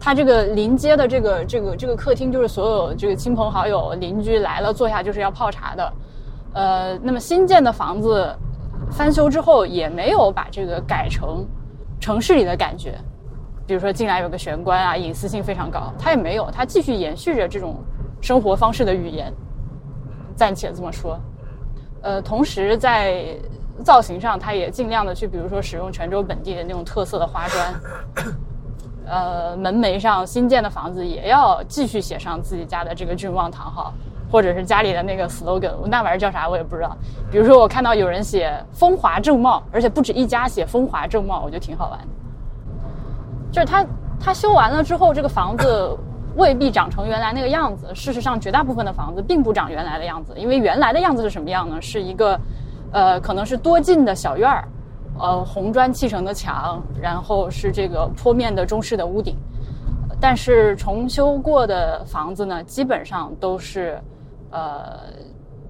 A: 它这个临街的这个这个这个客厅就是所有这个亲朋好友邻居来了坐下就是要泡茶的，呃，那么新建的房子翻修之后也没有把这个改成城市里的感觉，比如说进来有个玄关啊，隐私性非常高，它也没有，它继续延续着这种生活方式的语言，暂且这么说。呃，同时在造型上，它也尽量的去，比如说使用泉州本地的那种特色的花砖。呃，门楣上新建的房子也要继续写上自己家的这个郡望堂号，或者是家里的那个 slogan，那玩意儿叫啥我也不知道。比如说我看到有人写“风华正茂”，而且不止一家写“风华正茂”，我觉得挺好玩的。就是它它修完了之后，这个房子 未必长成原来那个样子。事实上，绝大部分的房子并不长原来的样子，因为原来的样子是什么样呢？是一个，呃，可能是多进的小院儿，呃，红砖砌成的墙，然后是这个坡面的中式的屋顶。但是重修过的房子呢，基本上都是，呃，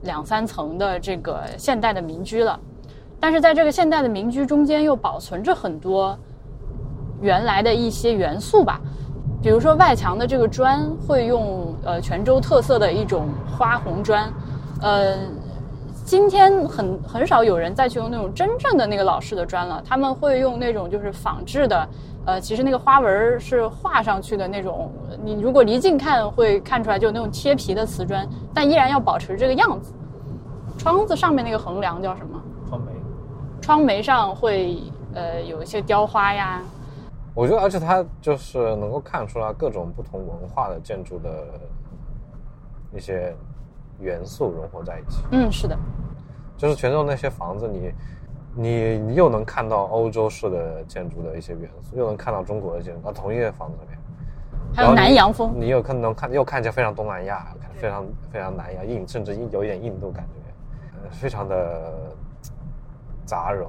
A: 两三层的这个现代的民居了。但是在这个现代的民居中间，又保存着很多原来的一些元素吧，比如说外墙的这个砖会用呃泉州特色的一种花红砖，呃，今天很很少有人再去用那种真正的那个老式的砖了，他们会用那种就是仿制的，呃，其实那个花纹是画上去的那种，你如果离近看会看出来就那种贴皮的瓷砖，但依然要保持这个样子。窗子上面那个横梁叫什么？
C: 窗楣。
A: 窗楣上会呃有一些雕花呀，
C: 我觉得，而且它就是能够看出来各种不同文化的建筑的一些元素融合在一起。
A: 嗯，是的，
C: 就是泉州那些房子你，你你又能看到欧洲式的建筑的一些元素，又能看到中国的建筑，啊，同一个房子里面，
A: 还有南洋风，
C: 你有可能看又看见非常东南亚，非常非常南亚印，甚至印有一点印度感觉，呃，非常的杂糅。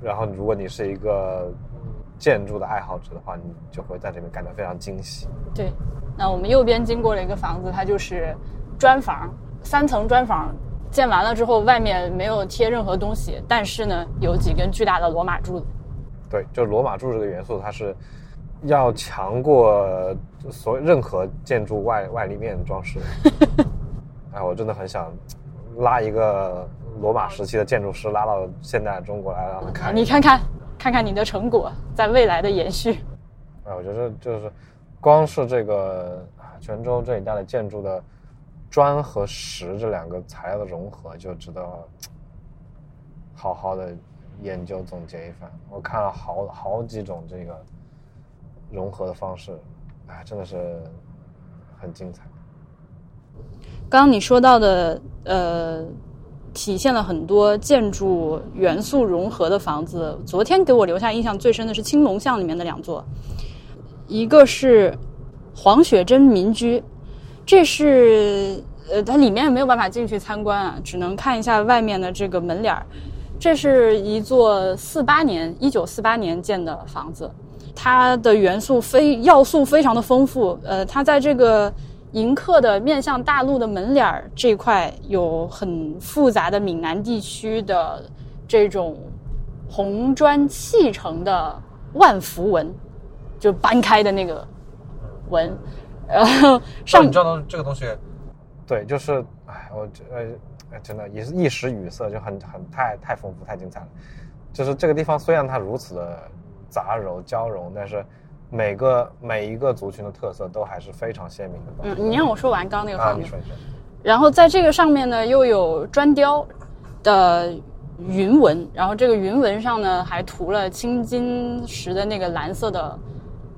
C: 然后，如果你是一个建筑的爱好者的话，你就会在这边感到非常惊喜。
A: 对，那我们右边经过了一个房子，它就是砖房，三层砖房，建完了之后，外面没有贴任何东西，但是呢，有几根巨大的罗马柱子。
C: 对，就罗马柱这个元素，它是要强过所任何建筑外外立面装饰。哎，我真的很想拉一个罗马时期的建筑师拉到现代中国来，让他看。
A: 你看看，看看你的成果在未来的延续。
C: 哎，我觉得就是光是这个啊，泉州这一带的建筑的砖和石这两个材料的融合，就值得好好的研究总结一番。我看了好好几种这个融合的方式，哎，真的是很精彩。
A: 刚刚你说到的，呃，体现了很多建筑元素融合的房子。昨天给我留下印象最深的是青龙巷里面的两座，一个是黄雪珍民居，这是呃，它里面没有办法进去参观啊，只能看一下外面的这个门脸儿。这是一座四八年，一九四八年建的房子，它的元素非要素非常的丰富。呃，它在这个迎客的面向大陆的门脸儿这块有很复杂的闽南地区的这种红砖砌成的万福纹，就搬开的那个纹，然后上
C: 你知道这个东西，对，就是哎，我呃。哎，真的也是一时语塞，就很很太太丰富太精彩了。就是这个地方虽然它如此的杂糅交融，但是每个每一个族群的特色都还是非常鲜明的。
A: 嗯，你让我说完刚刚那个
C: 啊，
A: 房子。
C: 你说你说，
A: 然后在这个上面呢，又有砖雕的云纹，然后这个云纹上呢还涂了青金石的那个蓝色的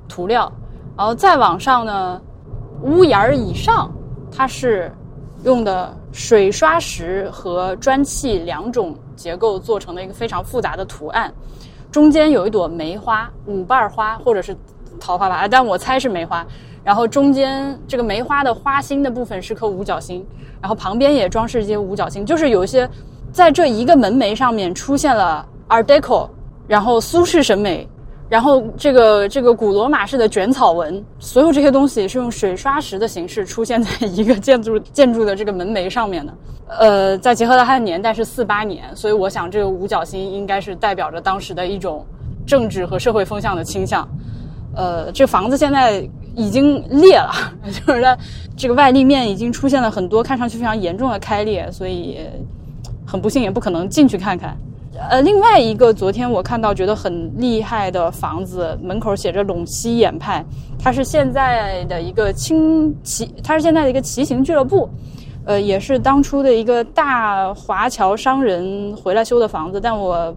A: 涂料，然后再往上呢，屋檐儿以上它是用的水刷石和砖砌两种结构做成的一个非常复杂的图案，中间有一朵梅花，五瓣花或者是桃花吧，但我猜是梅花。然后中间这个梅花的花心的部分是颗五角星，然后旁边也装饰一些五角星，就是有一些在这一个门楣上面出现了 Art Deco，然后苏式审美，然后这个这个古罗马式的卷草纹，所有这些东西是用水刷石的形式出现在一个建筑建筑的这个门楣上面的。呃，再结合到它的年代是四八年，所以我想这个五角星应该是代表着当时的一种政治和社会风向的倾向。呃，这房子现在已经裂了，就是它这个外立面已经出现了很多看上去非常严重的开裂，所以很不幸也不可能进去看看。呃，另外一个昨天我看到觉得很厉害的房子，门口写着陇西演派，它是现在的一个轻骑，它是现在的一个骑行俱乐部，呃，也是当初的一个大华侨商人回来修的房子，但我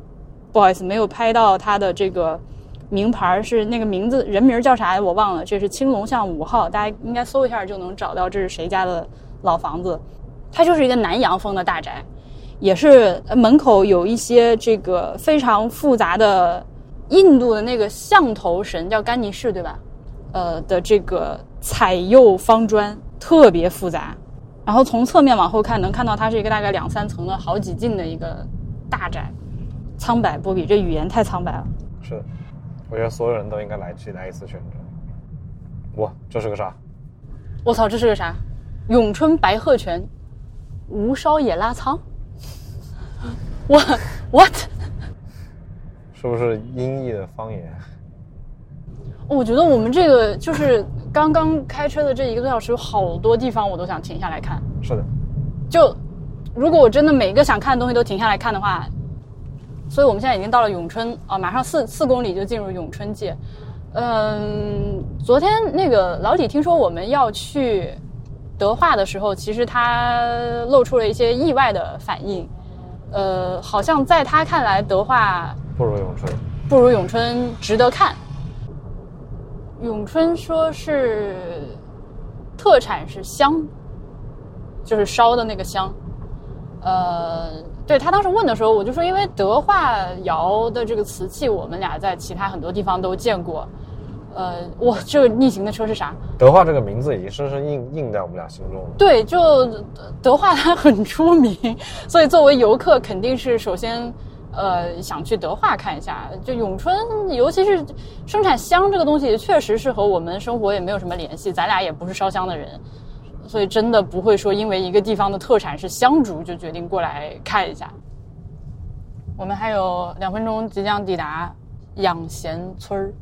A: 不好意思没有拍到它的这个名牌是那个名字人名叫啥我忘了，这是青龙巷五号，大家应该搜一下就能找到这是谁家的老房子。它就是一个南洋风的大宅，也是呃门口有一些这个非常复杂的印度的那个象头神叫甘尼士对吧？呃的这个彩釉方砖特别复杂，然后从侧面往后看能看到它是一个大概两三层的好几进的一个大宅，苍白波比这语言太苍白了。
C: 是，我觉得所有人都应该来去来一次选择。哇，这是个啥？
A: 我操，这是个啥？咏春白鹤拳，无烧野拉仓。我 what？
C: 是不是音译的方言？
A: 我觉得我们这个就是刚刚开车的这一个多小时，有好多地方我都想停下来看。
C: 是的，
A: 就如果我真的每一个想看的东西都停下来看的话，所以我们现在已经到了永春啊，马上四四公里就进入永春界。嗯，昨天那个老李听说我们要去德化的时候，其实他露出了一些意外的反应。呃，好像在他看来，德化
C: 不如咏春。
A: 不如咏春值得看。咏春说是特产是香，就是烧的那个香。呃，对他当时问的时候，我就说，因为德化窑的这个瓷器，我们俩在其他很多地方都见过。呃，我，这个逆行的车是啥？
C: 德化这个名字已经深深印印在我们俩心中了。
A: 对，就德化它很出名，所以作为游客肯定是首先呃想去德化看一下。就永春，尤其是生产香这个东西，确实是和我们生活也没有什么联系，咱俩也不是烧香的人，所以真的不会说因为一个地方的特产是香烛就决定过来看一下。我们还有两分钟即将抵达养贤村儿，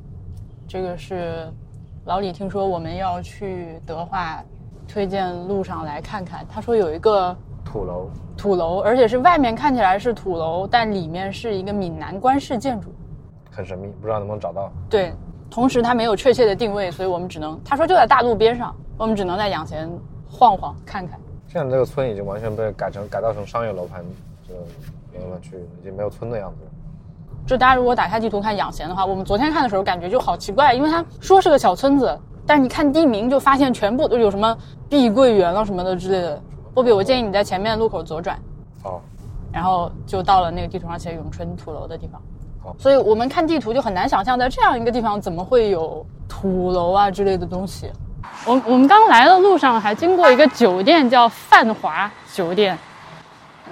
A: 这个是老李听说我们要去德化，推荐路上来看看。他说有一个
C: 土楼，
A: 土楼，而且是外面看起来是土楼，但里面是一个闽南官式建筑。
C: 很神秘，不知道能不能找到。
A: 对，同时它没有确切的定位，所以我们只能他说就在大路边上，我们只能在养贤晃晃看看。
C: 现在这个村已经完全被改成改造成商业楼盘，就没有了去，已经没有村的样子了。
A: 就大家如果打开地图看养贤的话，我们昨天看的时候感觉就好奇怪，因为它说是个小村子，但是你看地名就发现全部都有什么碧桂园了什么的之类的。波比，我建议你在前面路口左转，
C: 哦，
A: 然后就到了那个地图上写永春土楼的地方。
C: 好
A: 所以我们看地图就很难想象，在这样一个地方怎么会有土楼啊之类的东西。我我们刚来的路上还经过一个酒店，叫泛华酒店，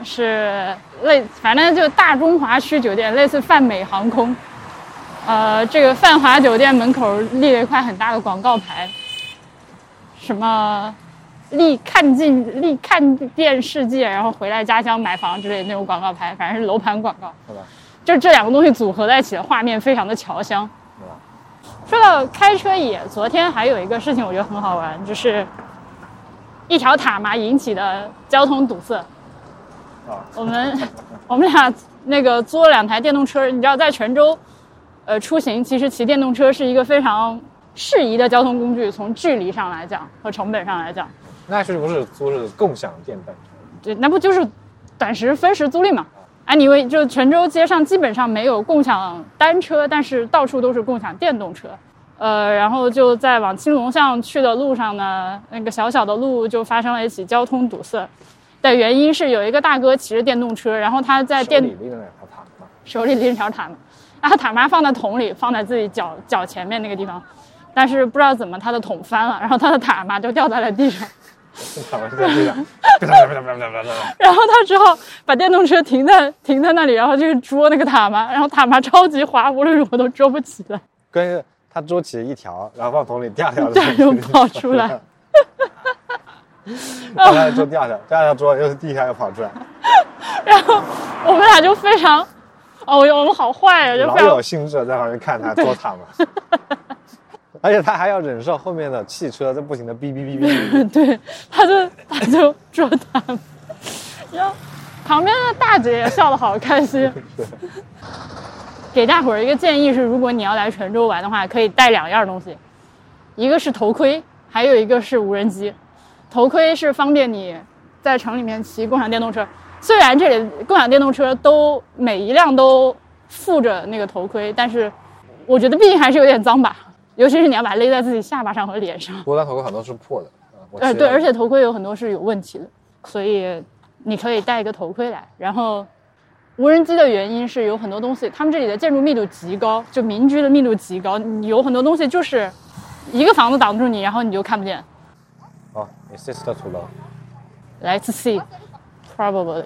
A: 是类反正就大中华区酒店，类似泛美航空。呃，这个泛华酒店门口立了一块很大的广告牌，什么立看尽立看遍世界，然后回来家乡买房之类的那种广告牌，反正是楼盘广告。
C: 好吧，
A: 就是这两个东西组合在一起的画面非常的侨乡。说到开车野，昨天还有一个事情我觉得很好玩，就是一条塔嘛引起的交通堵塞。
C: 啊，
A: 我们 我们俩那个租了两台电动车，你知道在泉州，呃，出行其实骑电动车是一个非常适宜的交通工具，从距离上来讲和成本上来讲，
C: 那是不是租是共享电单车？
A: 对，那不就是短时分时租赁嘛？哎，你为就泉州街上基本上没有共享单车，但是到处都是共享电动车。呃，然后就在往青龙巷去的路上呢，那个小小的路就发生了一起交通堵塞。的原因是有一个大哥骑着电动车，然后他在电
C: 手里拎着那条毯子，
A: 手里拎着条塔嘛，然后塔嘛放在桶里，放在自己脚脚前面那个地方，但是不知道怎么他的桶翻了，然后他的塔嘛就掉在了地上，
C: 塔嘛就在地上，
A: 然后他只好把电动车停在停在那里，然后就去捉那个塔嘛，然后塔嘛超级滑，无论如何都捉不起来，
C: 关键他捉起一条，然后放桶里，第二条
A: 对，又跑出来。
C: 后来捉第二条，第二条捉又是地下又跑出来，
A: 然后我们俩就非常，哦，我们好坏啊，就
C: 老
A: 非常
C: 有兴致在旁边看他 捉塔嘛，而且他还要忍受后面的汽车在不停的哔哔哔哔，
A: 对，他就他就捉他们，然后旁边的大姐也笑得好开心。给大伙儿一个建议是，如果你要来泉州玩的话，可以带两样东西，一个是头盔，还有一个是无人机。头盔是方便你在城里面骑共享电动车，虽然这里共享电动车都每一辆都附着那个头盔，但是我觉得毕竟还是有点脏吧，尤其是你要把它勒在自己下巴上和脸上。
C: 不过他头盔很多是破的，
A: 呃，对，而且头盔有很多是有问题的，所以你可以带一个头盔来。然后，无人机的原因是有很多东西，他们这里的建筑密度极高，就民居的密度极高，有很多东西就是一个房子挡住你，然后你就看不见。
C: 哦，你这次的土楼
A: ，Let's see, probably.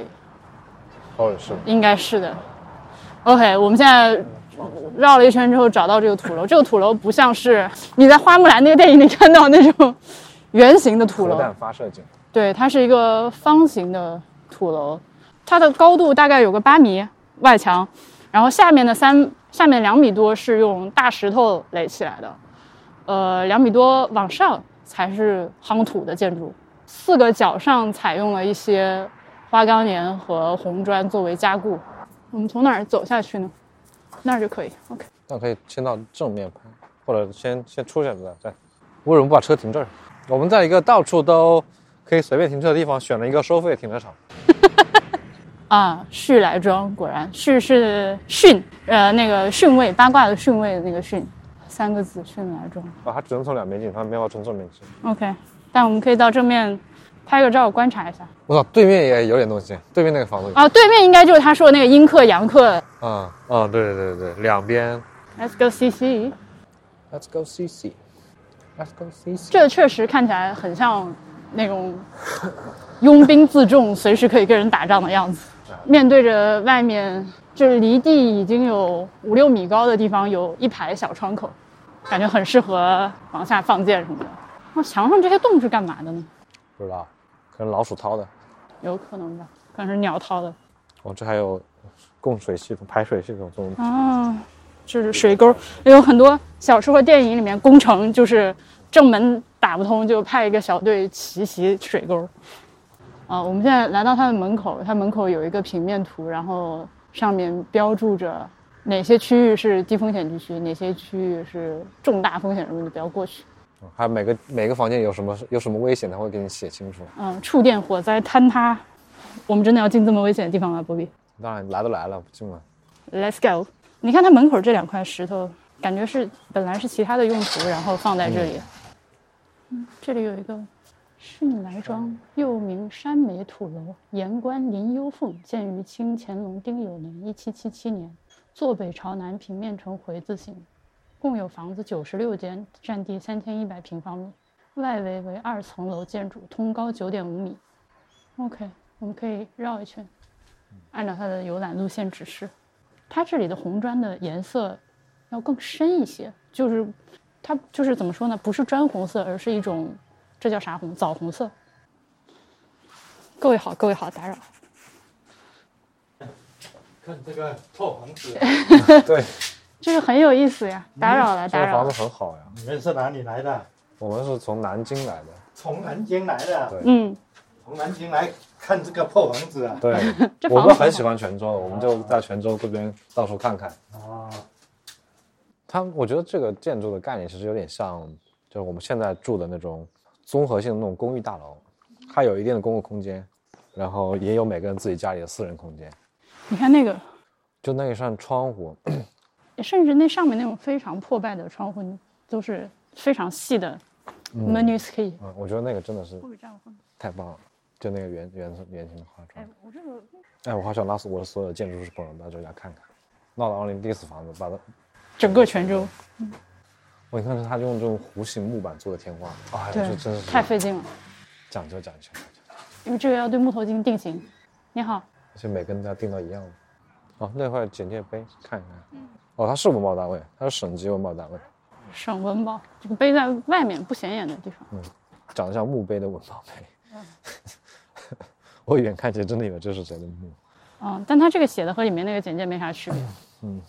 C: 哦是，
A: 应该是的。OK，我们现在绕了一圈之后找到这个土楼，这个土楼不像是你在花木兰那个电影里看到那种圆形的土楼，
C: 核弹发射井，
A: 对，它是一个方形的土楼，它的高度大概有个八米，外墙，然后下面的三下面两米多是用大石头垒起来的，呃，两米多往上才是夯土的建筑，四个角上采用了一些花岗岩和红砖作为加固。我们从哪儿走下去呢？那儿就可以。OK，
C: 那可以先到正面拍，或者先先出去再再。为什么不把车停这儿？我们在一个到处都可以随便停车的地方选了一个收费停车场。
A: 啊，旭来庄果然，旭是训，呃，那个训位八卦的训位的那个训，三个字，训来庄。
C: 啊，它只能从两边进，它没法从正面进。
A: OK，但我们可以到正面拍个照观察一下。
C: 我操，对面也有点东西，对面那个房子。
A: 啊，对面应该就是他说的那个阴客阳客。
C: 啊啊，对对对对，两边。
A: Let's go see see。
C: Let's go see see。Let's go see see。
A: 这确实看起来很像那种佣兵自重，随时可以跟人打仗的样子。面对着外面，就是离地已经有五六米高的地方，有一排小窗口，感觉很适合往下放箭什么的。那墙上这些洞是干嘛的呢？
C: 不知道，可能老鼠掏的。
A: 有可能吧，可能是鸟掏的。
C: 哦，这还有供水系统、排水系统这种。
A: 啊，就是水沟，有很多小说和电影里面工程就是正门打不通，就派一个小队奇袭水沟。啊，我们现在来到它的门口，它门口有一个平面图，然后上面标注着哪些区域是低风险地区，哪些区域是重大风险，什么你不要过去。
C: 还有每个每个房间有什么有什么危险，他会给你写清楚。
A: 嗯，触电、火灾、坍塌，我们真的要进这么危险的地方吗，波比？
C: 当然来都来了，不进吗
A: ？Let's go！你看它门口这两块石头，感觉是本来是其他的用途，然后放在这里。嗯，这里有一个训来庄，又名山梅土楼，盐官林幽凤，建于清乾隆丁酉年（一七七七年），坐北朝南，平面呈回字形，共有房子九十六间，占地三千一百平方米，外围为二层楼建筑，通高九点五米。OK，我们可以绕一圈，按照它的游览路线指示。它这里的红砖的颜色要更深一些，就是它就是怎么说呢？不是砖红色，而是一种这叫啥红？枣红色。各位好，各位好，打扰。
E: 看这个破房子，
C: 对，
A: 这个很有意思呀，打扰了，打扰了
C: 这个房子。很好呀。
E: 你们是哪里来的？
C: 我们是从南京来的。
E: 从南京来的。
C: 对
A: 嗯，
E: 从南京来看这个破房子啊。
C: 对 我们很喜欢泉州，我们就在泉州这边到处看看。
E: 哦，
C: 他我觉得这个建筑的概念其实有点像，就是我们现在住的那种综合性的那种公寓大楼，它有一定的公共空间，然后也有每个人自己家里的私人空间。
D: 你看那个，
C: 就那一扇窗户，
D: 甚至那上面那种非常破败的窗户，都是非常细的 manuscript。
C: 嗯，我觉得那个真的是？太棒了，就那个圆圆圆形的花窗
D: 哎。，我这个
C: 哎，我好想拉我的所有的建筑师朋友到这家看看。闹了二零第一次房子，把它，
D: 整个泉州嗯
C: 我你看他用这种弧形木板做的天花，哎呀，这真是
D: 太费劲了，
C: 讲究讲究讲究，
D: 因为这个要对木头进行定型。你好，
C: 而且每个人都要定到一样的。哦，那块简介碑看一看。哦，它是文保单位，它是省级文保单位，
D: 省文保这个碑在外面不显眼的地方。
C: 嗯长得像墓碑的文保碑。我远看起来真的以为这是谁的墓，
D: 嗯，但它这个写的和里面那个简介没啥区别。
C: 嗯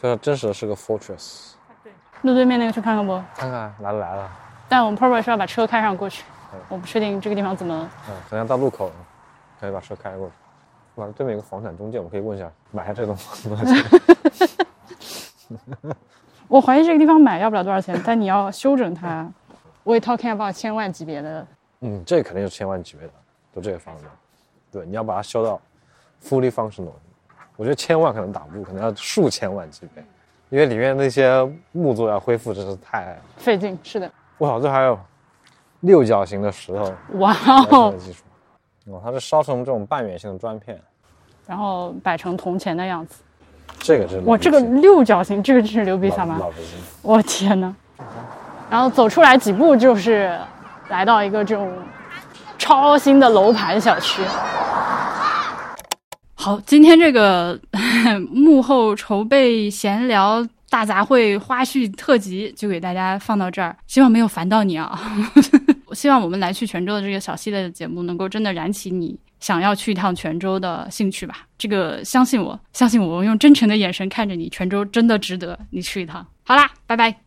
C: 这真实的是个 fortress。
D: 对路对面那个去看看不？
C: 看看来了来了，
D: 但我们 probably 是要把车开上过去，我不确定这个地方怎么。
C: 嗯，好像到路口了，可以把车开过去。哇，对面有个房产中介，我们可以问一下，买下这栋房子多少钱？
D: 我怀疑这个地方买要不了多少钱，但你要修整它，we talking about 千万级别的。
C: 嗯，这肯定是千万级别的，就这个房子。对，你要把它修到 fully functional，我觉得千万可能打不住，可能要数千万级别，因为里面那些木作要恢复真是太……
D: 费劲，是的。
C: 我操，这还有六角形的石头
D: 哇哦，
C: 技术。哦，它是烧成这种半圆形的砖片，
D: 然后摆成铜钱的样子。
C: 这个是
D: 哇，这个六角形，这个真是牛逼
C: 老
D: 萨吗？我天哪！然后走出来几步就是来到一个这种超新的楼盘小区。
A: 好，今天这个 幕后筹备闲聊大杂烩花絮特辑就给大家放到这儿，希望没有烦到你啊！希望我们来去泉州的这个小系列的节目，能够真的燃起你想要去一趟泉州的兴趣吧。这个相信我，相信我，我用真诚的眼神看着你，泉州真的值得你去一趟。好啦，拜拜。